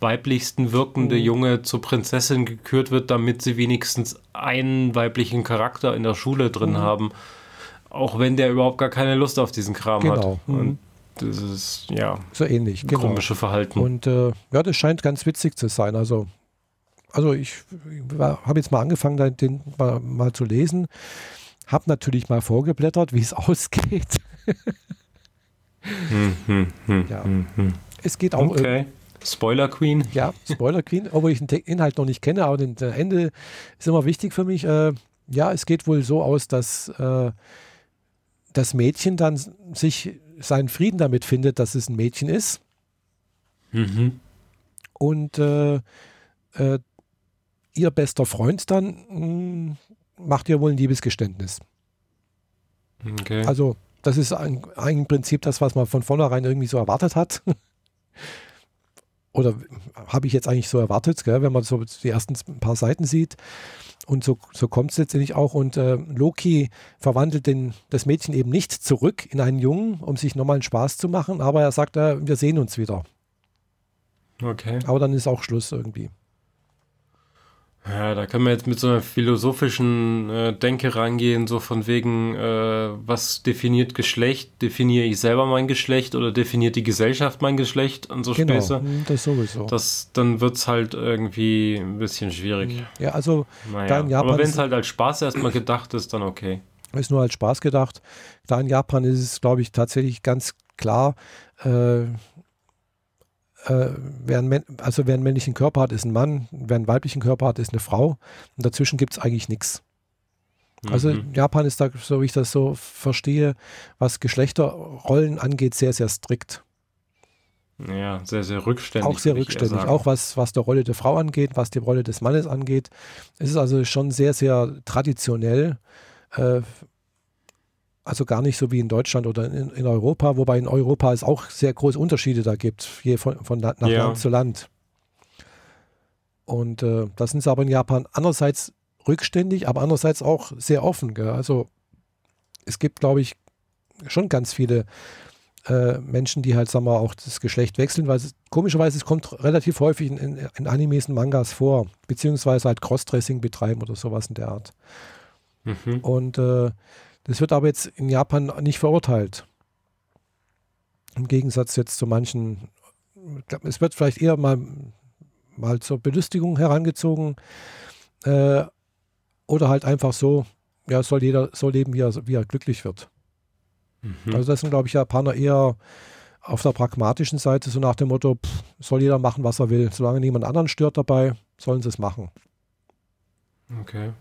weiblichsten wirkende mhm. Junge zur Prinzessin gekürt wird, damit sie wenigstens einen weiblichen Charakter in der Schule drin mhm. haben. Auch wenn der überhaupt gar keine Lust auf diesen Kram genau. hat. Mhm. Und das ist, ja. So ähnlich, genau. Komische Verhalten. Und äh, ja, das scheint ganz witzig zu sein. Also, also ich, ich habe jetzt mal angefangen, den mal, mal zu lesen. Habe natürlich mal vorgeblättert, wie es ausgeht. Hm, hm, hm, ja. Es geht auch. Okay. Spoiler Queen. Ja, Spoiler Queen, obwohl ich den Inhalt noch nicht kenne, aber das Ende ist immer wichtig für mich. Äh, ja, es geht wohl so aus, dass äh, das Mädchen dann sich seinen Frieden damit findet, dass es ein Mädchen ist. Mhm. Und äh, äh, ihr bester Freund dann mh, hm, macht ihr wohl ein Liebesgeständnis. Okay. Also das ist ein, ein Prinzip das, was man von vornherein irgendwie so erwartet hat. Oder habe ich jetzt eigentlich so erwartet, gell, wenn man so die ersten paar Seiten sieht. Und so, so kommt es letztendlich auch. Und äh, Loki verwandelt den, das Mädchen eben nicht zurück in einen Jungen, um sich nochmal einen Spaß zu machen. Aber er sagt, äh, wir sehen uns wieder. Okay. Aber dann ist auch Schluss irgendwie. Ja, da kann man jetzt mit so einer philosophischen äh, Denke rangehen, so von wegen, äh, was definiert Geschlecht? Definiere ich selber mein Geschlecht oder definiert die Gesellschaft mein Geschlecht und so genau, Späße? Hm, das sowieso. Das, dann wird es halt irgendwie ein bisschen schwierig. Hm, ja, also naja. da in Japan. Aber wenn es halt als Spaß erstmal gedacht ist, dann okay. Ist nur als Spaß gedacht. Da in Japan ist es, glaube ich, tatsächlich ganz klar, äh, äh, wer, ein, also wer einen männlichen Körper hat, ist ein Mann, wer einen weiblichen Körper hat, ist eine Frau. Und dazwischen gibt es eigentlich nichts. Also mhm. Japan ist da, so wie ich das so verstehe, was Geschlechterrollen angeht, sehr, sehr strikt. Ja, sehr, sehr rückständig. Auch sehr rückständig. Auch was, was der Rolle der Frau angeht, was die Rolle des Mannes angeht. Es ist also schon sehr, sehr traditionell. Äh, also gar nicht so wie in Deutschland oder in, in, Europa, wobei in Europa es auch sehr große Unterschiede da gibt, je von, von nach ja. Land zu Land. Und äh, das sind sie aber in Japan andererseits rückständig, aber andererseits auch sehr offen. Gell? Also es gibt, glaube ich, schon ganz viele äh, Menschen, die halt, sagen wir, auch das Geschlecht wechseln, weil es, komischerweise es kommt relativ häufig in, in, in Animes und Mangas vor, beziehungsweise halt Crossdressing betreiben oder sowas in der Art. Mhm. Und äh, das wird aber jetzt in Japan nicht verurteilt. Im Gegensatz jetzt zu manchen, es wird vielleicht eher mal, mal zur Belustigung herangezogen äh, oder halt einfach so, ja, soll jeder so leben, wie er, wie er glücklich wird. Mhm. Also das sind, glaube ich, Japaner eher auf der pragmatischen Seite, so nach dem Motto, pff, soll jeder machen, was er will. Solange niemand anderen stört dabei, sollen sie es machen. Okay.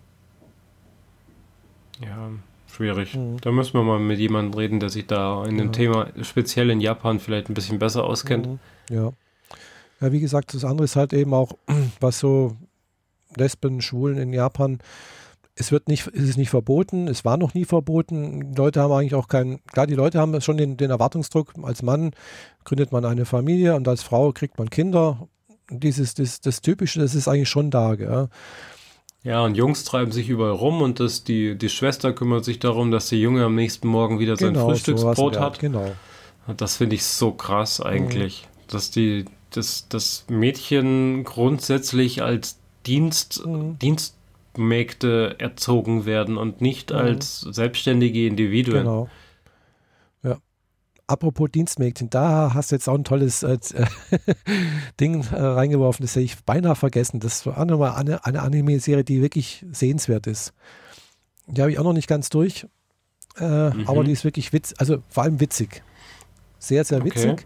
Ja, schwierig. Mhm. Da müssen wir mal mit jemandem reden, der sich da in dem ja. Thema, speziell in Japan, vielleicht ein bisschen besser auskennt. Mhm. Ja. Ja, wie gesagt, das andere ist halt eben auch, was so Lesben, Schwulen in Japan es wird nicht, ist es nicht verboten, es war noch nie verboten. Die Leute haben eigentlich auch keinen, klar, die Leute haben schon den, den Erwartungsdruck, als Mann gründet man eine Familie und als Frau kriegt man Kinder. Dieses, das, das Typische, das ist eigentlich schon da, gell? Ja, und Jungs treiben sich überall rum und das, die, die Schwester kümmert sich darum, dass der Junge am nächsten Morgen wieder genau, sein Frühstücksbrot hat. Genau. Das finde ich so krass eigentlich, mhm. dass die, dass das Mädchen grundsätzlich als Dienst, mhm. Dienst Mägde erzogen werden und nicht mhm. als selbstständige Individuen. Genau. Apropos Dienstmägdchen, da hast du jetzt auch ein tolles äh, Ding äh, reingeworfen, das hätte ich beinahe vergessen. Das war nochmal eine, eine Anime-Serie, die wirklich sehenswert ist. Die habe ich auch noch nicht ganz durch, äh, mhm. aber die ist wirklich witzig, also vor allem witzig. Sehr, sehr witzig, okay.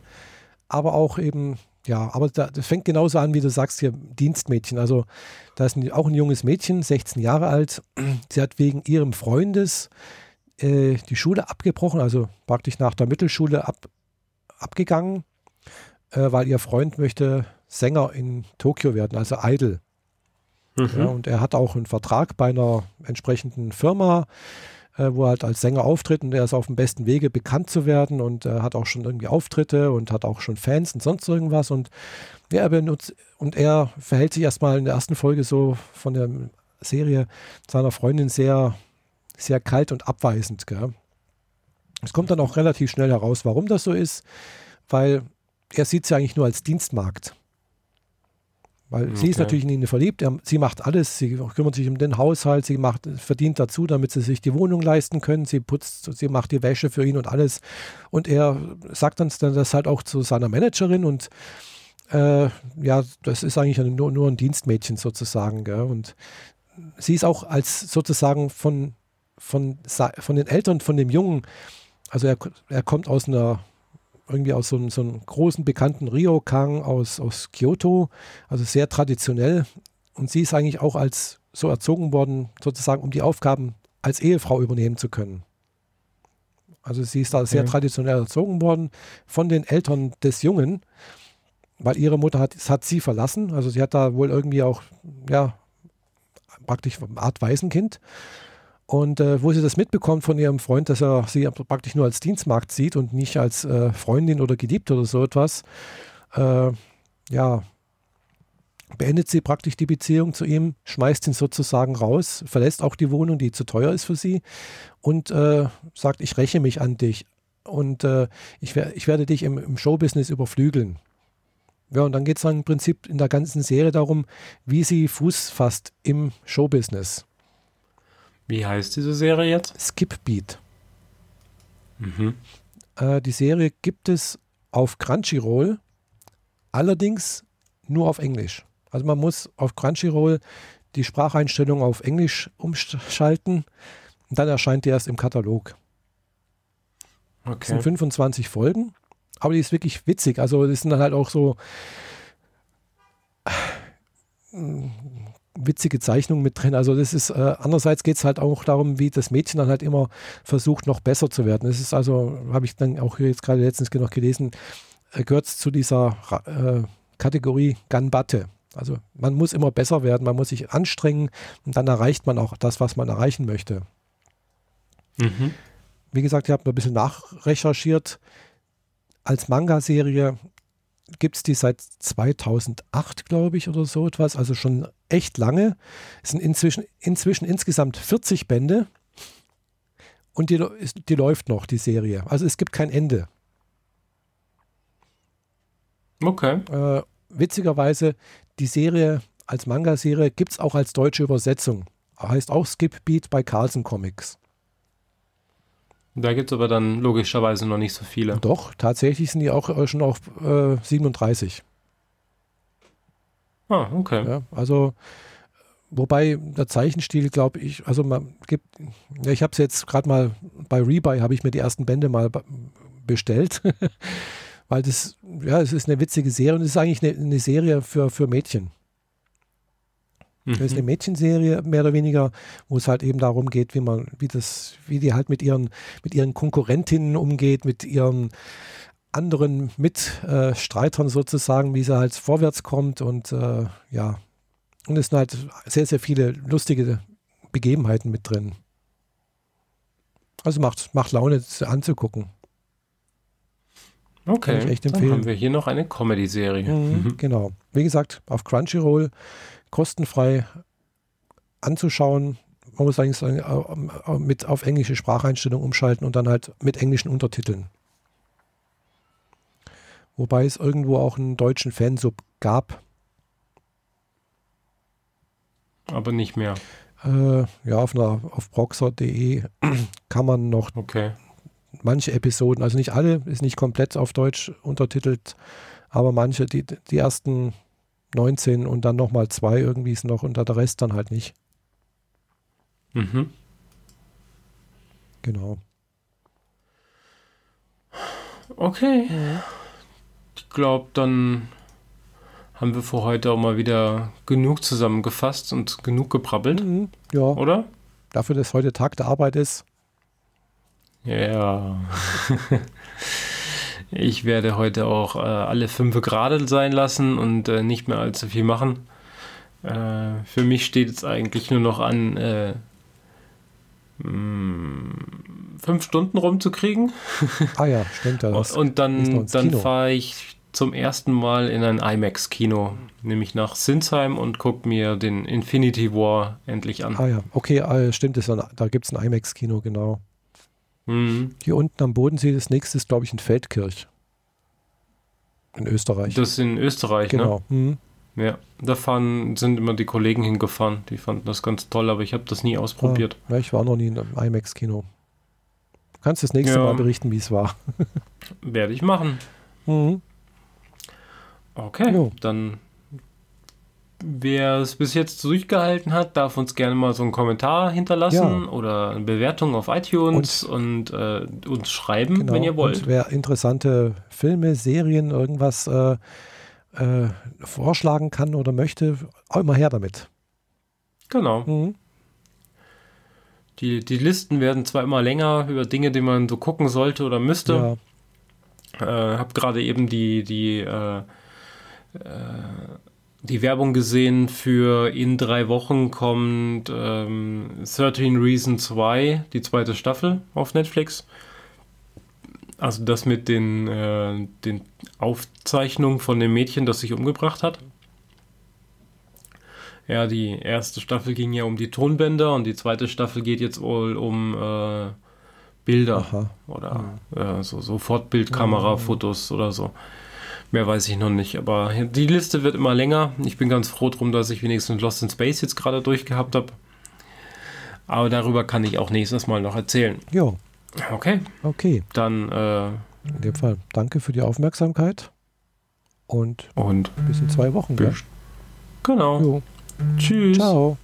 aber auch eben ja, aber da, das fängt genauso an, wie du sagst hier, Dienstmädchen. Also da ist ein, auch ein junges Mädchen, 16 Jahre alt. Sie hat wegen ihrem Freundes äh, die Schule abgebrochen, also praktisch nach der Mittelschule ab, abgegangen, äh, weil ihr Freund möchte Sänger in Tokio werden, also Idol. Mhm. Ja, und er hat auch einen Vertrag bei einer entsprechenden Firma äh, wo er halt als Sänger auftritt und er ist auf dem besten Wege bekannt zu werden und äh, hat auch schon irgendwie Auftritte und hat auch schon Fans und sonst irgendwas und ja, er benutzt und er verhält sich erstmal in der ersten Folge so von der Serie seiner Freundin sehr, sehr kalt und abweisend. Gell? Es kommt dann auch relativ schnell heraus, warum das so ist, weil er sieht sie eigentlich nur als Dienstmarkt. Weil okay. sie ist natürlich in ihn verliebt, er, sie macht alles, sie kümmert sich um den Haushalt, sie macht, verdient dazu, damit sie sich die Wohnung leisten können, sie putzt, sie macht die Wäsche für ihn und alles. Und er sagt dann das halt auch zu seiner Managerin und äh, ja, das ist eigentlich nur, nur ein Dienstmädchen sozusagen. Gell? Und sie ist auch als sozusagen von, von, von den Eltern von dem Jungen, also er, er kommt aus einer irgendwie aus so einem, so einem großen bekannten Ryokan aus, aus Kyoto, also sehr traditionell. Und sie ist eigentlich auch als so erzogen worden, sozusagen, um die Aufgaben als Ehefrau übernehmen zu können. Also sie ist da sehr traditionell erzogen worden von den Eltern des Jungen, weil ihre Mutter hat, hat sie verlassen. Also sie hat da wohl irgendwie auch, ja, praktisch eine Art Waisenkind. Und äh, wo sie das mitbekommt von ihrem Freund, dass er sie praktisch nur als Dienstmarkt sieht und nicht als äh, Freundin oder Geliebte oder so etwas, äh, ja, beendet sie praktisch die Beziehung zu ihm, schmeißt ihn sozusagen raus, verlässt auch die Wohnung, die zu teuer ist für sie und äh, sagt, ich räche mich an dich und äh, ich, ich, werde dich im, im Showbusiness überflügeln. Ja, und dann geht es dann im Prinzip in der ganzen Serie darum, wie sie Fuß fasst im Showbusiness. Wie heißt diese Serie jetzt? Skip Beat. Mhm. Äh, die Serie gibt es auf Crunchyroll, allerdings nur auf Englisch. Also man muss auf Crunchyroll die Spracheinstellung auf Englisch umschalten und dann erscheint die erst im Katalog. Okay. Das sind 25 Folgen, aber die ist wirklich witzig. Also das sind dann halt auch so witzige Zeichnungen mit drin. Also das ist, äh, andererseits geht es halt auch darum, wie das Mädchen dann halt immer versucht, noch besser zu werden. Das ist also, habe ich dann auch jetzt gerade letztens noch gelesen, äh, gehört zu dieser äh, Kategorie Ganbatte. Also man muss immer besser werden, man muss sich anstrengen und dann erreicht man auch das, was man erreichen möchte. Mhm. Wie gesagt, ich habe ein bisschen nachrecherchiert. Als Manga-Serie gibt es die seit 2008, glaube ich, oder so etwas, also schon echt lange. Es sind inzwischen, inzwischen insgesamt 40 Bände und die, die läuft noch, die Serie. Also es gibt kein Ende. Okay. Äh, witzigerweise, die Serie als Manga-Serie gibt es auch als deutsche Übersetzung. Heißt auch Skip Beat bei Carlsen Comics. Da gibt es aber dann logischerweise noch nicht so viele. Doch, tatsächlich sind die auch äh, schon auf äh, 37. Ah, okay. Ja, also, wobei der Zeichenstil, glaube ich, also man gibt, ja, ich habe es jetzt gerade mal bei Rebuy, habe ich mir die ersten Bände mal bestellt, weil das, ja, es ist eine witzige Serie und es ist eigentlich eine, eine Serie für, für Mädchen. Das ist eine mhm. Mädchenserie, mehr oder weniger, wo es halt eben darum geht, wie man, wie das, wie die halt mit ihren, mit ihren Konkurrentinnen umgeht, mit ihren anderen Mitstreitern sozusagen, wie sie halt vorwärts kommt und äh, ja. Und es sind halt sehr, sehr viele lustige Begebenheiten mit drin. Also macht, macht Laune anzugucken. Okay, Kann ich echt empfehlen. dann haben wir hier noch eine Comedy-Serie. Mhm, genau. Wie gesagt, auf Crunchyroll kostenfrei anzuschauen. Man muss eigentlich sagen, mit auf englische Spracheinstellung umschalten und dann halt mit englischen Untertiteln. Wobei es irgendwo auch einen deutschen Fansub gab. Aber nicht mehr. Äh, ja, auf, einer, auf proxer.de kann man noch okay. manche Episoden, also nicht alle, ist nicht komplett auf Deutsch untertitelt, aber manche, die, die ersten 19 und dann nochmal zwei irgendwie ist noch und der Rest dann halt nicht. Mhm. Genau. Okay. Ja. Ich glaube, dann haben wir für heute auch mal wieder genug zusammengefasst und genug geprabbelt. Mhm, ja. Oder? Dafür, dass heute Tag der Arbeit ist. Ja. Ich werde heute auch äh, alle fünf gerade sein lassen und äh, nicht mehr allzu viel machen. Äh, für mich steht es eigentlich nur noch an, äh, mh, mm, fünf Stunden rumzukriegen. Ah ja, stimmt das. und dann, dann fahre ich zum ersten Mal in ein IMAX-Kino, nämlich nach Sinsheim und gucke mir den Infinity War endlich an. Ah ja, okay, äh, stimmt, das, da gibt es ein IMAX-Kino, genau. Mhm. Hier unten am Bodensee, das nächste ist, glaube ich, in Feldkirch. In Österreich. Das ist in Österreich, genau. ne? Mhm. Ja, da fahren, sind immer die Kollegen hingefahren. Die fanden das ganz toll, aber ich habe das nie ausprobiert. Ah, ja, ich war noch nie in einem IMAX-Kino. Du kannst das nächste ja. Mal berichten, wie es war. Werde ich machen. Mhm. Okay, jo. dann Wer es bis jetzt durchgehalten hat, darf uns gerne mal so einen Kommentar hinterlassen ja. oder eine Bewertung auf iTunes und, und äh, uns schreiben, genau. wenn ihr wollt. Und wer interessante Filme, Serien, irgendwas äh, äh, vorschlagen kann oder möchte, auch immer her damit. Genau. Mhm. Die, die Listen werden zwar immer länger über Dinge, die man so gucken sollte oder müsste. Ja. Äh, hab gerade eben die, die äh, äh, die Werbung gesehen für in drei Wochen kommt ähm, 13 Reasons Why, die zweite Staffel auf Netflix. Also das mit den, äh, den Aufzeichnungen von dem Mädchen, das sich umgebracht hat. Ja, die erste Staffel ging ja um die Tonbänder und die zweite Staffel geht jetzt wohl um äh, Bilder Aha. oder ja. äh, so, so Fortbildkamera-Fotos oder so. Mehr weiß ich noch nicht, aber die Liste wird immer länger. Ich bin ganz froh drum, dass ich wenigstens Lost in Space jetzt gerade durchgehabt habe. Aber darüber kann ich auch nächstes Mal noch erzählen. Jo. Okay. Okay. Dann äh, in dem Fall danke für die Aufmerksamkeit und, und bis in zwei Wochen. Genau. Jo. Tschüss. Ciao.